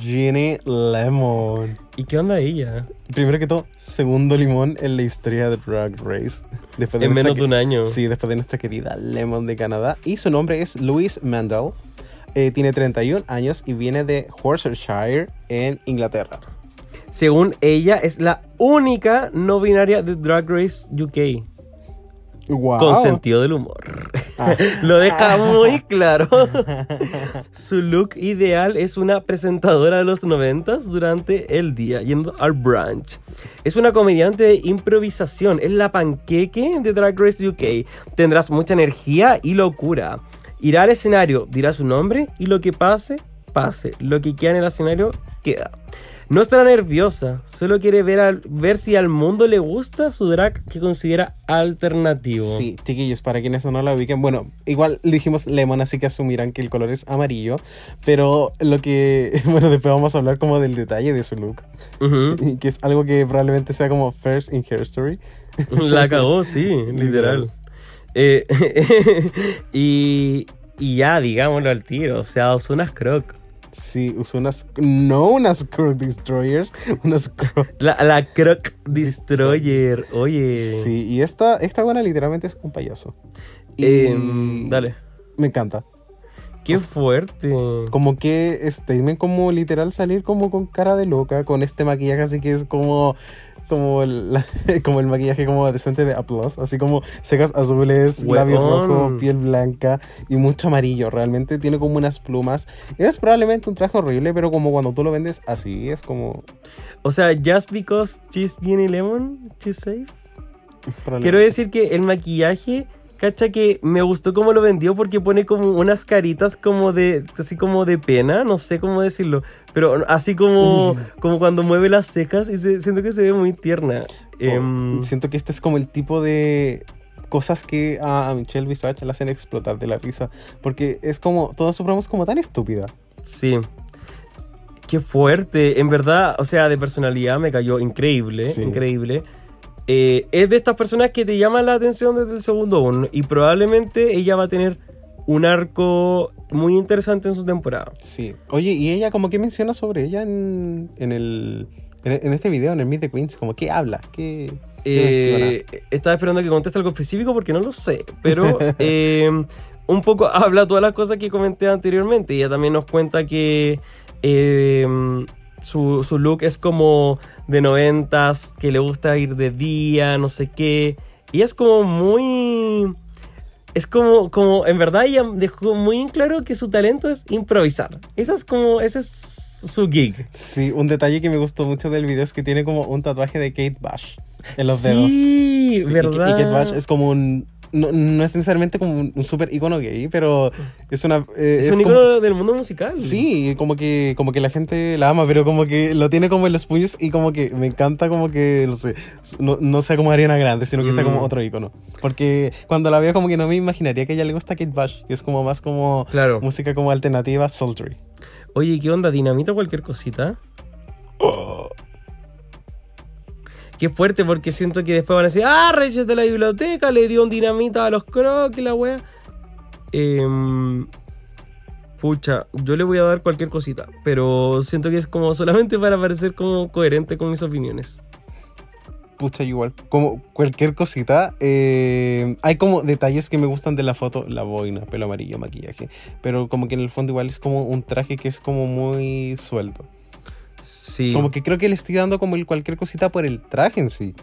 Jenny Lemon. ¿Y qué onda ella? Primero que todo, segundo limón en la historia de Drag Race. Después En menos de un año. Sí, después de nuestra querida Lemon de Canadá. Y su nombre es Louis Mandel. Eh, tiene 31 años y viene de Worcestershire en Inglaterra. Según ella, es la única no binaria de Drag Race UK. Wow. Con sentido del humor. <laughs> Lo deja muy claro. <laughs> Su look ideal es una presentadora de los noventas durante el día, yendo al brunch. Es una comediante de improvisación, es la panqueque de Drag Race UK. Tendrás mucha energía y locura. Irá al escenario, dirá su nombre y lo que pase, pase. Lo que queda en el escenario, queda. No estará nerviosa, solo quiere ver, al- ver si al mundo le gusta su drag que considera alternativo. Sí, chiquillos, para quienes no la ubiquen, bueno, igual dijimos lemon, así que asumirán que el color es amarillo, pero lo que, <laughs> bueno, después vamos a hablar como del detalle de su look, Ujú. <laughs> que es algo que probablemente sea como first in her story. <laughs> La cagó, sí, literal. Eh, y, y ya, digámoslo al tiro, o sea, usó unas croc. Sí, usó unas, no unas Croc Destroyers, unas Croc. La, la croc destroyer, oye. Sí, y esta, esta buena literalmente es un payaso. Y Em, dale. Me encanta. Qué fuerte. Como que statement como literal salir como con cara de loca, con este maquillaje así que es como como el, la- <laughs> como el maquillaje como decente de Applause, así como cejas azules, labios rojos, piel blanca y mucho amarillo. Realmente tiene como unas plumas. Es probablemente un traje horrible, pero como cuando tú lo vendes así, es como... O sea, just because she's Ginny Lemon, she's safe. Quiero decir que el maquillaje, cacha que me gustó cómo lo vendió porque pone como unas caritas como de, así como de pena, no sé cómo decirlo, pero así como, como cuando mueve las cejas y se- siento que se ve muy tierna. Em, Oh, Siento que este es como el tipo de cosas que a a Michelle Visage la hacen explotar de la risa. Porque es como, toda su broma es como tan estúpida. sí. Qué fuerte, en verdad, o sea, de personalidad me cayó increíble, Sí. increíble. Eh, es de estas personas que te llaman la atención desde el segundo uno y probablemente ella va a tener un arco muy interesante en su temporada. Sí. Oye, y ella como que menciona sobre ella en, en el... En, en este video, en el Meet the Queens, como que habla, que... Eh, estaba esperando que conteste algo específico porque no lo sé, pero <laughs> eh, un poco habla todas las cosas que comenté anteriormente. Ella también nos cuenta que eh, su, su look es como de noventas, que le gusta ir de día, no sé qué. Y es como muy... Es como, como, en verdad ella dejó muy en claro que su talento es improvisar. Esa es como, ese es su gig. Sí, un detalle que me gustó mucho del video es que tiene como un tatuaje de Kate Bush en los dedos. Sí, Sí, y- ¿verdad? Y, Kate Bush es como un no, no es necesariamente como un, un super icono gay, pero es una... eh, Es, un como- icono del mundo musical. Sí, como que, como que la gente la ama, pero como que lo tiene como en los puños y como que me encanta como que, no sé, no, no sea como Ariana Grande, sino que sea como Mm. otro icono. Porque cuando la veo como que no me imaginaría que a ella le gusta Kate Bush, que es como más como Claro. música como alternativa, sultry. Oye, ¿qué onda? ¿Dinamita o cualquier cosita? Fuerte, porque siento que después van a decir, ah, Reyes de la biblioteca le dio un dinamita a los crocs y la wea. Em, pucha, yo le voy a dar cualquier cosita, pero siento que es como solamente para parecer como coherente con mis opiniones. Pucha, igual, como cualquier cosita. eh, hay como detalles que me gustan de la foto, la boina, pelo amarillo, maquillaje. Pero como que en el fondo igual es como un traje que es como muy suelto. Sí. Como que creo que le estoy dando como el cualquier cosita por el traje en sí.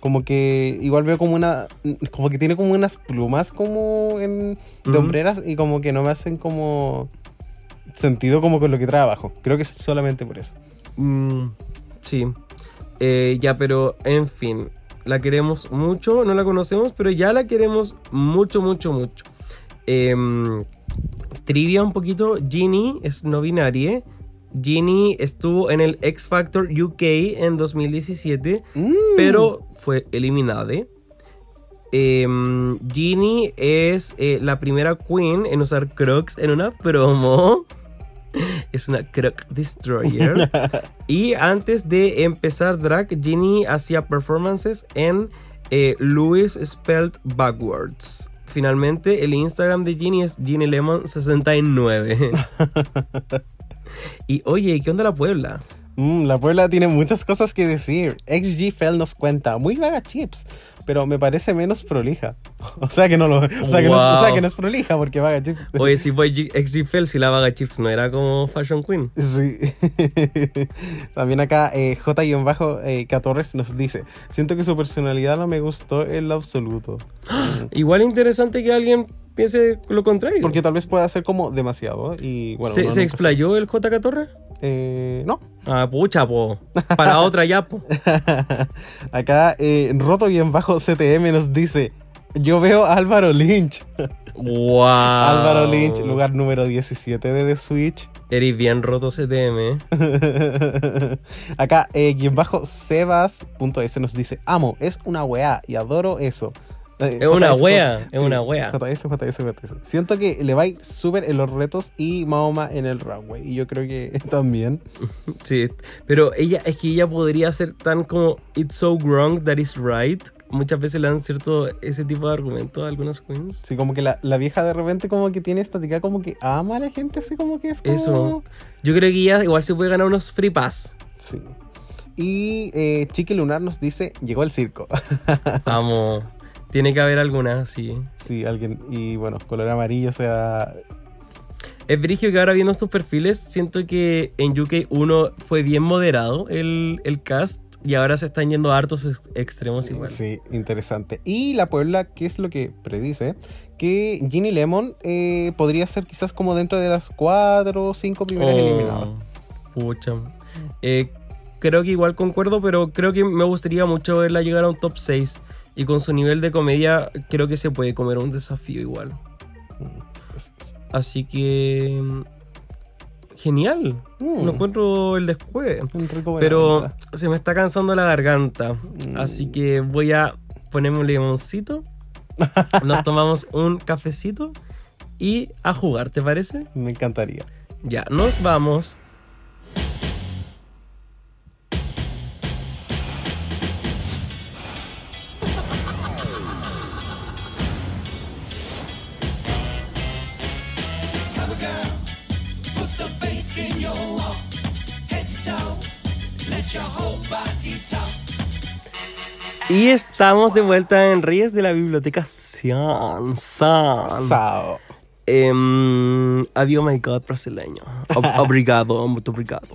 Como que igual veo como una. Como que tiene como unas plumas como en, de Ujú. hombreras y como que no me hacen como sentido como con lo que trabajo. Creo que es solamente por eso. Mm, sí. Eh, ya, pero en fin. La queremos mucho, no la conocemos, pero ya la queremos mucho, mucho, mucho. Em, trivia un poquito. Ginny es no binaria. Ginny estuvo en el X Factor UK en 2017, Mm. pero fue eliminada. Em, Ginny es eh, la primera queen en usar Crocs en una promo. <laughs> Es una Croc Destroyer. <laughs> y antes de empezar drag, Ginny hacía performances en eh, Louis Spelled Backwards. Finalmente, el Instagram de Ginny es Ginny Lemon 69. <laughs> y oye, ¿qué onda la Puebla? Mm, la Puebla tiene muchas cosas que decir. XG Fell nos cuenta, muy vaga chips, pero me parece menos prolija. <laughs> O sea que no lo, o sea que, no, es- o sea Wow. que no es prolija porque vaga chips. <laughs> Oye, si fue XGFL, si la vaga chips no era como Fashion Queen. Sí. <laughs> También acá eh, J-K Torres nos dice, siento que su personalidad no me gustó en lo absoluto. <gasps> Igual interesante que alguien piense lo contrario. Porque tal vez pueda ser como demasiado y bueno. ¿Se, explayó el JK Torres? Eh, no. Ah, pucha, po. Para otra ya, po. <laughs> Acá eh, Roto-CTM nos dice, yo veo a Álvaro Lynch. Wow. Álvaro Lynch, lugar número 17 de The Switch. Eres bien roto CTM. <laughs> Acá, eh, guion bajo Sebas.s nos dice, amo, es una weá y adoro eso. Es una wea, es una wea. JS, JS, JS. Siento que le va a ir súper en los retos y Mahoma en el runway. Y yo creo que <laughs> también. Sí, pero ella, es que ella podría ser tan como It's so wrong that is right. Muchas veces le dan cierto ese tipo de argumentos a algunas queens. Sí, como que la, la vieja de repente como que tiene estática, como que ama a la gente, así como que es como... Eso. Yo creo que ella igual se puede ganar unos free pass. Sí. Y eh, Chiqui Lunar nos dice, llegó el circo. <laughs> Amo. Tiene que haber alguna, sí. sí, alguien. Y bueno, color amarillo, o sea... Es brigio que ahora viendo estos perfiles, siento que en UK 1 fue bien moderado el, el cast y ahora se están yendo a hartos ex- extremos igual. Sí, interesante. Y la Puebla, ¿qué es lo que predice? Que Ginny Lemon eh, podría ser quizás como dentro de las cuatro o cinco primeras Oh, eliminadas. Pucha. Eh, creo que igual concuerdo, pero creo que me gustaría mucho verla llegar a un top 6. Y con su nivel de comedia, creo que se puede comer un desafío igual. Así que. mm, Genial. Mm. No encuentro el descueve. Un rico buena Pero se me está cansando la garganta. Mm. Así que voy a ponerme un limoncito. <laughs> Nos tomamos un cafecito. Y a jugar, ¿te parece? Me encantaría. Ya, nos vamos. Y estamos de vuelta en Reyes de la Biblioteca San. San. Sao. Em, adiós, my God, brasileño. Ob- <laughs> obrigado, muito obrigado.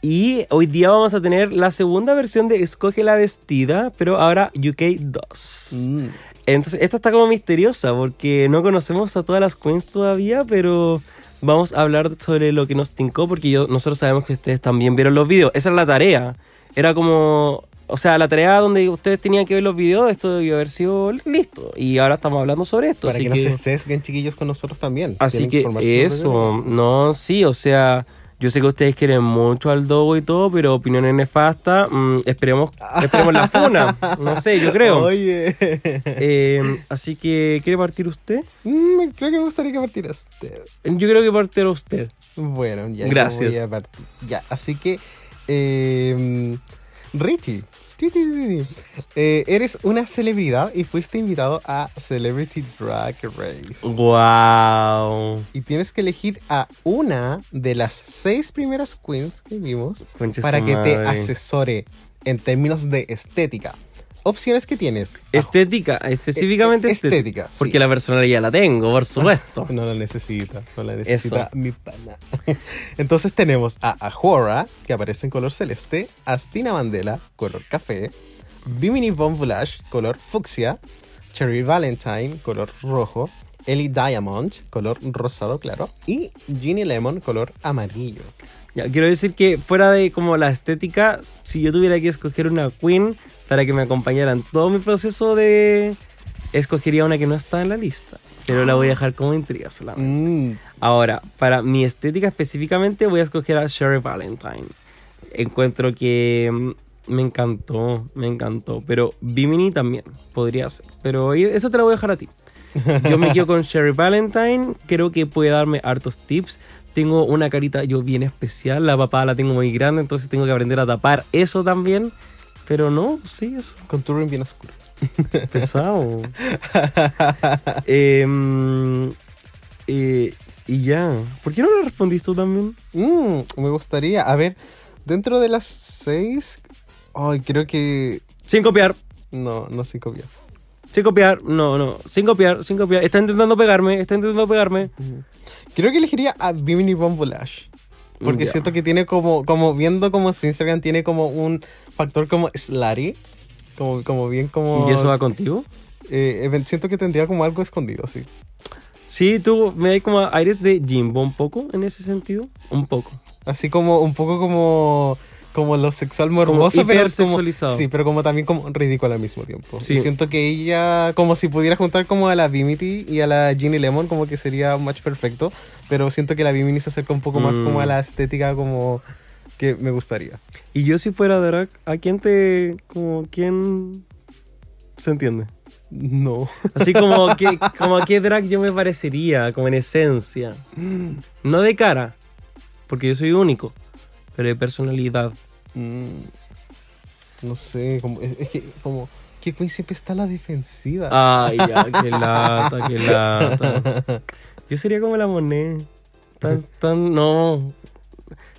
Y hoy día vamos a tener la segunda versión de Escoge la Vestida, pero ahora UK 2. Mm. Entonces, esta está como misteriosa porque no conocemos a todas las queens todavía, pero vamos a hablar sobre lo que nos tincó porque yo, nosotros sabemos que ustedes también vieron los videos. Esa era la tarea. Era como o sea, la tarea donde ustedes tenían que ver los videos, esto debió haber sido listo. Y ahora estamos hablando sobre esto. Para así que, no se sesguen chiquillos con nosotros también. Así que eso, no, sí, o sea, yo sé que ustedes quieren mucho al Dogo y todo, pero opiniones nefastas, mm, esperemos, <laughs> esperemos la funa, no sé, yo creo. Oye. Eh, así que, ¿quiere partir usted? Mm, creo que me gustaría que partiera usted. Yo creo que partirá usted. Bueno, ya. Gracias. voy a partir. Ya, así que. eh, Richie. Eh, eres una celebridad y fuiste invitado a Celebrity Drag Race. Wow. Y tienes que elegir a una de las seis primeras queens que vimos Concha para que te asesore en términos de estética. Opciones que tienes. Estética, específicamente Eh, eh, estética. sí. Porque la personalidad la tengo, por supuesto. No la necesita, no la necesita Eso. mi pana. <laughs> Entonces tenemos a Ahora, que aparece en color celeste, Astina Mandela, color café, Bimini Von Village, color fucsia, Cherry Valentine, color rojo, Ellie Diamond, color rosado claro, y Ginny Lemon, color amarillo. Ya, quiero decir que fuera de como la estética, si yo tuviera que escoger una queen para que me acompañara en todo mi proceso de... Escogería una que no está en la lista, pero la voy a dejar como intriga solamente. Mm, Ahora, para mi estética específicamente voy a escoger a Sherry Valentine. Encuentro que mm, me encantó, me encantó. Pero Bimini también podría ser. Pero eso te lo voy a dejar a ti. Yo me quedo con <laughs> Sherry Valentine. Creo que puede darme hartos tips. Tengo una carita yo bien especial. La papada la tengo muy grande, entonces tengo que aprender a tapar eso también. Pero no, sí, eso. Contouring bien oscuro. <laughs> Pesado. <laughs> Em, eh, y ya. ¿Por qué no le respondiste tú también? Mm, me gustaría, a ver, dentro de las seis, ay, creo que... Sin copiar. No, no sin copiar. Sin copiar. No, no. Sin copiar, sin copiar. Está intentando pegarme. Está intentando pegarme. Creo que elegiría a Bimini Village. Porque Ya. siento que tiene como, como viendo como su Instagram tiene como un factor como slutty. Como, como bien como... ¿Y eso va contigo? eh, siento que tendría como algo escondido, sí. Sí, tú me das como aires de Jimbo un poco en ese sentido. Un poco. Así como un poco como como lo sexual morboso, pero como, sí, pero como también como ridículo al mismo tiempo. Sí. Y siento que ella, como si pudiera juntar como a la Bimini y a la Ginny Lemon, como que sería un match perfecto, pero siento que la Bimini se acerca un poco más Mm. como a la estética como que me gustaría. Y yo si fuera drag, ¿a quién te... como quién... se entiende? No. Así como <laughs> que como a qué drag yo me parecería, como en esencia. No de cara, porque yo soy único, pero de personalidad. Mm, no sé, como, es, es que como que Queen siempre está a la defensiva. Ay, ya, <laughs> qué lata, qué lata. Yo sería como la Monet. Tan, tan, no.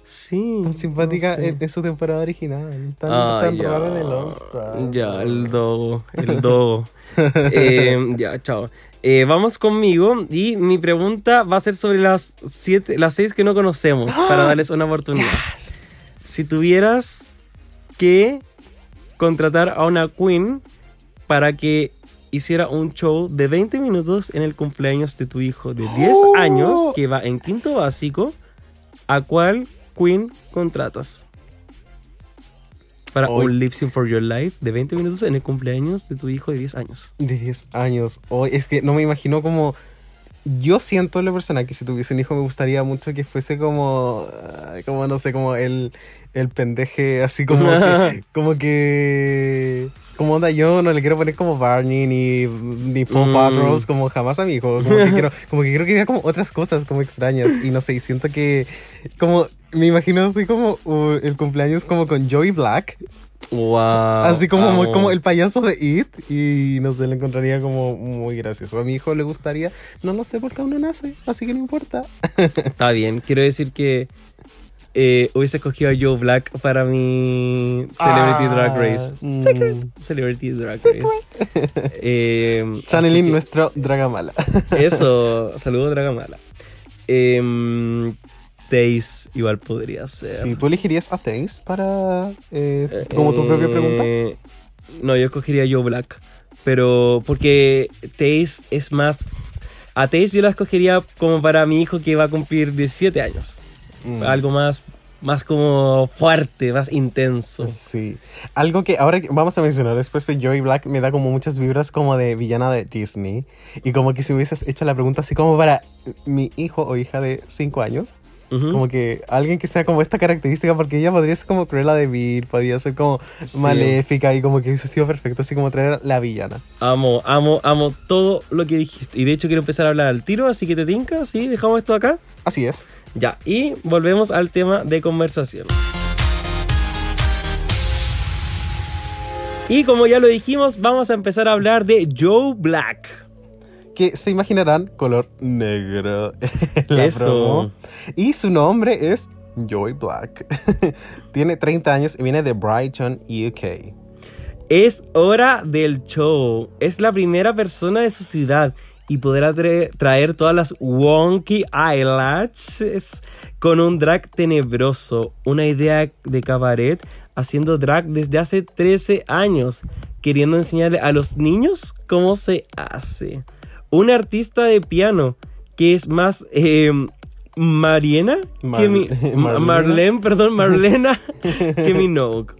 Sí. tan simpática no sé. en, en su temporada original. Tan, Ay, tan rara en el All-Star. Ya, el dogo, el dogo. <laughs> Eh, ya, chao. Eh, vamos conmigo y mi pregunta va a ser sobre las siete, las seis que no conocemos para darles una oportunidad. Si tuvieras que contratar a una queen para que hiciera un show de 20 minutos en el cumpleaños de tu hijo de 10 años que va en quinto básico, ¿a cuál queen contratas? Para Hoy- un lip sync for your life de 20 minutos en el cumpleaños de tu hijo de 10 años. De 10 años. Hoy es que no me imagino como. Yo siento en lo personal que si tuviese un hijo me gustaría mucho que fuese como. Como no sé, como el, el pendeje, así como que. <laughs> Como que. Como onda, yo no le quiero poner como Barney ni, ni Paw Mm. Patrols como jamás a mi hijo. Como que, quiero, como que quiero que vea como otras cosas como extrañas. Y no sé, y siento que. Como. Me imagino así como uh, el cumpleaños como con Joey Black. Wow. Así como, muy como el payaso de It y no sé, lo encontraría como muy gracioso. A mi hijo le gustaría, no lo sé porque aún no nace, así que no importa. Está bien, quiero decir que eh, hubiese escogido a Joe Black para mi Celebrity Ah, Drag Race. mm. Secret. Celebrity Drag Race. <laughs> Eh, así Channeling que- nuestro Dragamala. <laughs> Eso, saludos Dragamala. Eh, Taze igual podría ser. Si tú elegirías a Taze para eh, como tu propia pregunta. Eh, No, yo escogería Joe Black. Pero porque Taze es más. A Taze yo la escogería como para mi hijo que va a cumplir 17 años. Mm. Algo más más como fuerte, más intenso. Sí. Algo que ahora vamos a mencionar después, pero Joey Black me da como muchas vibras como de villana de Disney. Y como que si hubieses hecho la pregunta así como para mi hijo o hija de 5 años. Ujú. Como que alguien que sea como esta característica, porque ella podría ser como Cruella de Vil, podría ser como Sí. maléfica y como que hubiese sido perfecto, así como traer a la villana. Amo, amo, amo todo lo que dijiste. Y de hecho quiero empezar a hablar al tiro, así que te tinca, ¿sí? Dejamos esto acá. Así es. Ya, y volvemos al tema de conversación. Y como ya lo dijimos, vamos a empezar a hablar de Joe Black. Que se imaginarán color negro <laughs> la Eso. promo. Y su nombre es Joey Black. <laughs> Tiene 30 años y viene de Brighton, UK. Es hora del show. Es la primera persona de su ciudad y podrá tra- traer todas las wonky eyelashes con un drag tenebroso. Una idea de cabaret haciendo drag desde hace 13 años, queriendo enseñarle a los niños cómo se hace. Un artista de piano que es más eh, Mariena que mi, <laughs> Marlena. Marlene, perdón, <laughs> Marlena <laughs> que Minogue.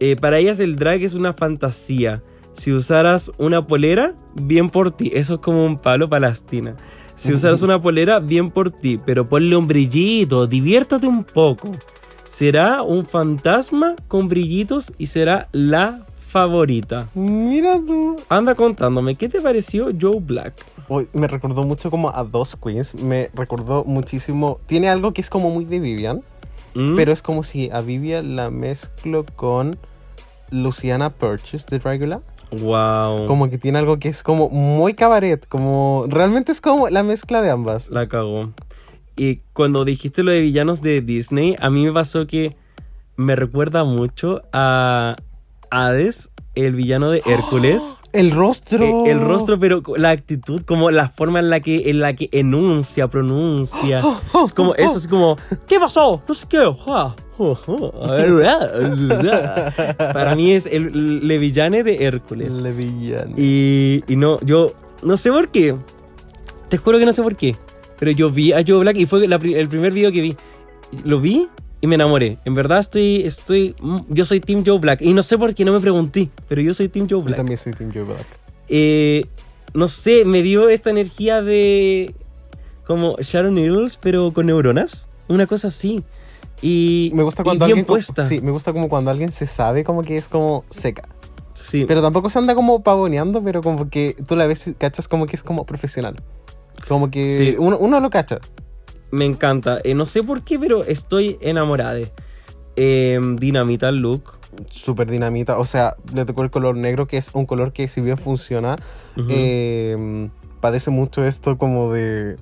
Eh, para ellas el drag es una fantasía. Si usaras una polera, bien por ti. Eso es como un palo palastina. Si usaras una polera, bien por ti. Pero ponle un brillito, diviértate un poco. Será un fantasma con brillitos y será la favorita. Mira tú. Anda contándome, ¿qué te pareció Joe Black? Me recordó mucho como a dos queens. Me recordó muchísimo. Tiene algo que es como muy de Vivian. ¿Mm? Pero es como si a Vivian la mezclo con Luciana Purchase de Dragula. Wow. Como que tiene algo que es como muy cabaret. Como realmente es como la mezcla de ambas. La cagó. Y cuando dijiste lo de villanos de Disney, a mí me pasó que me recuerda mucho a Hades, el villano de Hércules. <gasps> El rostro. Eh, el rostro, pero la actitud, como la forma en la que, en la que enuncia, pronuncia. <gasps> Es como eso, es como, ¿qué pasó? No sé qué. <laughs> Para mí es el le villane de Hércules. Le villano. Y, y no, yo no sé por qué. Te juro que no sé por qué. Pero yo vi a Joe Black y fue la el primer video que vi. Lo vi y me enamoré. En verdad estoy, estoy, mm, yo soy Team Joe Black. Y no sé por qué, no me pregunté. Pero yo soy Team Joe Yo Black. también soy Team Joe Black. Eh, no sé, me dio esta energía de como Sharon Needles, pero con neuronas. Una cosa así. Y, Me gusta cuando alguien. puesta. Sí, me gusta como cuando alguien se sabe como que es como seca. Sí. Pero tampoco se anda como pavoneando, pero como que tú la ves y cachas como que es como profesional. Como que Sí. uno, uno lo cacha. Me encanta. Eh, no sé por qué, pero estoy enamorada. Eh, dinamita el look. Súper dinamita. O sea, le tocó el color negro, que es un color que si bien funciona, eh, padece mucho esto como de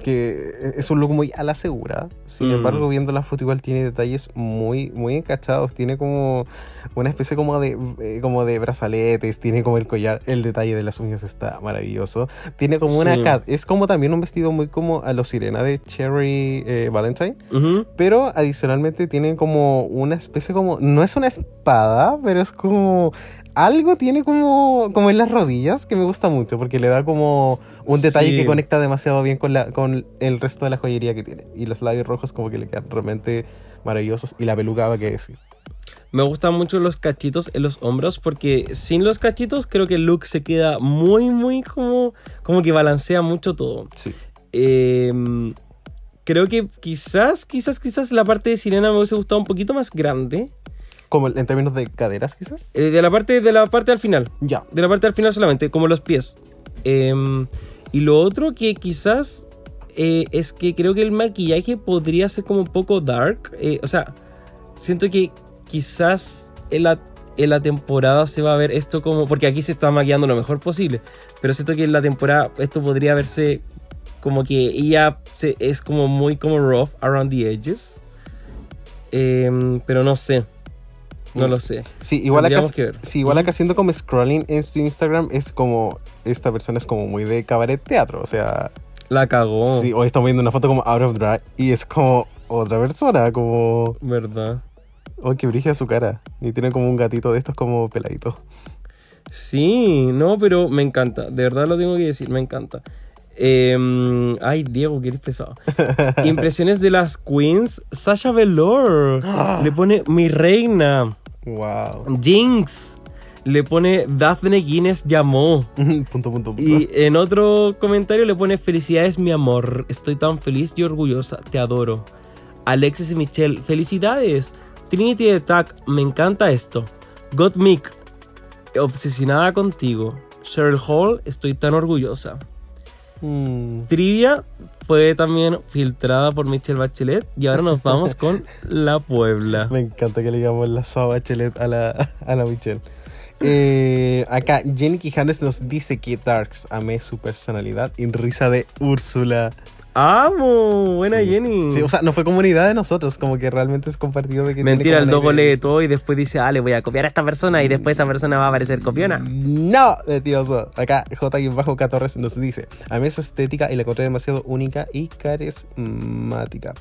que es un look muy a la segura. Sin Mm. embargo, viendo la foto igual tiene detalles muy muy encachados. Tiene como una especie como de eh, como de brazaletes, tiene como el collar, el detalle de las uñas está maravilloso. Tiene como una Sí. ca- es como también un vestido muy como a lo sirena de Cherry eh, Valentine. Pero adicionalmente tiene como una especie como. No es una espada, pero es como. Algo tiene como, como en las rodillas que me gusta mucho porque le da como un detalle Sí. que conecta demasiado bien con, la, con el resto de la joyería que tiene. Y los labios rojos como que le quedan realmente maravillosos. Y la peluca va que decir. Me gustan mucho los cachitos en los hombros porque sin los cachitos creo que el look se queda muy, muy como, como que balancea mucho todo. Sí. Eh, creo que quizás, quizás, quizás la parte de sirena me hubiese gustado un poquito más grande. Como en términos de caderas, quizás. Eh, de la parte de la parte al final. Ya. De la parte al final solamente, como los pies. Em, y lo otro que quizás eh, es que creo que el maquillaje podría ser como un poco dark. eh, o sea, siento que quizás en la, en la temporada se va a ver esto como... Porque aquí se está maquillando lo mejor posible. Pero siento que en la temporada esto podría verse como que ella se- es como muy como rough around the edges. Em, pero no sé. No lo sé. Sí, igual acá, sí, igual acá haciendo como scrolling en su Instagram es como. Esta persona es como muy de cabaret teatro. O sea, La cagó. Sí, hoy estamos viendo una foto como out of drag y es como otra persona, como... ¿Verdad? Oh, que brilla su cara. Y tiene como un gatito de estos como peladito. Sí, no, pero me encanta. De verdad lo tengo que decir, me encanta. Em, ay, Diego, que eres pesado. <laughs> Impresiones de las queens. Sasha Velour <gasps> le pone mi reina. Wow. Jinx le pone Daphne Guinness llamó. <laughs> punto, punto, punto. Y en otro comentario le pone felicidades mi amor. Estoy tan feliz y orgullosa. Te adoro. Alexis y Michelle, felicidades. Trinity Attack, me encanta esto. Gottmik, obsesionada contigo. Cheryl Hall, estoy tan orgullosa. Mm. Trivia fue también filtrada por Michelle Bachelet y ahora nos vamos con <laughs> La Puebla. Me encanta que le digamos la soba Bachelet a la, a la Michelle. Eh, acá Jenny Quijanes nos dice que Darks amé su personalidad y risa de Úrsula. ¡Amo! Buena Sí. Jenny. Sí, o sea, no fue comunidad de nosotros, como que realmente es compartido de que Mentira, el dogo lee todo y después dice, ah, le voy a copiar a esta persona y después esa persona va a aparecer copiona. No, mentiroso. Acá J-Bajo Torres nos dice: A mí su estética y la encontré demasiado única y carismática.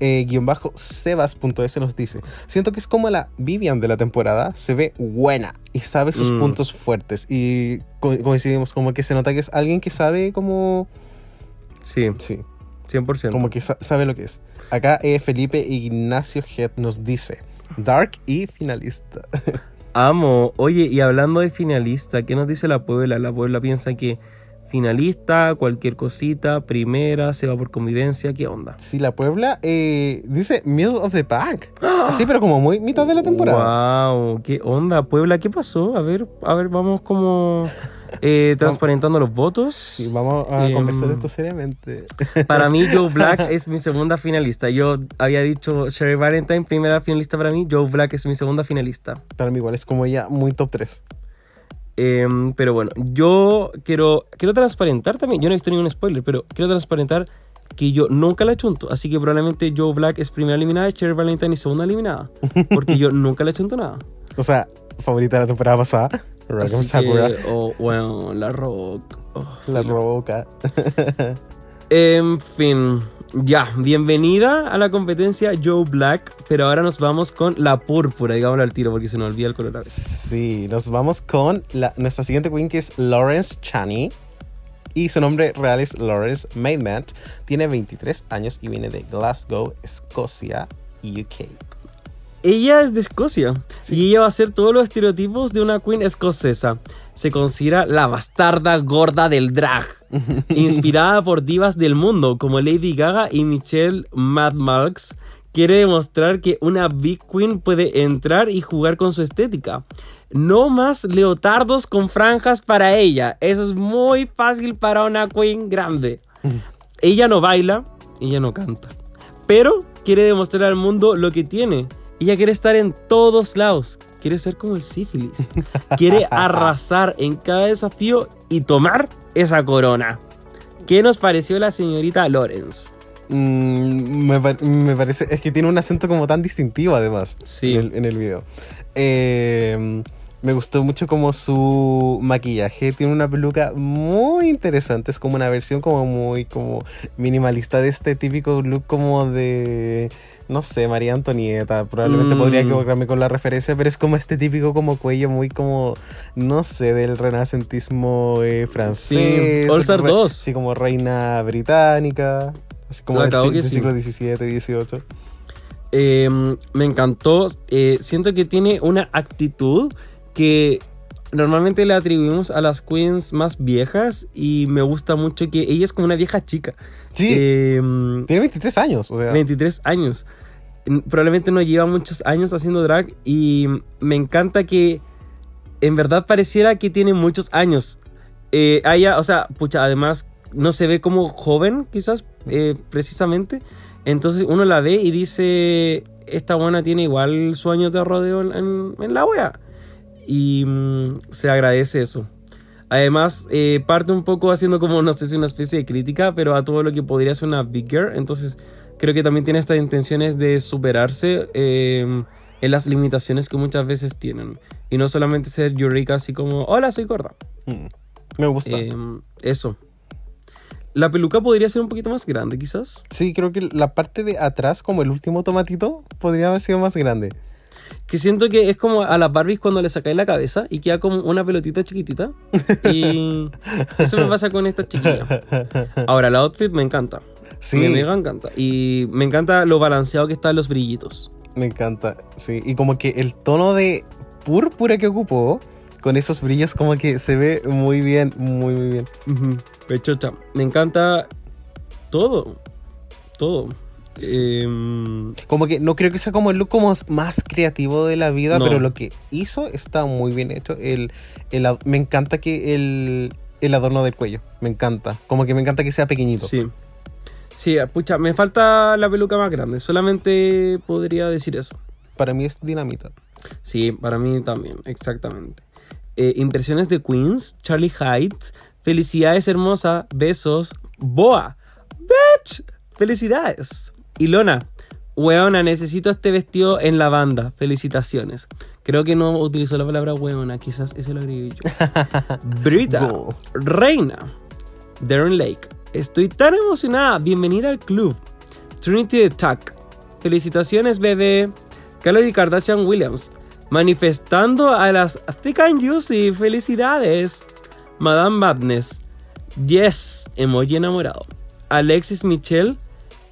Eh, guion bajo Sebas.s nos dice: Siento que es como la Vivian de la temporada, se ve buena y sabe sus Mm. puntos fuertes. Y co- coincidimos, como que se nota que es alguien que sabe como. Sí, Sí, 100%. como que sa- sabe lo que es. Acá eh, Felipe Ignacio Head nos dice: Dark y finalista. <laughs> Amo. Oye, y hablando de finalista, ¿qué nos dice la Puebla? La Puebla piensa que finalista, cualquier cosita, primera, se va por convivencia, ¿qué onda? Sí, la Puebla eh, dice middle of the pack. Así, pero como muy mitad de la temporada. Wow, ¿qué onda? Puebla, ¿qué pasó? A ver, a ver, vamos como eh, transparentando los votos. Sí, vamos a Em, conversar esto seriamente. <laughs> Para mí, Joe Black es mi segunda finalista. Yo había dicho Sherry Valentine, primera finalista para mí. Joe Black es mi segunda finalista. Para mí igual es como ella muy top 3. Em, pero bueno, yo quiero, quiero transparentar también. Yo no he visto ningún spoiler, pero quiero transparentar que yo nunca la chunto. Así que probablemente Joe Black es primera eliminada Sherry Valentine es segunda eliminada. Porque yo <laughs> nunca la chunto nada. O sea, favorita de la temporada pasada. Así Sakura. que, oh, bueno, la rock. oh, La roca. En fin, ya, bienvenida a la competencia Joe Black, pero ahora nos vamos con la púrpura, digámoslo al tiro porque se nos olvida el color. Sí, nos vamos con la- nuestra siguiente queen que es Lawrence Chaney. Y su nombre real es Lawrence Maidment. Tiene 23 años y viene de Glasgow, Escocia, UK. Ella es de Escocia y ella va a hacer todos los estereotipos de una queen escocesa. Se considera la bastarda gorda del drag, <laughs> inspirada por divas del mundo como Lady Gaga y Michelle Mad Marks. Quiere demostrar que una big queen puede entrar y jugar con su estética. No más leotardos con franjas para ella. Eso es muy fácil para una queen grande. <laughs> Ella no baila, ella no canta. Pero quiere demostrar al mundo lo que tiene. Ella quiere estar en todos lados. Quiere ser como el sífilis. <laughs> Quiere arrasar en cada desafío y tomar esa corona. ¿Qué nos pareció la señorita Lawrence? Mm, me, pa- me parece, es que tiene un acento como tan distintivo además Sí. en, el, en el video. Eh, me gustó mucho como su maquillaje, tiene una peluca muy interesante, es como una versión como muy como minimalista de este típico look como de, no sé, María Antonieta, probablemente Mm. podría equivocarme con la referencia, pero es como este típico como cuello muy como, no sé, del renacentismo eh, francés. All Star re- 2. Sí, como reina británica. Así como del, del sí. siglo XVII, XVIII. Eh, me encantó. Eh, siento que tiene una actitud que normalmente le atribuimos a las queens más viejas y me gusta mucho que ella es como una vieja chica. Sí, Eh, tiene 23 años, o sea. 23 años. Probablemente no lleva muchos años haciendo drag y me encanta que en verdad pareciera que tiene muchos años. Eh, ella, o sea, pucha, además no se ve como joven, quizás, eh, precisamente. Entonces uno la ve y dice, esta buena tiene igual su año de rodeo en, en- en la wea. Y mm, se agradece eso. Además, eh, parte un poco haciendo como, no sé si una especie de crítica, pero a todo lo que podría ser una big girl. Entonces, creo que también tiene estas intenciones de superarse eh, en las limitaciones que muchas veces tienen. Y no solamente ser Eureka así como, hola, soy gorda. Mm, Me gusta. Eh, eso. La peluca podría ser un poquito más grande, quizás. sí, creo que la parte de atrás, como el último tomatito, podría haber sido más grande. Que siento que es como a las Barbies cuando le sacáis la cabeza y queda como una pelotita chiquitita. Y <laughs> eso me pasa con esta chiquilla. Ahora, la outfit me encanta. Sí. Me mega encanta. Y me encanta lo balanceado que están los brillitos. Me encanta, sí. Y como que el tono de púrpura que ocupó, con esos brillos, como que se ve muy bien, muy, muy bien. Pechocha. Me encanta todo. Todo. Em, Como que no creo que sea como el look como más creativo de la vida, No. pero lo que hizo está muy bien hecho. El, el me encanta que el, el adorno del cuello, me encanta. Como que me encanta que sea pequeñito. sí. Sí, pucha, me falta la peluca más grande. Solamente podría decir eso. Para mí es dinamita. Sí, para mí también, exactamente. Eh, impresiones de Queens, Charlie Heights, felicidades hermosa, besos, Boa, bitch, felicidades. Ilona, weona, necesito este vestido en la banda, felicitaciones. Creo que no utilizó la palabra weona, quizás ese lo agregué yo. <laughs> Brita, Go. Reina, Darren Lake, estoy tan emocionada, bienvenida al club. Trinity Attack, felicitaciones bebé. Khloe Kardashian Williams, manifestando a las Thick and Juicy, felicidades. Madame Madness, yes, emoji enamorado. Alexis Michelle,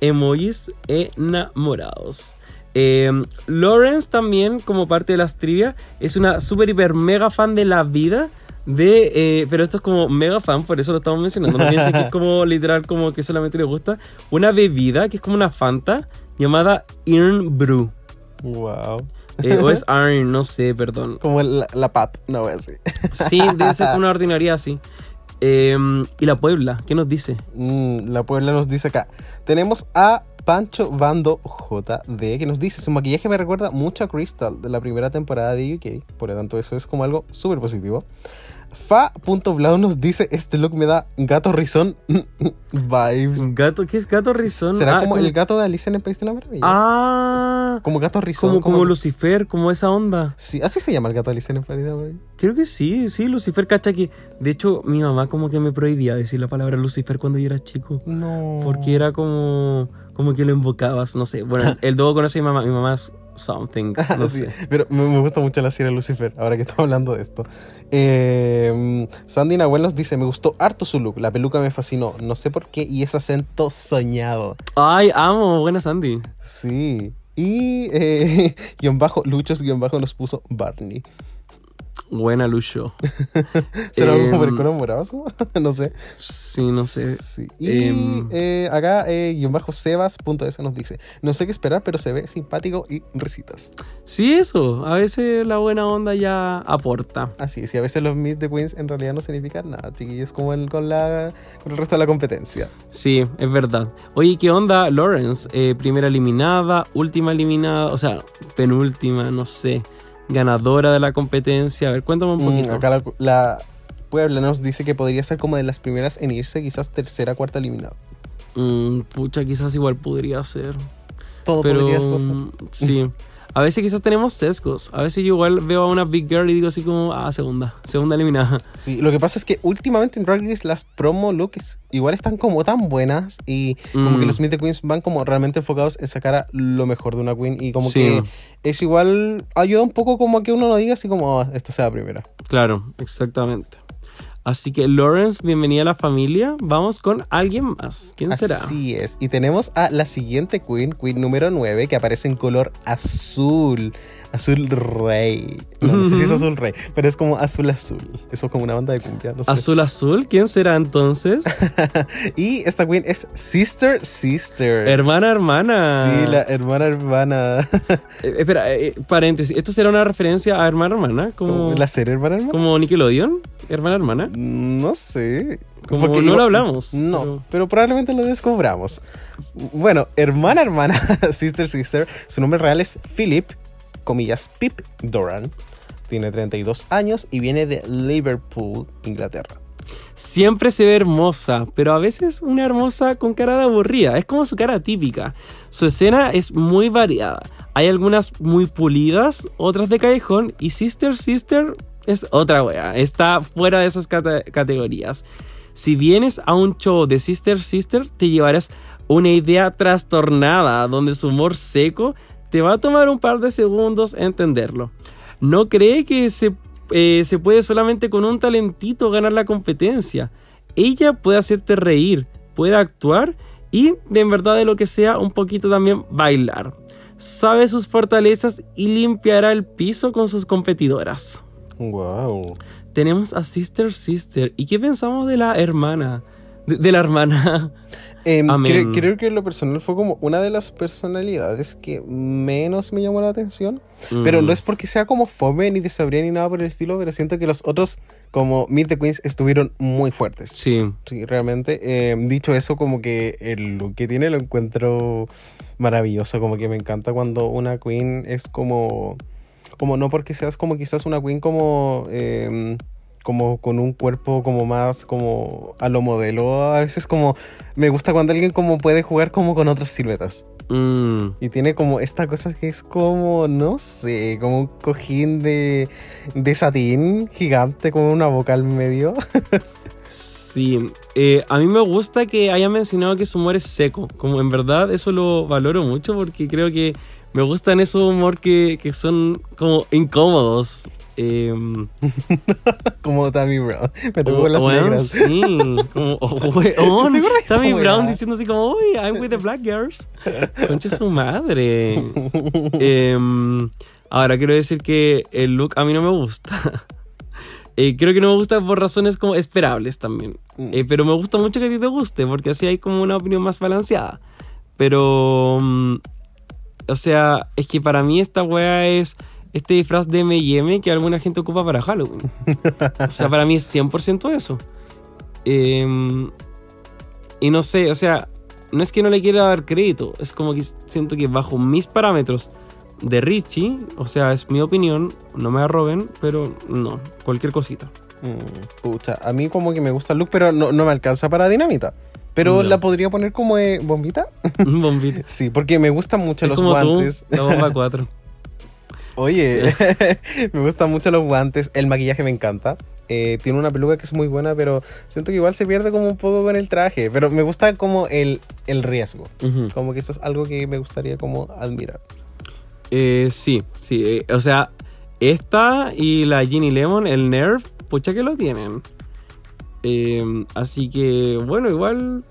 emojis enamorados. Eh, Lawrence también, como parte de las trivia, es una super hiper mega fan de la vida. De, eh, pero esto es como mega fan, por eso lo estamos mencionando. No piensen que es como <laughs> literal, como que solamente le gusta. Una bebida que es como una Fanta llamada Iron Brew. Wow. Eh, o es <laughs> Iron, no sé, perdón. Como la, la pap, no voy a decir. Sí, debe ser una <laughs> ordinaria así. Eh, y la Puebla, ¿qué nos dice? Mm, la Puebla nos dice acá. Tenemos a Pancho Bando JD que nos dice: Su maquillaje me recuerda mucho a Crystal de la primera temporada de UK. Por lo tanto, eso es como algo súper positivo. Fa.blau nos dice: Este look me da gato rizón <laughs> vibes. Gato, ¿qué es gato rizón? ¿Será Ah, como el gato de Alicia en el País de las Maravillas? Ah, Como gato rizón. como, como Lucifer, como esa onda. Sí, así se llama el gato de Alicia en el País de las Maravillas. Creo que sí, sí, Lucifer, cacha que. De hecho, mi mamá como que me prohibía decir la palabra Lucifer cuando yo era chico. No. Porque era como. Como que lo invocabas, no sé. Bueno, <laughs> el dogo conoce a mi mamá. Mi mamá es something, <laughs> no Sí, sé. pero me, gusta mucho la serie Lucifer, ahora que <laughs> estamos hablando de esto. Eh, Sandy Nahuel nos dice, me gustó harto su look, la peluca me fascinó, no sé por qué, y ese acento soñado. Ay, amo, buena Sandy. Sí. Y eh, <laughs> guion bajo, Luchos guion bajo nos puso Barney. Buena Lucho. <laughs> ¿Será algo como Em, supongo? <laughs> no sé. Sí, no sé. Sí. Y Em. eh, acá, eh, guion bajo Sebas.es nos dice, no sé qué esperar, pero se ve simpático y risitas. Sí, eso. A veces la buena onda ya aporta. Así es, y a veces los Meet the Queens en realidad no significan nada, chiquillos, como el, con, la, con el resto de la competencia. Sí, es verdad. Oye, ¿qué onda, Lawrence? Eh, primera eliminada, última eliminada, o sea, penúltima, no sé. Ganadora de la competencia. A ver, cuéntame un Mm, poquito. acá la, la Puebla nos dice que podría ser como de las primeras en irse, quizás tercera, cuarta eliminada. Mm, pucha, quizás igual podría ser. Todo Pero podría ser. mm, sí. <laughs> A veces quizás tenemos sesgos. A veces yo igual veo a una big girl y digo así como, ah, segunda, segunda eliminada. <laughs> Sí, lo que pasa es que últimamente en Drag Race las promo looks igual están como tan buenas y como Mm. que los Meet the Queens van como realmente enfocados en sacar a lo mejor de una queen y como Sí. que es igual, ayuda un poco como a que uno no diga así como, "Ah, esta sea la primera. Claro, exactamente. Así que Lawrence, bienvenida a la familia. Vamos con alguien más. ¿Quién será? Así es. Y tenemos a la siguiente queen, queen número 9, que aparece en color azul. Azul rey. No, no sé si es azul rey, pero es como azul azul. Eso es como una banda de cumbia. no sé. Azul azul, ¿quién será entonces? <laughs> y esta queen es Sister Sister. hermana, hermana. Sí, la hermana hermana. <laughs> Eh, espera, eh, paréntesis. ¿Esto será una referencia a hermana, hermana? Como, ¿La serie hermana hermana? como Nickelodeon, hermana, hermana. No sé. Como Porque no iba- lo hablamos, No, pero- pero... probablemente lo descubramos. Bueno, hermana, hermana, <laughs> sister, sister. Su nombre real es Philip, comillas, Pip Doran. Tiene 32 años y viene de Liverpool, Inglaterra. Siempre se ve hermosa, pero a veces una hermosa con cara de aburrida. Es como su cara típica. Su escena es muy variada. Hay algunas muy pulidas, otras de callejón. Y Sister Sister es otra wea. Está fuera de esas cate- categorías. Si vienes a un show de Sister Sister, te llevarás una idea trastornada donde su humor seco te va a tomar un par de segundos entenderlo. No cree que se, eh, se puede solamente con un talentito ganar la competencia. Ella puede hacerte reír, puede actuar y, en verdad, de lo que sea, un poquito también bailar. Sabe sus fortalezas y limpiará el piso con sus competidoras. Wow. Tenemos a Sister Sister. ¿Y qué pensamos de la hermana? De, de la hermana. <laughs> Em, cre- creo que lo personal fue como una de las personalidades que menos me llamó la atención. Pero Mm. no es porque sea como fome ni desabría ni nada por el estilo, pero siento que los otros, como Meet the Queens, estuvieron muy fuertes. Sí. Sí, realmente. eh, dicho eso, como que el look que tiene lo encuentro maravilloso. Como que me encanta cuando una queen es como. Como no porque seas como quizás una queen como. eh, como con un cuerpo como más como a lo modelo. A veces como. Me gusta cuando alguien como puede jugar como con otras siluetas. Mm. Y tiene como esta cosa que es como, no sé, como un cojín de, de satín gigante con una boca al medio. <laughs> Sí, eh, a mí me gusta que haya mencionado que su humor es seco. Como en verdad eso lo valoro mucho porque creo que me gustan esos humor que, que son como incómodos. Eh, <laughs> como Tammy Brown. <laughs> Me tocó las bueno, negras. Sí, como, <laughs> oh, weón, ¿Te acuerdas de esa Tammy? Brown diciendo así como, uy, I'm with the black girls. Concha su madre. Em, ahora, quiero decir que el look a mí no me gusta. Eh, creo que no me gusta por razones como esperables también. Mm. Eh, pero me gusta mucho que a ti te guste, porque así hay como una opinión más balanceada. Pero, mm, o sea, es que para mí esta wea es este disfraz de M&M que alguna gente ocupa para Halloween. O sea, para mí es 100% eso. Em, y no sé, o sea, no es que no le quiera dar crédito, es como que siento que bajo mis parámetros de Richie, o sea, es mi opinión, no me arroben, pero no, cualquier cosita. Mm, pucha, a mí como que me gusta el look, pero no, no me alcanza para dinamita. Pero No. la podría poner como eh, bombita. <laughs> Un bombito. Sí, porque me gustan mucho Es los como guantes. tú, la bomba 4. <laughs> Oye, <laughs> me gustan mucho los guantes. El maquillaje me encanta. Eh, tiene una peluca que es muy buena, pero siento que igual se pierde como un poco con el traje. Pero me gusta como el, el riesgo. Como que eso es algo que me gustaría como admirar. Eh, sí, sí. eh, o sea, esta y la Ginny Lemon, el Nerf, pucha que lo tienen. Eh, así que, bueno, igual.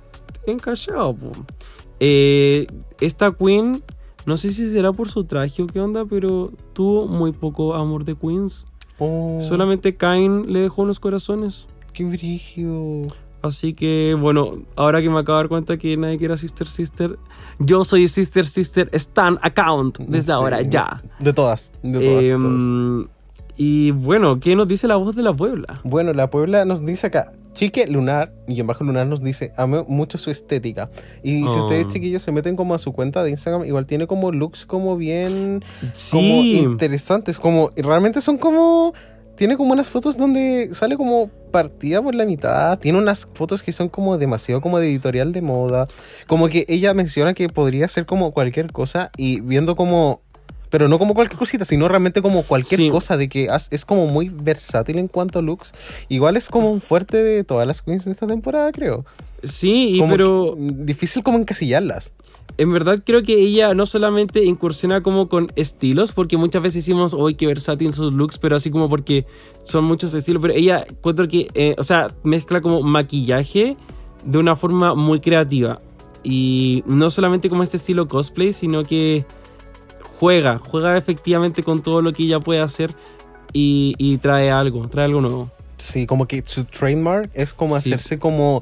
Eh, esta Queen, no sé si será por su traje o qué onda, pero tuvo muy poco amor de Queens. Oh, Solamente Kain le dejó unos corazones. qué brígido. Así que, bueno, ahora que me acabo de dar cuenta que nadie quiere Sister Sister, yo soy Sister Sister Stan Account desde Sí. ahora ya. De todas, de todas, de todas. Y bueno, ¿qué nos dice la voz de la Puebla? Bueno, la Puebla nos dice acá, Chique Lunar, y en bajo Lunar nos dice, amo mucho su estética. Y si Oh. ustedes chiquillos se meten como a su cuenta de Instagram, igual tiene como looks como bien, como Sí, interesantes, como, y realmente son como, tiene como unas fotos donde sale como partida por la mitad, tiene unas fotos que son como demasiado como de editorial de moda, como que ella menciona que podría ser como cualquier cosa y viendo como... Pero no como cualquier cosita, sino realmente como cualquier Sí. cosa, de que has- es como muy versátil en cuanto a looks. Igual es como un fuerte de todas las queens de esta temporada, creo. sí, y Como pero difícil como encasillarlas. en verdad creo que ella no solamente incursiona como con estilos, porque muchas veces decimos, hoy qué versátil sus looks, pero así como porque son muchos estilos, pero ella encuentro que, eh, o sea, mezcla como maquillaje de una forma muy creativa. Y no solamente como este estilo cosplay, sino que juega, juega efectivamente con todo lo que ella puede hacer y, y trae algo, trae algo nuevo. Sí, como que su trademark es como Sí. hacerse como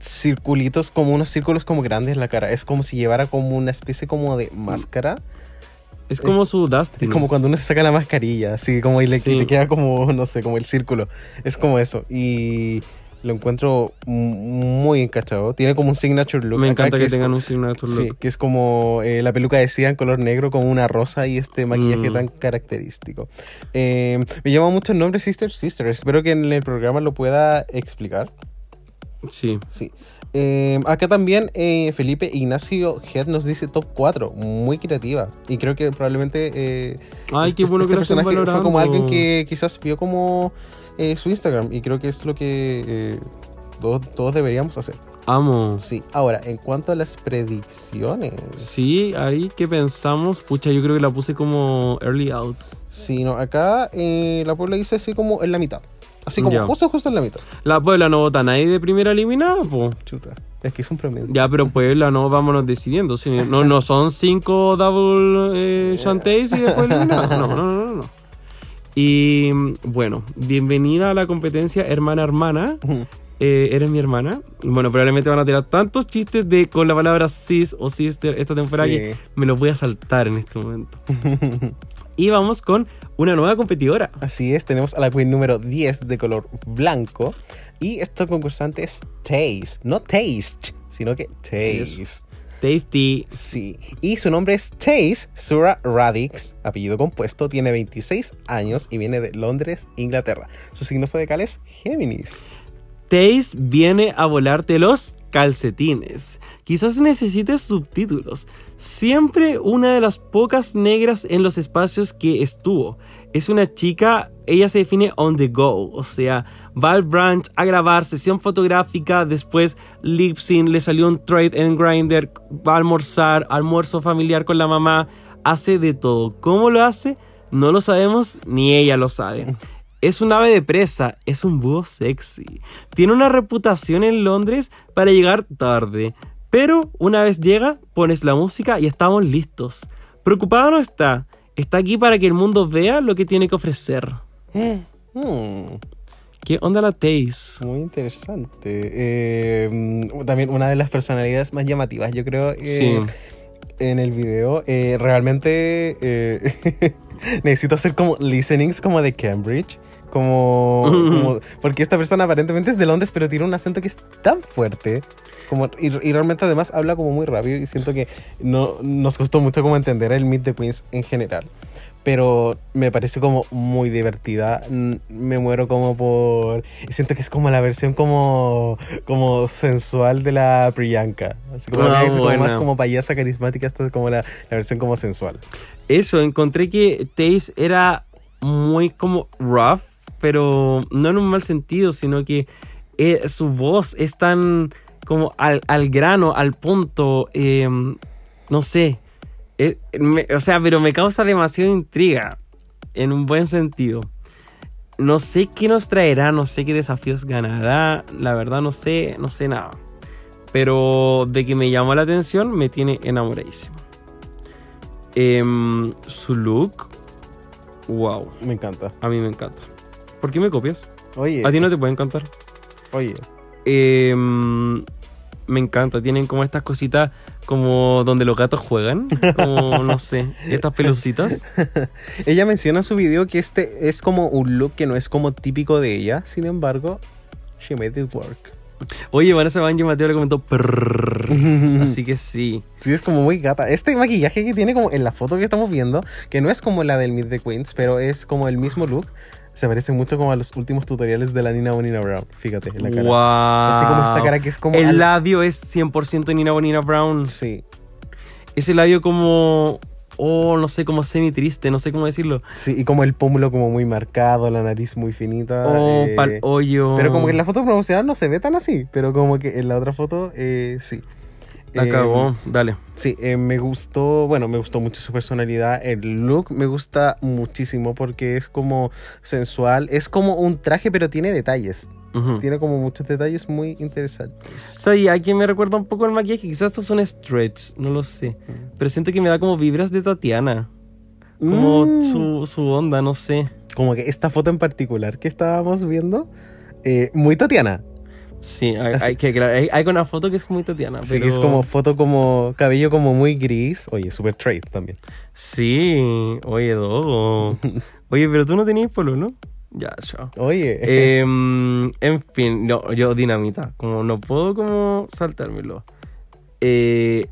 circulitos, como unos círculos como grandes en la cara. Es como si llevara como una especie como de máscara. Es como su Dustin. Es como cuando uno se saca la mascarilla, así como y le, Sí. y te queda como, no sé, como el círculo. Es como eso. Y lo encuentro muy encachado. Tiene como un signature look. Me encanta que, tengan como- un signature Sí, look. que es como eh, la peluca de Sia en color negro con una rosa y este maquillaje Mm. tan característico. Eh, me llama mucho el nombre Sister Sister. Espero que en el programa lo pueda explicar. Sí. Sí. Eh, acá también eh, Felipe Ignacio Head nos dice top 4, muy creativa. Y creo que probablemente eh, Ay, este, qué bueno este que personaje fue como alguien que quizás vio como eh, su Instagram. Y creo que es lo que eh, todos, todos deberíamos hacer. Amo. Sí, ahora, en cuanto a las predicciones. Sí, ahí que pensamos, pucha, yo creo que la puse como early out. Sí, no, acá eh, la Puebla dice así como en la mitad. Así como Ya. justo, justo en la mitad. La Puebla no vota nadie de primera eliminada, po. Chuta. Es que es un promedio. Ya, pero Puebla no vámonos decidiendo. si no, no son cinco double eh, <laughs> shantays y después eliminados. No, no, no, no, no. Y bueno, bienvenida a la competencia hermana hermana. Eh, ¿Eres mi hermana? Bueno, probablemente van a tirar tantos chistes de con la palabra sis o sister esta temporada Sí. que me los voy a saltar en este momento. <laughs> y vamos con una nueva competidora. Así es, tenemos a la queen número 10 de color blanco. Y esta concursante es Taste. No Taste, sino que Taste. Tasty. Sí. Y su nombre es Taze Sura Radix, apellido compuesto, tiene 26 años y viene de Londres, Inglaterra. Su signo zodiacal es Géminis. Taze viene a volarte los calcetines. Quizás necesites subtítulos. Siempre una de las pocas negras en los espacios que estuvo. Es una chica, ella se define on the go, o sea, va al branch a grabar sesión fotográfica, después lip sync, le salió un trade en Grindr, va a almorzar, almuerzo familiar con la mamá, hace de todo. ¿Cómo lo hace? No lo sabemos, ni ella lo sabe. Es un ave de presa, es un búho sexy. Tiene una reputación en Londres para llegar tarde. Pero una vez llega, pones la música y estamos listos. Preocupada no está. Está aquí para que el mundo vea lo que tiene que ofrecer. Hmm, ¿Qué onda la Taze? muy interesante. Eh, mm, también una de las personalidades más llamativas, yo creo, eh, Sí. en el video. Eh, realmente eh, <laughs> necesito hacer como listenings como de Cambridge. Como, como- porque esta persona aparentemente es de Londres, pero tiene un acento que es tan fuerte. Como, y, y realmente además habla como muy rápido y siento que no, nos costó mucho como entender el Meet the Queens en general. Pero me parece como muy divertida. Me muero como por... Siento que es como la versión como, como sensual de la Priyanka. Así como, Ah, como más como payasa carismática, esta es como la, la versión como sensual. Eso, encontré que Taze era muy como rough, pero no en un mal sentido, sino que eh, su voz es tan como al, al grano, al punto, eh, no sé. Eh, me- o sea, pero me causa demasiada intriga, en un buen sentido. No sé qué nos traerá, no sé qué desafíos ganará, la verdad no sé, no sé nada. Pero de que me llamó la atención, me tiene enamoradísimo. Em, su look, wow, Me encanta. a mí me encanta. ¿Por qué me copias? Oye, A ti no te puede encantar. oye. Em, me encanta, tienen como estas cositas como donde los gatos juegan, como <laughs> no sé, estas pelucitas. <laughs> Ella menciona en su video que este es como un look que no es como típico de ella. Sin embargo, she made it work. Oye, Vanessa Banjo Mateo le comentó prrrr, <laughs> así que sí. Sí, es como muy gata. Este maquillaje que tiene como en la foto que estamos viendo, que no es como la del Meet the Queens, pero es como el mismo look, se parece mucho como a los últimos tutoriales de la Nina Bonina Brown. Fíjate, en la cara. Wow. Así como esta cara que es como El al- labio es 100% Nina Bonina Brown. Sí, Ese labio como... Oh, no sé, como semi triste, no sé cómo decirlo. sí, y como el pómulo como muy marcado, la nariz muy finita. Oh, eh, pal hoyo. Pero como que en la foto promocional no se ve tan así, pero como que en la otra foto, eh, sí. Eh, cagó, dale. Sí, eh, me gustó, bueno, me gustó mucho su personalidad, el look me gusta muchísimo porque es como sensual, es como un traje pero tiene detalles, tiene como muchos detalles muy interesantes. Sí, aquí me recuerda un poco el maquillaje. Quizás estos son stretch, no lo sé. Pero siento que me da como vibras de Tatiana. Como Mm. su, su onda, no sé. Como que esta foto en particular que estábamos viendo, eh, muy Tatiana, Sí, hay, hay que hay una foto que es muy Tatiana. sí, pero... es como foto como cabello como muy gris, oye, super trade también. Sí, oye, Dogo. <laughs> Oye, pero tú no tenías polo, ¿no? Ya, chao. Oye, Em, en fin, no, yo dinamita. Como no puedo como saltármelo. Eh,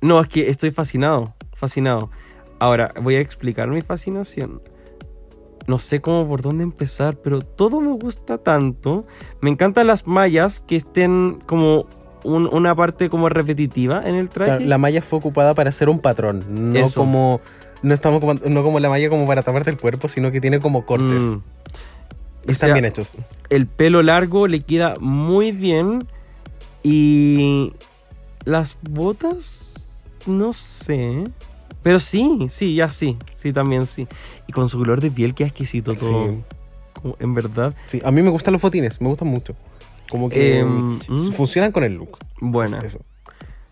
no, es que estoy fascinado. Fascinado. Ahora, voy a explicar mi fascinación. No sé cómo por dónde empezar, pero todo me gusta tanto. Me encantan las mallas que estén como un- una parte como repetitiva en el traje. la malla fue ocupada para hacer un patrón, no Eso. como no estamos como, no como la malla como para taparte el cuerpo, sino que tiene como cortes. Mm. Están sea, bien hechos. El pelo largo le queda muy bien. Y las botas, no sé. Pero sí, sí, ya sí. Sí, también sí. Y con su color de piel, qué exquisito todo. Sí. Como, en verdad. Sí, a mí me gustan los botines, me gustan mucho. Como que Em, mm, mm. funcionan con el look. Buena. Eso.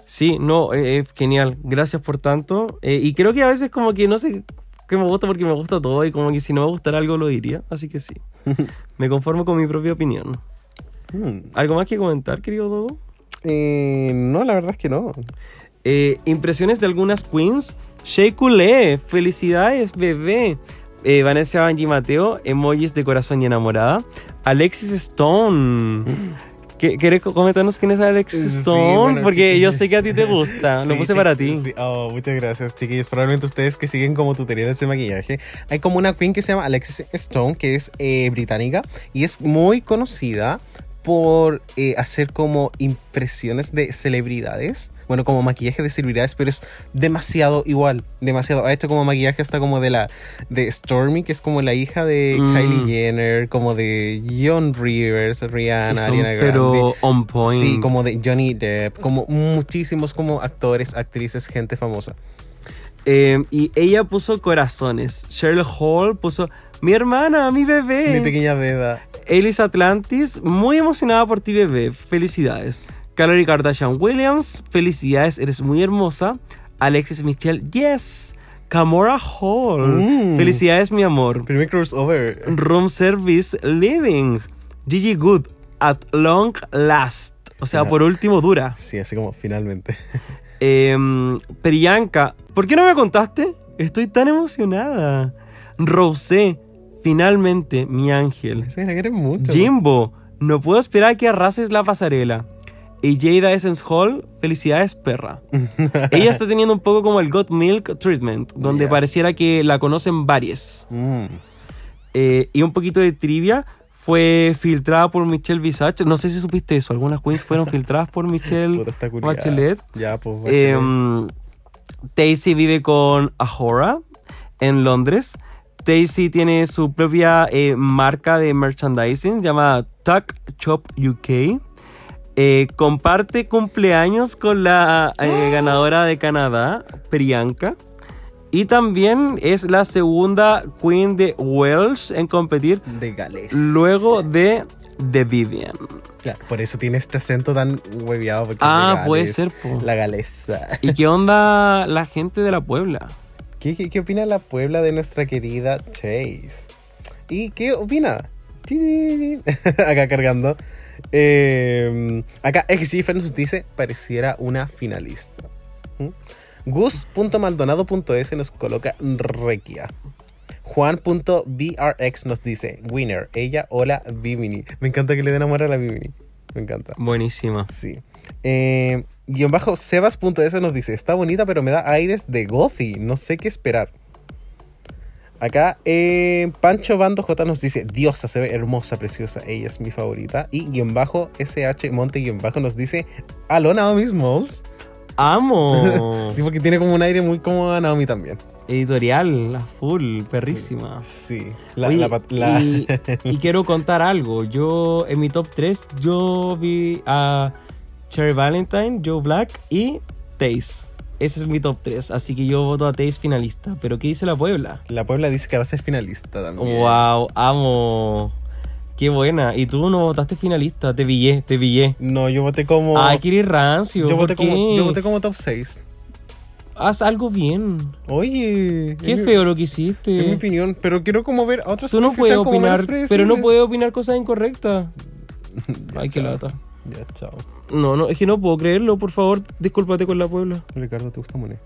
Sí, no, eh, eh, genial. Gracias por tanto. Eh, y creo que a veces como que no sé qué me gusta porque me gusta todo y como que si no me gustara algo lo diría. Así que sí. <laughs> me conformo con mi propia opinión. Mm. ¿Algo más que comentar, querido Dogo? No, la verdad es que no. Impresiones de algunas queens. Shea Coulee, felicidades, bebé. Eh, Vanessa Banji Mateo, emojis de corazón y enamorada. Alexis Stone. ¿Qué- ¿Quieres comentarnos quién es Alexis Sí, Stone? bueno, Porque yo sé que a ti te gusta. Lo <laughs> Sí, puse chi- para ti. sí. Oh, muchas gracias, chiquillos. Probablemente ustedes que siguen como tutoriales de maquillaje. Hay como una queen que se llama Alexis Stone, que es eh, británica y es muy conocida por eh, hacer como impresiones de celebridades. Bueno, como maquillaje de celebridades, pero es demasiado igual, demasiado. Ha hecho como maquillaje hasta como de la de Stormy, que es como la hija de Mm. Kylie Jenner, como de John Rivers, Rihanna, Son, Ariana Grande. pero on point. Sí, como de Johnny Depp, como muchísimos como actores, actrices, gente famosa. Eh, y ella puso corazones. Cheryl Hall puso mi hermana, mi bebé. Mi pequeña beba. Elis Atlantis, muy emocionada por ti, bebé. Felicidades. Calorie Kardashian Williams, felicidades, eres muy hermosa. Alexis Michelle, yes. Camora Hall, Mm. felicidades, mi amor. Primer crossover. Room Service Living. Gigi Good, at long last. O sea, por último dura. Sí, así como finalmente. <laughs> Priyanka, ¿por qué no me contaste? Estoy tan emocionada. Rosé, finalmente, mi ángel. La quieren mucho. Jimbo, no puedo esperar que arrases la pasarela. Y Jada Essence Hall, felicidades, perra. <laughs> Ella está teniendo un poco como el Got Milk Treatment, donde pareciera que la conocen varias. Mm. Eh, y un poquito de trivia. Fue filtrada por Michelle Visage. No sé si supiste eso. Algunas queens fueron <laughs> filtradas por Michelle. Bachelet. Ya, pues, Bachelet. Em, Daisy vive con Ahora en Londres. Daisy tiene su propia eh, marca de merchandising llamada Tuck Shop UK. Eh, comparte cumpleaños con la eh, ganadora de Canadá, Priyanka. Y también es la segunda queen de Welsh en competir de Gales. luego de The Vivian. Claro, por eso tiene este acento tan hueviado. porque es de Ah, Gales, puede ser, po. La galesa. ¿Y qué onda <laughs> la gente de la Puebla? ¿Qué, opina la Puebla de nuestra querida Chase? ¿Y qué opina? <laughs> Acá cargando. Eh, acá XGF nos dice, pareciera una finalista. ¿Mm? Gus.maldonado.es nos coloca Requia. Juan.brx nos dice, winner, ella o la Bimini. Me encanta que le den amor a la Bimini. Me encanta. Buenísima. Sí. Eh, guion bajo Sebas.es nos dice, está bonita pero me da aires de Gothi, no sé qué esperar. Acá eh, Pancho Bando J nos dice, diosa, se ve hermosa, preciosa, ella es mi favorita. Y guion bajo SH Monte guion bajo nos dice, aló Naomi Smalls. ¡Amo! <laughs> Sí, porque tiene como un aire muy como a Naomi también. Editorial, la full, perrísima. Sí. La, Oye, la pat- la- y, <laughs> y quiero contar algo. Yo, en mi top 3, yo vi a Cherry Valentine, Joe Black y Taze. Ese es mi top 3. Así que yo voto a Taze finalista. Pero ¿qué dice la Puebla? la Puebla dice que va a ser finalista también. ¡Wow! ¡Amo! ¡Qué buena! Y tú no votaste finalista. Te pillé, te pillé. No, yo voté como... Ay, que eres rancio. yo, ¿por voté qué? como yo voté como top 6. Haz algo bien. Oye. Qué mi- feo lo que Es mi hiciste. opinión, pero quiero como ver a otras Tú no puedes opinar, pero no puedes opinar cosas incorrectas. <laughs> Ay, qué lata. Ya, chao. No, no, es que no puedo creerlo, por favor, discúlpate con la Puebla. Ricardo, ¿te gusta Monet?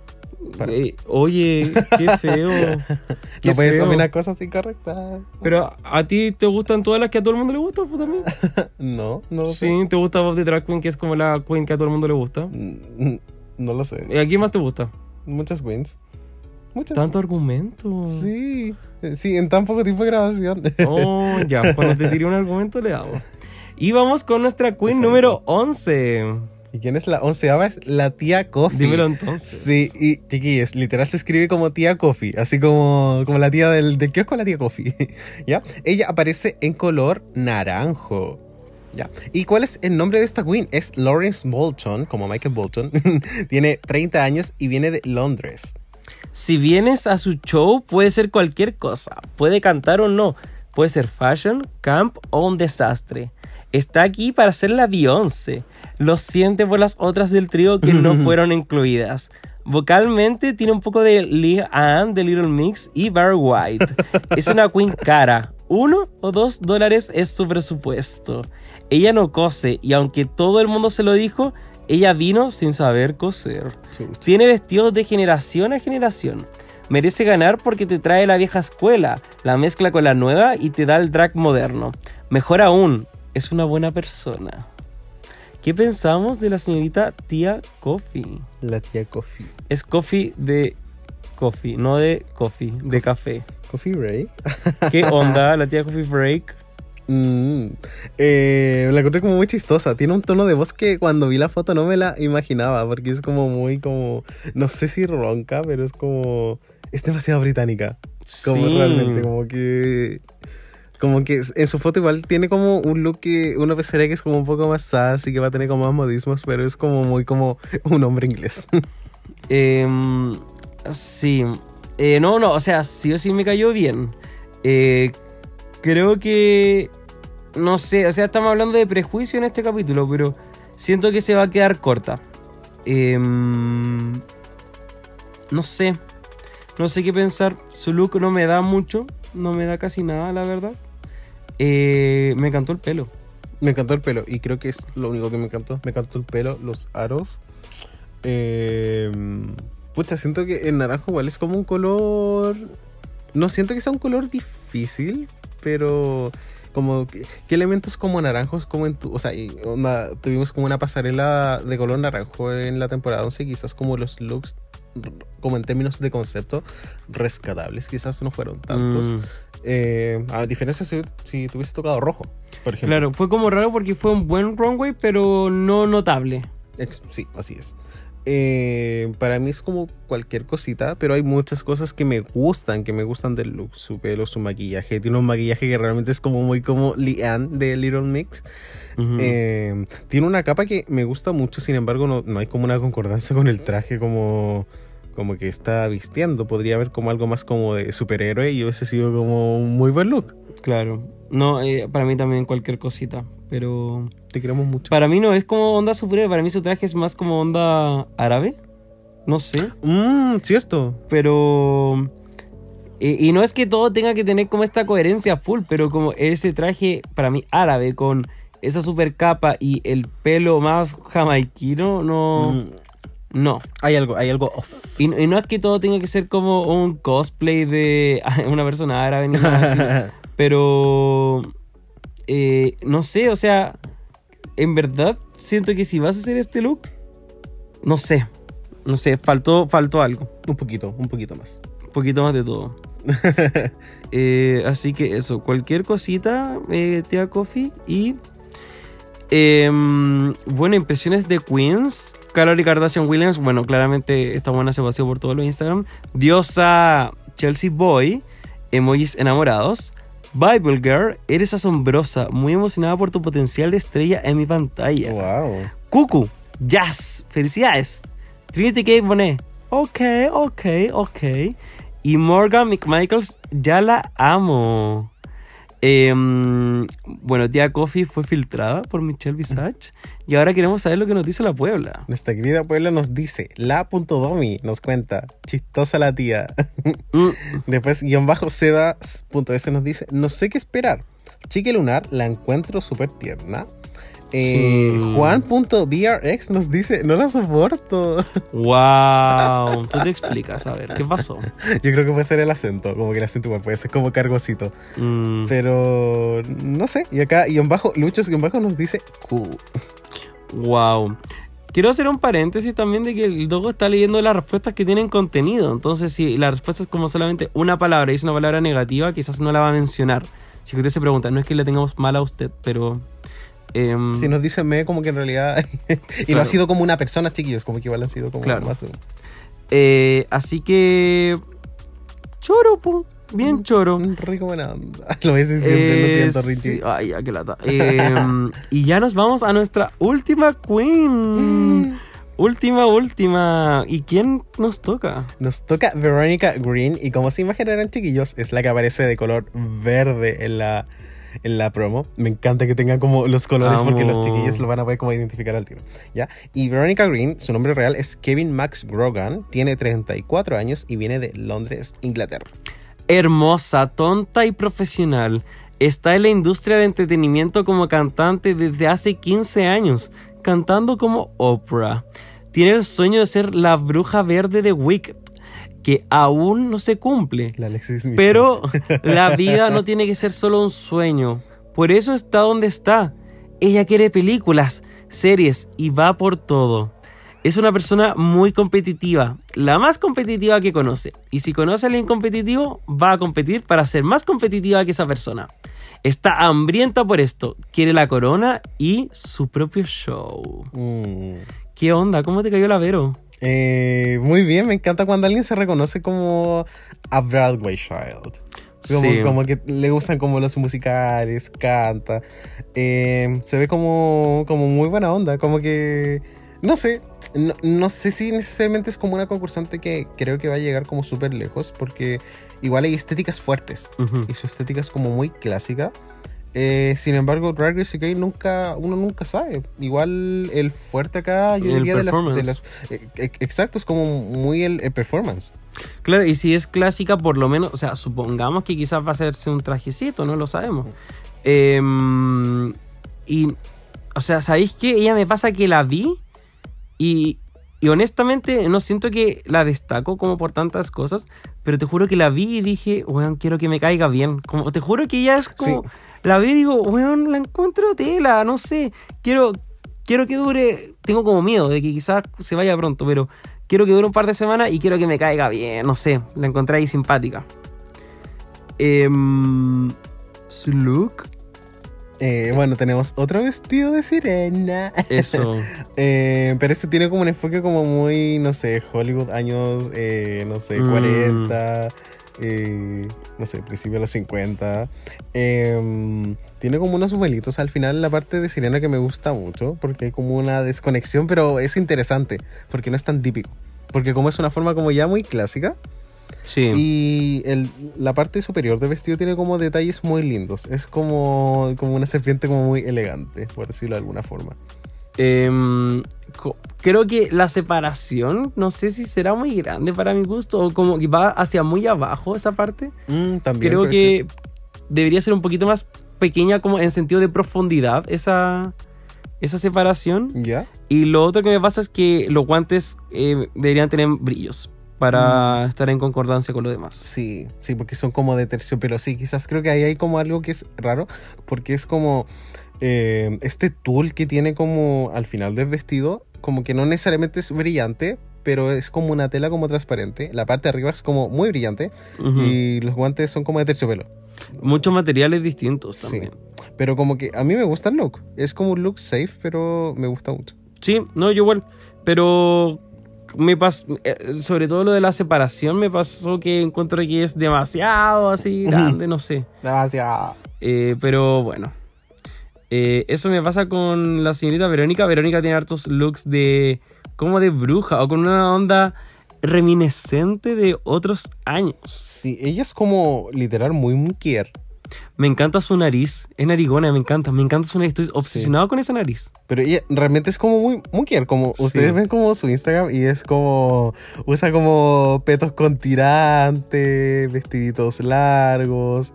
Eh, oye, qué feo. <laughs> Qué no puedes feo. opinar cosas incorrectas. Pero a ti te gustan todas las que a todo el mundo le gusta, pues también. <laughs> No, no lo Sí, te gusta Bob the Drag Queen, que es como la queen que a todo el mundo le gusta. sé. Mm, No lo sé. ¿Y a quién más te gusta? Muchas wins. Muchas. Tanto argumento. Sí. Eh, Sí, en tan poco tiempo de grabación. Oh, ya, cuando te <laughs> tire un argumento le hago. Y vamos con nuestra queen número 11. ¿Y quién es la onceava? Es la tía Coffee. Dímelo entonces. Sí, y chiquillos, literal se escribe como tía Coffee, así como, como la tía del, del kiosco, la tía Coffee. <laughs> ¿Ya? Ella aparece en color naranjo. ¿Ya? ¿Y cuál es el nombre de esta queen? Es Lawrence Bolton, como Michael Bolton. <laughs> Tiene 30 años y viene de Londres. Si vienes a su show, puede ser cualquier cosa. Puede cantar o no. Puede ser fashion, camp o un desastre. Está aquí para ser la Beyoncé. Lo siente por las otras del trío que no <laughs> fueron incluidas. Vocalmente tiene un poco de Lee Ann de Little Mix y Barry White. Es una queen cara. Uno o dos dólares es su presupuesto. Ella no cose y aunque todo el mundo se lo dijo, ella vino sin saber coser. Chucha. Tiene vestidos de generación a generación. Merece ganar porque te trae la vieja escuela, la mezcla con la nueva y te da el drag moderno. Mejor aún, es una buena persona. ¿Qué pensamos de la señorita Tía Coffee? La tía Coffee. Es coffee de coffee, no de coffee, de café. Coffee Ray. ¿Qué <laughs> onda la tía Coffee Break? Mm, eh, la encontré como muy chistosa. Tiene un tono de voz que cuando vi la foto no me la imaginaba, porque es como muy como, no sé si ronca, pero es como, es demasiado británica. Como Sí. realmente, como que, como que en su foto igual tiene como un look que uno pensaría que es como un poco más sassy, que va a tener como más modismos, pero es como muy como <laughs> un hombre inglés. <laughs> Em, sí. Eh, no, no, o sea, sí o sí me cayó bien. Eh, creo que. No sé, o sea, estamos hablando de prejuicio en este capítulo, pero siento que se va a quedar corta. Em, no sé. No sé qué pensar. Su look no me da mucho. No me da casi nada, la verdad. Eh, me encantó el pelo. Me encantó el pelo y creo que es lo único que me encantó. Me encantó el pelo, los aros. Eh, pucha, siento que el naranjo igual es como un color... No siento que sea un color difícil, pero como que- qué elementos como naranjos como en tu, o sea, tuvimos como una pasarela de color naranjo en la temporada 11, quizás como los looks como en términos de concepto rescatables, quizás no fueron tantos. Mm. Eh, a diferencia si, si te hubiese tocado rojo, por ejemplo. Claro, fue como raro porque fue un buen runway, pero no notable. Sí, así es. Eh, para mí es como cualquier cosita, pero hay muchas cosas que me gustan, que me gustan del look, su pelo, su maquillaje. Tiene un maquillaje que realmente es como muy como Leanne de Little Mix. Eh, tiene una capa que me gusta mucho, sin embargo no, no hay como una concordancia con el traje como, como que está vistiendo. Podría haber como algo más como de superhéroe y hubiese sido como un muy buen look. Claro. No, eh, para mí también cualquier cosita. Pero. Te queremos mucho. Para mí no es como onda superhéroe. Para mí su traje es más como onda árabe. No sé. Mmm, cierto. Pero. y no es que todo tenga que tener como esta coherencia full, pero como ese traje, para mí árabe, con esa super capa y el pelo más jamaiquino, no. Mm, No. hay algo, hay algo off. Y, y no es que todo tenga que ser como un cosplay de <laughs> una persona árabe ni nada así. <laughs> Pero. eh, no sé, o sea. En verdad, siento que si vas a hacer este look. No sé. No sé, faltó, faltó algo. un poquito, un poquito más. Un poquito más de todo. <laughs> Eh, así que eso, cualquier cosita, eh, tía Coffee. Y. em, bueno, impresiones de Queens. Carol Kardashian Williams. Bueno, claramente esta buena se paseó por todo lo Instagram. Diosa Chelsea Boy. Emojis enamorados. Bible Girl, eres asombrosa, muy emocionada por tu potencial de estrella en mi pantalla. Wow. Cucu, Jazz, felicidades. Trinity K. Bonet, ok, ok, ok. Y Morgan McMichaels, ya la amo. Em, bueno, Tía Coffee fue filtrada por Michelle Visage. Y ahora queremos saber lo que nos dice la Puebla. Nuestra querida Puebla nos dice, la.domi nos cuenta, chistosa la tía. <laughs> Mm, Después, guion bajo, sebas.s nos dice, no sé qué esperar. Chique Lunar la encuentro súper tierna. Eh, Sí. Juan.brx nos dice, no la soporto. wow, <laughs> tú te explicas, a ver, ¿qué pasó? Yo creo que puede ser el acento, como que el acento igual puede ser como cargosito. Mm, Pero no sé. Y acá, guion bajo, Luchos, guion bajo nos dice, cool. Wow. Quiero hacer un paréntesis también de que el Dogo está leyendo las respuestas que tienen contenido. Entonces, si la respuesta es como solamente una palabra y es una palabra negativa, quizás no la va a mencionar. Si usted se pregunta, no es que le tengamos mal a usted, pero Em, Si nos dicen me, como que en realidad. <laughs> y no Claro. ha sido como una persona, chiquillos, como que igual han sido como Claro. más eh, así que. Choro, po. Bien choro. Rico buena onda. <laughs> Lo ves siempre, lo Eh, siento, sí, Richie. Ay, ya, qué lata. <laughs> Em, y ya nos vamos a nuestra última queen. última, última. ¿Y quién nos toca? Nos toca Veronica Green y como se imaginarán chiquillos, es la que aparece de color verde en la, en la promo. Me encanta que tenga como los colores porque los chiquillos lo van a poder como identificar al tiro. ¿ya? Y Veronica Green, su nombre real es Kevin Max Grogan, tiene 34 años y viene de Londres, Inglaterra. Hermosa, tonta y profesional. Está en la industria de entretenimiento como cantante desde hace 15 años, cantando como Oprah. Tiene el sueño de ser la bruja verde de Wicked, que aún no se cumple. La. Pero la vida no tiene que ser solo un sueño. Por eso está donde está. Ella quiere películas, series y va por todo. Es una persona muy competitiva, la más competitiva que conoce. Y si conoce a alguien competitivo, va a competir para ser más competitiva que esa persona. Está hambrienta por esto, quiere la corona y su propio show. Mm. ¿Qué onda? ¿Cómo te cayó la Vero? Eh, muy bien, me encanta cuando alguien se reconoce como a Broadway Child. Como, Sí. como que le gustan como los musicales, canta. Eh, se ve como, como muy buena onda, como que... No sé, no, no sé si necesariamente es como una concursante que creo que va a llegar como súper lejos, porque igual hay estéticas fuertes y su estética es como muy clásica. Eh, sin embargo, Drag Race UK nunca, uno nunca sabe. Igual el fuerte acá, yo El diría de las, de performance. las- eh, eh, exacto, es como muy el, el performance. Claro, y si es clásica, por lo menos, o sea, supongamos que quizás va a hacerse un trajecito, no lo sabemos. Em, y, o sea, ¿sabéis qué? Ella me pasa que la vi y, y honestamente no siento que la destaco como por tantas cosas, pero te juro que la vi y dije, weón, quiero que me caiga bien. Como, te juro que ella es como, Sí. La vi y digo, weón, la encuentro tela, no sé, quiero, quiero que dure, tengo como miedo de que quizás se vaya pronto, pero quiero que dure un par de semanas y quiero que me caiga bien, no sé, la encontré ahí simpática. Em, Eh, bueno, tenemos otro vestido de sirena. eso. <laughs> Eh, pero este tiene como un enfoque como muy, no sé, Hollywood años, eh, no sé, Mm. 40, eh, no sé, principio de los 50. Em, tiene como unos vuelitos al final la parte de sirena que me gusta mucho, porque hay como una desconexión, pero es interesante, porque no es tan típico. Porque como es una forma como ya muy clásica, Sí. y el- la parte superior del vestido tiene como detalles muy lindos. Es como, como una serpiente como muy elegante, por decirlo de alguna forma. Em, creo que la separación, no sé si será muy grande para mi gusto o como que va hacia muy abajo esa parte. Mm, también Creo que debería ser un poquito más pequeña como en sentido de profundidad esa, esa separación. Y lo otro que me pasa es que los guantes eh, deberían tener brillos para estar en concordancia con lo demás. Sí, sí, porque son como de terciopelo. Sí, quizás creo que ahí hay como algo que es raro, porque es como eh, este tool que tiene como al final del vestido, como que no necesariamente es brillante, pero es como una tela como transparente. La parte de arriba es como muy brillante y los guantes son como de terciopelo. Muchos materiales distintos Sí. también. Pero como que a mí me gusta el look. Es como un look safe, pero me gusta mucho. Sí, no, yo igual. Pero me pasó, sobre todo lo de la separación, me pasó que encuentro que es demasiado así <laughs> grande, no sé. Demasiado. Eh, pero bueno. Eh, eso me pasa con la señorita Verónica. Verónica tiene hartos looks de. como de bruja o con una onda reminiscente de otros años. Sí, ella es como literal muy mujer. Me encanta su nariz. Es narigona, me encanta. Me encanta su nariz. Estoy obsesionado con esa nariz. Pero ella realmente es como muy mujer, como Sí. ustedes ven como su Instagram y es como usa como petos con tirante, vestiditos largos,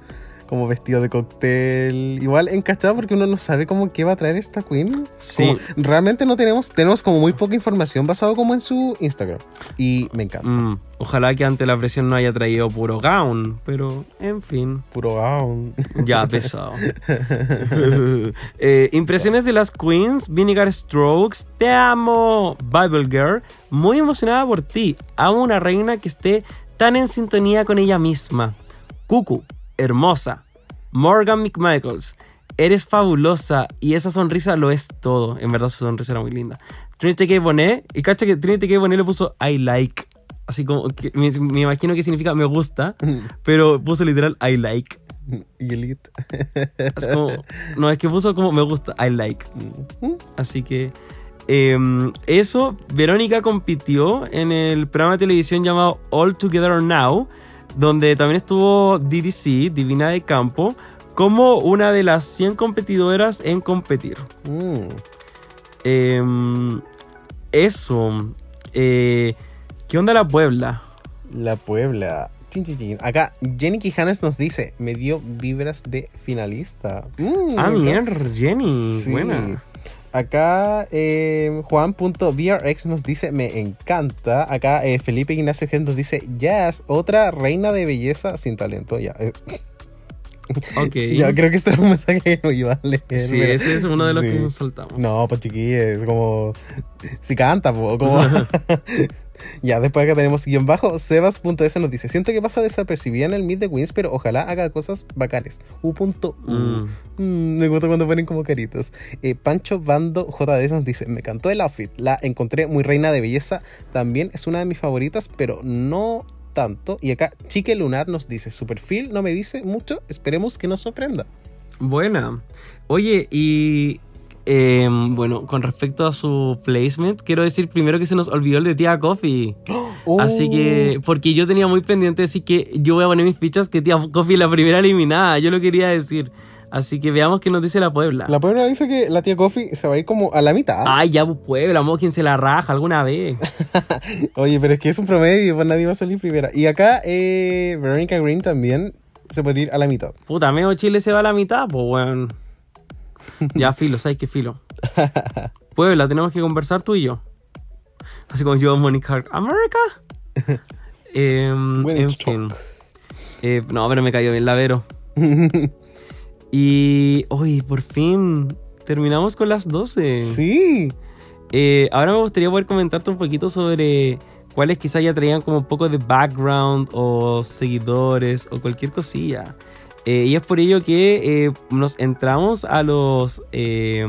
como vestido de cóctel. Igual encachado porque uno no sabe como qué va a traer esta queen. Sí. Como- realmente no tenemos tenemos como muy poca información basado como en su Instagram y me encanta. Mm, ojalá que ante la presión no haya traído puro gown. Pero, en fin. Puro gown. <laughs> Ya, pesado. <laughs> Eh, impresiones de las queens. Vinegar Strokes. Te amo. Bible Girl. Muy emocionada por ti. Amo una reina que esté tan en sintonía con ella misma. Cucu. Hermosa. Morgan McMichaels. Eres fabulosa y esa sonrisa lo es todo. En verdad su sonrisa era muy linda. Trinity K. Bonet, y cacha que Trinity K. Bonet le puso I like. Así como, que, me, me imagino que significa me gusta, <laughs> pero puso literal I like. <laughs> Y elite. Como, no, es que puso como me gusta, I like. Así que em, eso, Verónica compitió en el programa de televisión llamado All Together Now, donde también estuvo DDC, Divina de Campo, como una de las 100 competidoras en competir. Mm. Em, eso. Eh, ¿Qué onda la Puebla? La Puebla. Chin, chin, chin. Acá Jenny Quijanes nos dice, me dio vibras de finalista. Mm, Ah, mierda, Jenny. Sí. Buena. Acá eh, Juan.vrx nos dice, me encanta. Acá eh, Felipe Ignacio Gen nos dice, Jazz, otra reina de belleza sin talento. Ya, eh, <laughs> Ok. ya creo que este era un mensaje que no iba a leer. Sí, pero- ese es uno de los Sí. que nos saltamos. No, pues chiquillos, como. Si canta, po, como. <laughs> ya, después acá tenemos guion bajo. Sebas.s nos dice: Siento que pasa desapercibida en el Meet de Queens, pero ojalá haga cosas bacanes. U. punto U. Mm. Mm, me gusta cuando ponen como caritas. Eh, Pancho Bando JD nos dice: Me encantó el outfit. La encontré muy reina de belleza. También es una de mis favoritas, pero no tanto. Y acá Chique Lunar nos dice: Su perfil no me dice mucho. Esperemos que nos sorprenda. Buena. Oye, y em, bueno, con respecto a su placement, quiero decir primero que se nos olvidó el de Tía Coffee. <gasps> Así Oh. que, porque yo tenía muy pendiente decir que yo voy a poner mis fichas que Tía Coffee es la primera eliminada. Yo lo quería decir. Así que veamos qué nos dice la Puebla. La Puebla dice que la tía Coffee se va a ir como a la mitad. Ay, ya pues, Puebla, mo, quien se la raja alguna vez. <laughs> Oye, pero es que es un promedio, pues nadie va a salir primera. Y acá eh, Veronica Green también se puede ir a la mitad. Puta, medio Chile se va a la mitad, pues bueno. Ya filo, ¿sabes qué filo? <laughs> Puebla, tenemos que conversar tú y yo. Así como yo, Monica Hart, ¿America? <laughs> Em, en fin. Eh, no, pero me cayó bien la Vero. <laughs> y, hoy por fin, terminamos con las 12. Sí. Eh, ahora me gustaría poder comentarte un poquito sobre cuáles quizás ya traían como un poco de background o seguidores o cualquier cosilla. Eh, y es por ello que eh, nos entramos a los eh,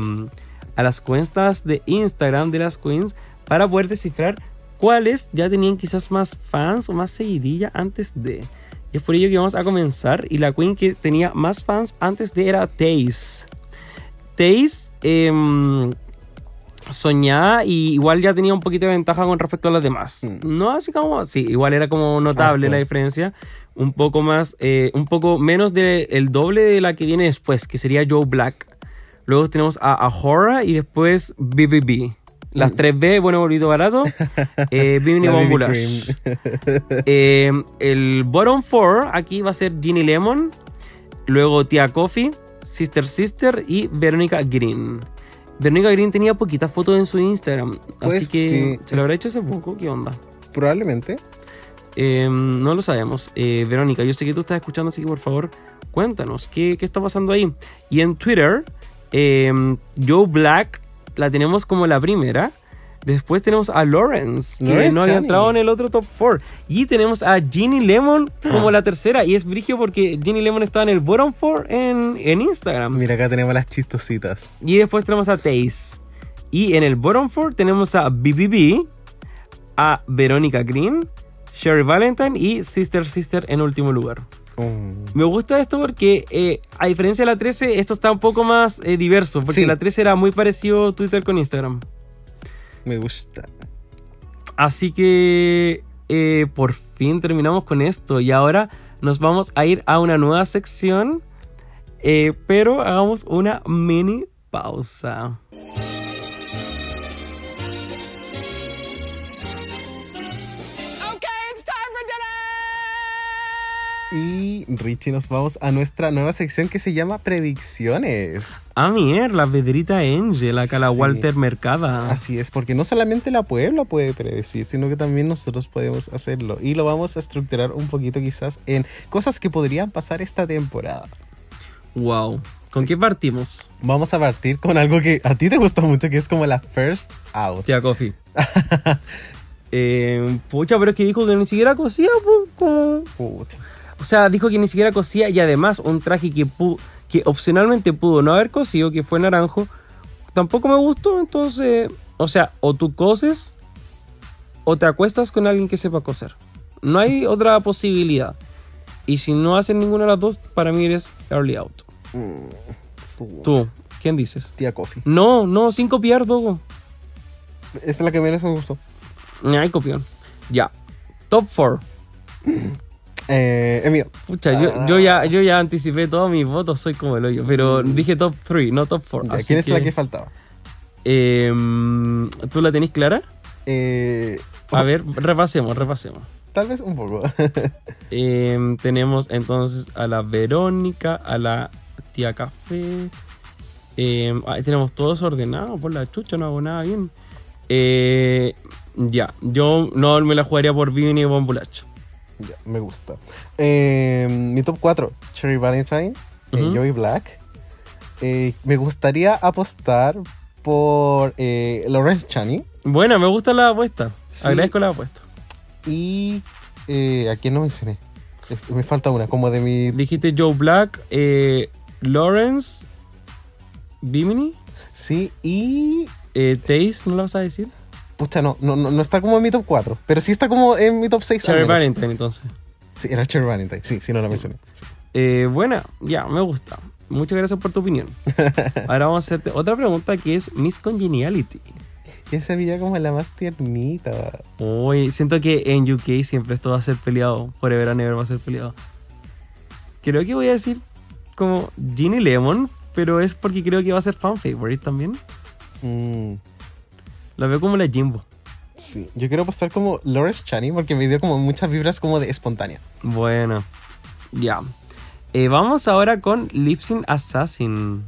a las cuentas de Instagram de las queens para poder descifrar cuáles ya tenían quizás más fans o más seguidilla antes de. Y es por ello que vamos a comenzar. Y la queen que tenía más fans antes de era Taze. Taze em, soñaba y igual ya tenía un poquito de ventaja con respecto a las demás. Mm. No así como, sí, igual era como notable Harto. la diferencia. Un poco más, eh, un poco menos del el doble de la que viene después, que sería Joe Black. Luego tenemos a Ahora y después BBB. Las 3B, bueno, bonito, barato. <laughs> Eh, Bimini. Cream. <laughs> Eh, el bottom 4 aquí va a ser Ginny Lemon, luego Tia Coffee, Sister Sister y Verónica Green. Verónica Green tenía poquitas fotos en su Instagram, Pues, así que sí, se lo habrá hecho hace poco. ¿Qué onda? Probablemente. Eh, no lo sabemos. Eh, Verónica, yo sé que tú estás escuchando, así que por favor, cuéntanos qué, qué está pasando ahí. Y en Twitter, eh, Joe Black la tenemos como la primera. Después tenemos a Lawrence, que no había entrado en el otro top 4. Y tenemos a Ginny Lemon como la tercera. Y es brigio porque Ginny Lemon estaba en el bottom 4 en, en Instagram. Mira, acá tenemos las chistositas. Y después tenemos a Taze. Y en el bottom 4 tenemos a BBB, a Verónica Green, Sherry Valentine y Sister Sister en último lugar. Mm. Me gusta esto porque, eh, a diferencia de la 13, esto está un poco más eh, diverso. Porque Sí. la 13 era muy parecido Twitter con Instagram. Me gusta. Así que eh, por fin terminamos con esto. Y ahora nos vamos a ir a una nueva sección. pero hagamos una mini pausa. Y Richie, nos vamos a nuestra nueva sección que se llama Predicciones. Ah, mierda, la Pedrita Angel, acá la Sí. Walter Mercada. Así es, porque no solamente la Puebla puede predecir, sino que también nosotros podemos hacerlo. Y lo vamos a estructurar un poquito quizás en cosas que podrían pasar esta temporada. Wow. ¿Con Sí. qué partimos? Vamos a partir con algo que a ti te gusta mucho, que es como la first out. Tía Coffee. <laughs> eh, pucha, pero es que dijo que ni siquiera po, como- Pucha. O sea, dijo que ni siquiera cosía y además un traje que, pu- que opcionalmente pudo no haber cosido, que fue naranjo, tampoco me gustó. Entonces, o sea, o tú coses o te acuestas con alguien que sepa coser. No hay otra posibilidad. Y si no hacen ninguna de las dos, para mí eres early out. Tú, ¿quién dices? Tía Coffee. No, no, sin copiar, Dogo. Esa es la que menos me gustó. Ay, copión. Ya. Top 4. <clears throat> Eh, es mío. Pucha, yo, yo, ya, yo ya anticipé todos mis votos, soy como el hoyo. Pero dije top 3, no top 4. Ya, ¿Quién es la que faltaba? Em, ¿Tú la tenés clara? Eh, A ver, repasemos, repasemos. tal vez un poco. <laughs> Em, tenemos entonces a la Verónica, a la tía Café. Em, ahí tenemos todos ordenados por la chucha, no hago nada bien. Eh, ya, yo no me la jugaría por Vivi ni Bombulacho. Ya, me gusta. Eh, mi top 4, Cherry Valentine, eh, Ujú. Joey Black. Eh, me gustaría apostar por eh, Lawrence Chani Buena, me gusta la apuesta. Sí. Agradezco la apuesta. y... Eh, ¿A quién no mencioné? Me falta una, como de mi... Dijiste Joe Black, eh, Lawrence, Bimini, Sí, y... eh, Taze, ¿no la vas a decir? Pucha, no, no, no no está como en mi top 4, pero sí está como en mi top 6. Cherry Valentine, entonces. Sí, era Cherry Valentine, sí, sí, no la mencioné. Sí. Eh, buena, ya, me gusta. Muchas gracias por tu opinión. <laughs> Ahora vamos a hacerte otra pregunta que es Miss Congeniality. Esa veía como la más tiernita. Uy, siento que en UK siempre esto va a ser peleado. Forever and Ever va a ser peleado. Creo que voy a decir como Ginny Lemon, pero es porque creo que va a ser fan favorite también. Mm, La veo como la Jimbo. sí, yo quiero apostar como Lawrence Chani porque me dio como muchas vibras como de espontánea. Bueno, ya. Eh, vamos ahora con Lipsyn Assassin.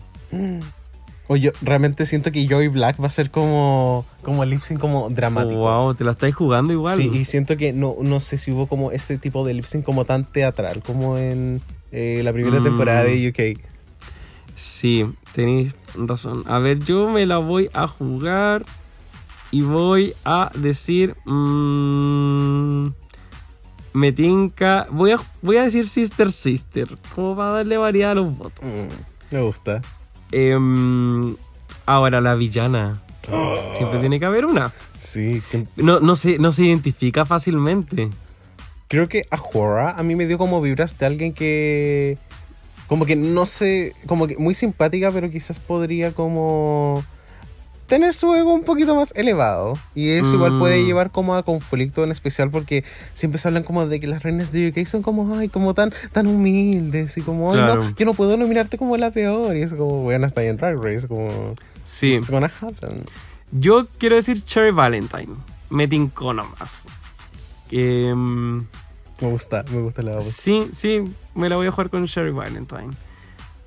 O yo realmente siento que Joey Black va a ser como, como lip sync como dramático. Wow, te la estáis jugando igual. Sí, y siento que no, no sé si hubo como ese tipo de lip sync como tan teatral como en eh, la primera Mm. temporada de UK. Sí, tenéis razón. A ver, yo me la voy a jugar y voy a decir. mm, me tinca. Voy a, voy a decir Sister Sister, como para darle variedad a los votos. Mm, me gusta. Em, ahora, la villana. <gasps> Siempre tiene que haber una. Sí, que- No, no, se, no se identifica fácilmente. creo que Ahura a mí me dio como vibras de alguien que como que no sé, como que muy simpática, pero quizás podría como tener su ego un poquito más elevado y eso igual puede Mm. llevar como a conflicto en especial porque siempre se hablan como de que las reinas de UK son como ay como tan tan humildes y como ay Claro. no yo no puedo nominarte como la peor y es como bueno hasta ahí en Drag Race como Sí. it's gonna happen Yo quiero decir Cherry Valentine. Me tincó nomás. Em, me gusta me gusta la voz Sí, sí, me la voy a jugar con Sherry Valentine.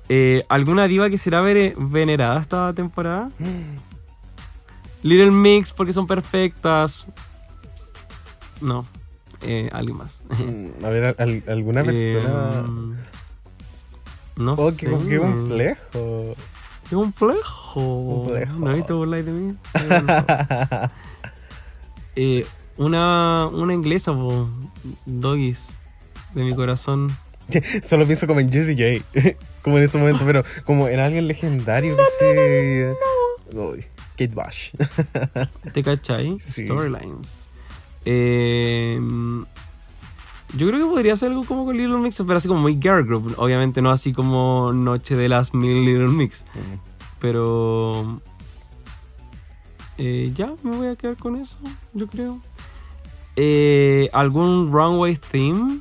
Eh, ¿Alguna diva que será venerada esta temporada? <gasps> <gasps> Little Mix, porque son perfectas. No, eh, alguien más. Mm, a ver al- alguna persona Em, no oh sé. qué, qué complejo Qué complejo. Complejo. ¿No viste burlar de mí? <laughs> Eh, una, una inglesa, po, Doggies, de mi corazón. <laughs> Solo pienso como en Jessie J. <laughs> como en este momento, pero como en alguien legendario que se. Kate Bush. <laughs> ¿Te cachai? Sí. Storylines. Eh, yo creo que podría ser algo como con Little Mix, pero así como muy girl group. Obviamente no así como Noche de las Mil Little Mix. Pero... eh, ya, me voy a quedar con eso, yo creo. Eh, ¿Algún runway theme?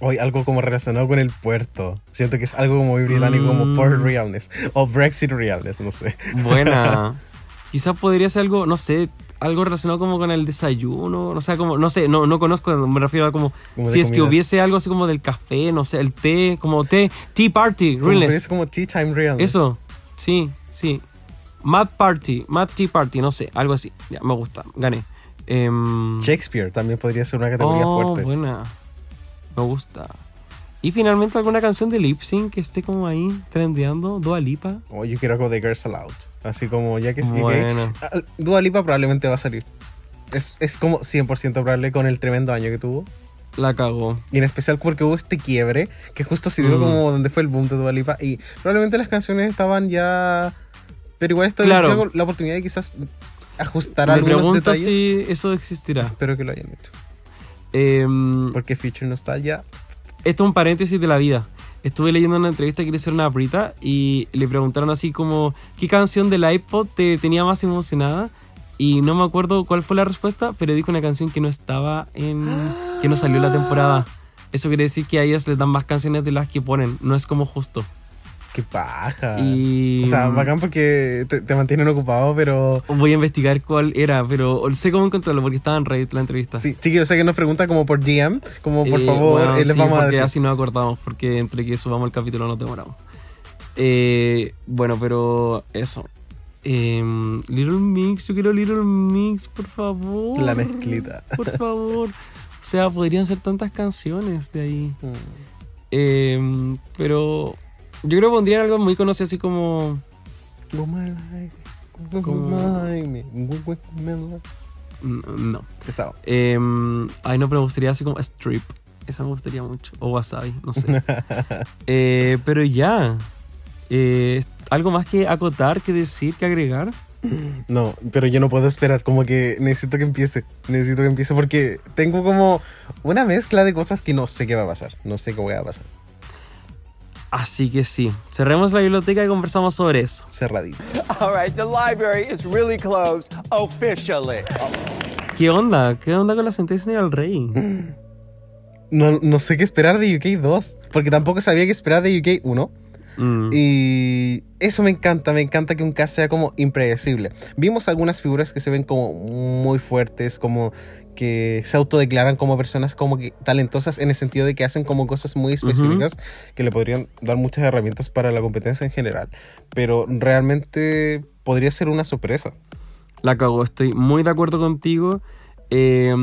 Hoy algo como relacionado con el puerto. Siento que es algo como muy británico, como Mm. Port Realness. O Brexit Realness, no sé. Buena. <laughs> Quizás podría ser algo, no sé, algo relacionado como con el desayuno, o sea, como, no sé, no, no conozco, me refiero a como, si es que hubiese algo así como del café, no sé, el té, como té, tea party, realness. es como Tea Time Realness. Eso, sí, sí. Mad party, mad tea party, no sé, algo así. Ya, me gusta, gané. Em, Shakespeare también podría ser una categoría oh, fuerte. buena. Me gusta. Y finalmente alguna canción de lip sync que esté como ahí trendeando, Dua Lipa. O yo quiero algo de Girls Aloud. Así como ya que es Bueno. UK, Dua Lipa probablemente va a salir. Es, es como 100% probable con el tremendo año que tuvo. La cagó. Y en especial porque hubo este quiebre, que justo se dio Mm. como donde fue el boom de Dua Lipa. Y probablemente las canciones estaban ya... Pero igual esto Claro. dio la oportunidad de quizás ajustar Me algunos detalles. si eso existirá. Espero que lo hayan hecho. Em, Porque Feature Nostalgia... esto es un paréntesis de la vida. Estuve leyendo una entrevista que le hicieron a Brita y le preguntaron así como, ¿qué canción del iPod te tenía más emocionada? Y no me acuerdo cuál fue la respuesta, pero dijo una canción que no estaba en... que no salió la temporada. Eso quiere decir que a ellos les dan más canciones de las que ponen. No es como justo. ¡Qué paja! Y... O sea, bacán porque te, te mantienen ocupado, pero... Voy a investigar cuál era, pero sé cómo encontrarlo porque estaba en Reddit la entrevista. Sí, chiquillos, o sea que nos pregunta como por GM, como por Eh, favor, bueno, eh, les sí, vamos a decir. así nos acordamos, porque entre que subamos el capítulo nos demoramos. Eh, bueno, pero eso. Em, Little Mix, yo quiero Little Mix, por favor. La mezclita. <laughs> Por favor. O sea, podrían ser tantas canciones de ahí. <laughs> Mm. Em, pero yo creo que pondrían algo muy conocido así como... Life. No. Pesado. Em, ay, no, pero me gustaría así como Strip. Esa me gustaría mucho. O Wasabi, no sé. <laughs> Eh, pero ya. Eh, ¿Algo más que acotar, que decir, que agregar? No, pero yo no puedo esperar, como que necesito que empiece, necesito que empiece porque tengo como una mezcla de cosas que no sé qué va a pasar, no sé qué va a pasar. Así que sí. Cerremos la biblioteca y conversamos sobre eso. Cerradito. All right, the library is really closed officially. ¿Qué onda? ¿Qué onda con la sentencia del rey? No, no sé qué esperar de UK 2, porque tampoco sabía qué esperar de UK 1. Mm. Y eso me encanta, me encanta que un cast sea como impredecible. Vimos algunas figuras que se ven como muy fuertes, como que se autodeclaran como personas como que talentosas en el sentido de que hacen como cosas muy específicas que le podrían dar muchas herramientas para la competencia en general. Pero realmente podría ser una sorpresa. La cago, estoy muy de acuerdo contigo. Eh,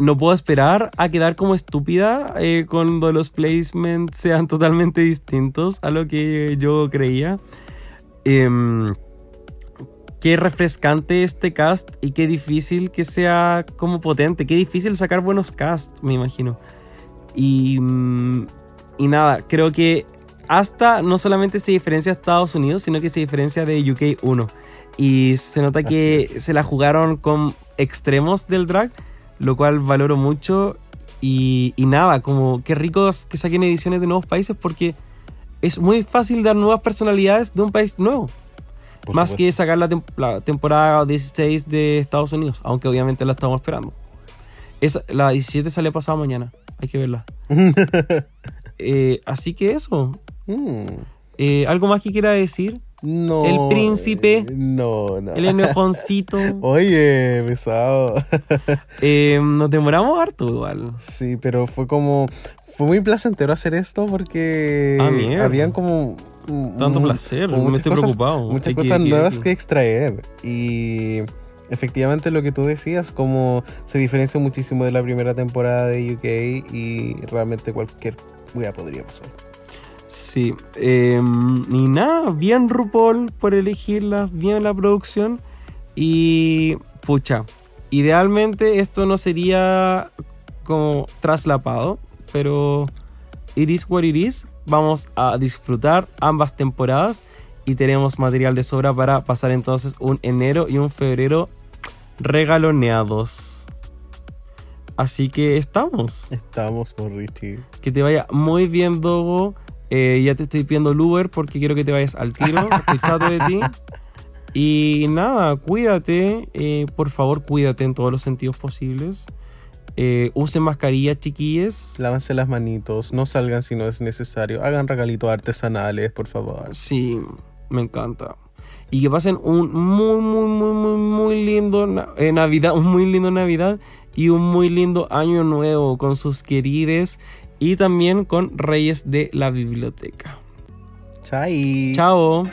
no puedo esperar a quedar como estúpida eh, cuando los placements sean totalmente distintos a lo que yo creía. Em, qué refrescante este cast y qué difícil que sea como potente. Qué difícil sacar buenos casts, me imagino. Y, mm, y nada, creo que hasta no solamente se diferencia a Estados Unidos, sino que se diferencia de UK 1. Y se nota que se la jugaron con extremos del drag, lo cual valoro mucho. Y, y nada, como qué ricos que saquen ediciones de nuevos países porque es muy fácil dar nuevas personalidades de un país nuevo. por más supuesto. que sacar la, tem- la temporada 16 de Estados Unidos, aunque obviamente la estamos esperando. Esa- la 17 sale pasado mañana, hay que verla. <laughs> Eh, así que eso. Mm, Eh, ¿Algo más que quiera decir? No. El príncipe. No, no. El enojoncito. <laughs> Oye, pesado. <laughs> Eh, nos demoramos harto igual. Sí, pero fue como. Fue muy placentero hacer esto porque. Ah. Habían como. Tanto placer, como me muchas estoy cosas- preocupado. Muchas Hay cosas que- nuevas que- que extraer. Y. Efectivamente, lo que tú decías, como se diferencia muchísimo de la primera temporada de UK y realmente cualquier podría pasar. Sí. eh, y nada, bien RuPaul por elegirla, bien la producción. Y. Pucha. Idealmente esto no sería como traslapado, pero it is what it is. Vamos a disfrutar ambas temporadas y tenemos material de sobra para pasar entonces un enero y un febrero regaloneados. Así que estamos. Estamos con Richie. Que te vaya muy bien, Dogo. Eh, ya te estoy pidiendo el Uber porque quiero que te vayas al tiro. <laughs> Estoy chato de ti. Y nada, cuídate. eh, por favor, cuídate en todos los sentidos posibles. Eh, usen mascarillas, chiquilles. Lávanse las manitos, no salgan si no es necesario. Hagan regalitos artesanales, por favor. Sí, me encanta. Y que pasen un muy, muy, muy, muy, muy lindo na- Navidad, un muy lindo Navidad y un muy lindo Año Nuevo con sus querides y también con Reyes de la Biblioteca. Chai. Chao.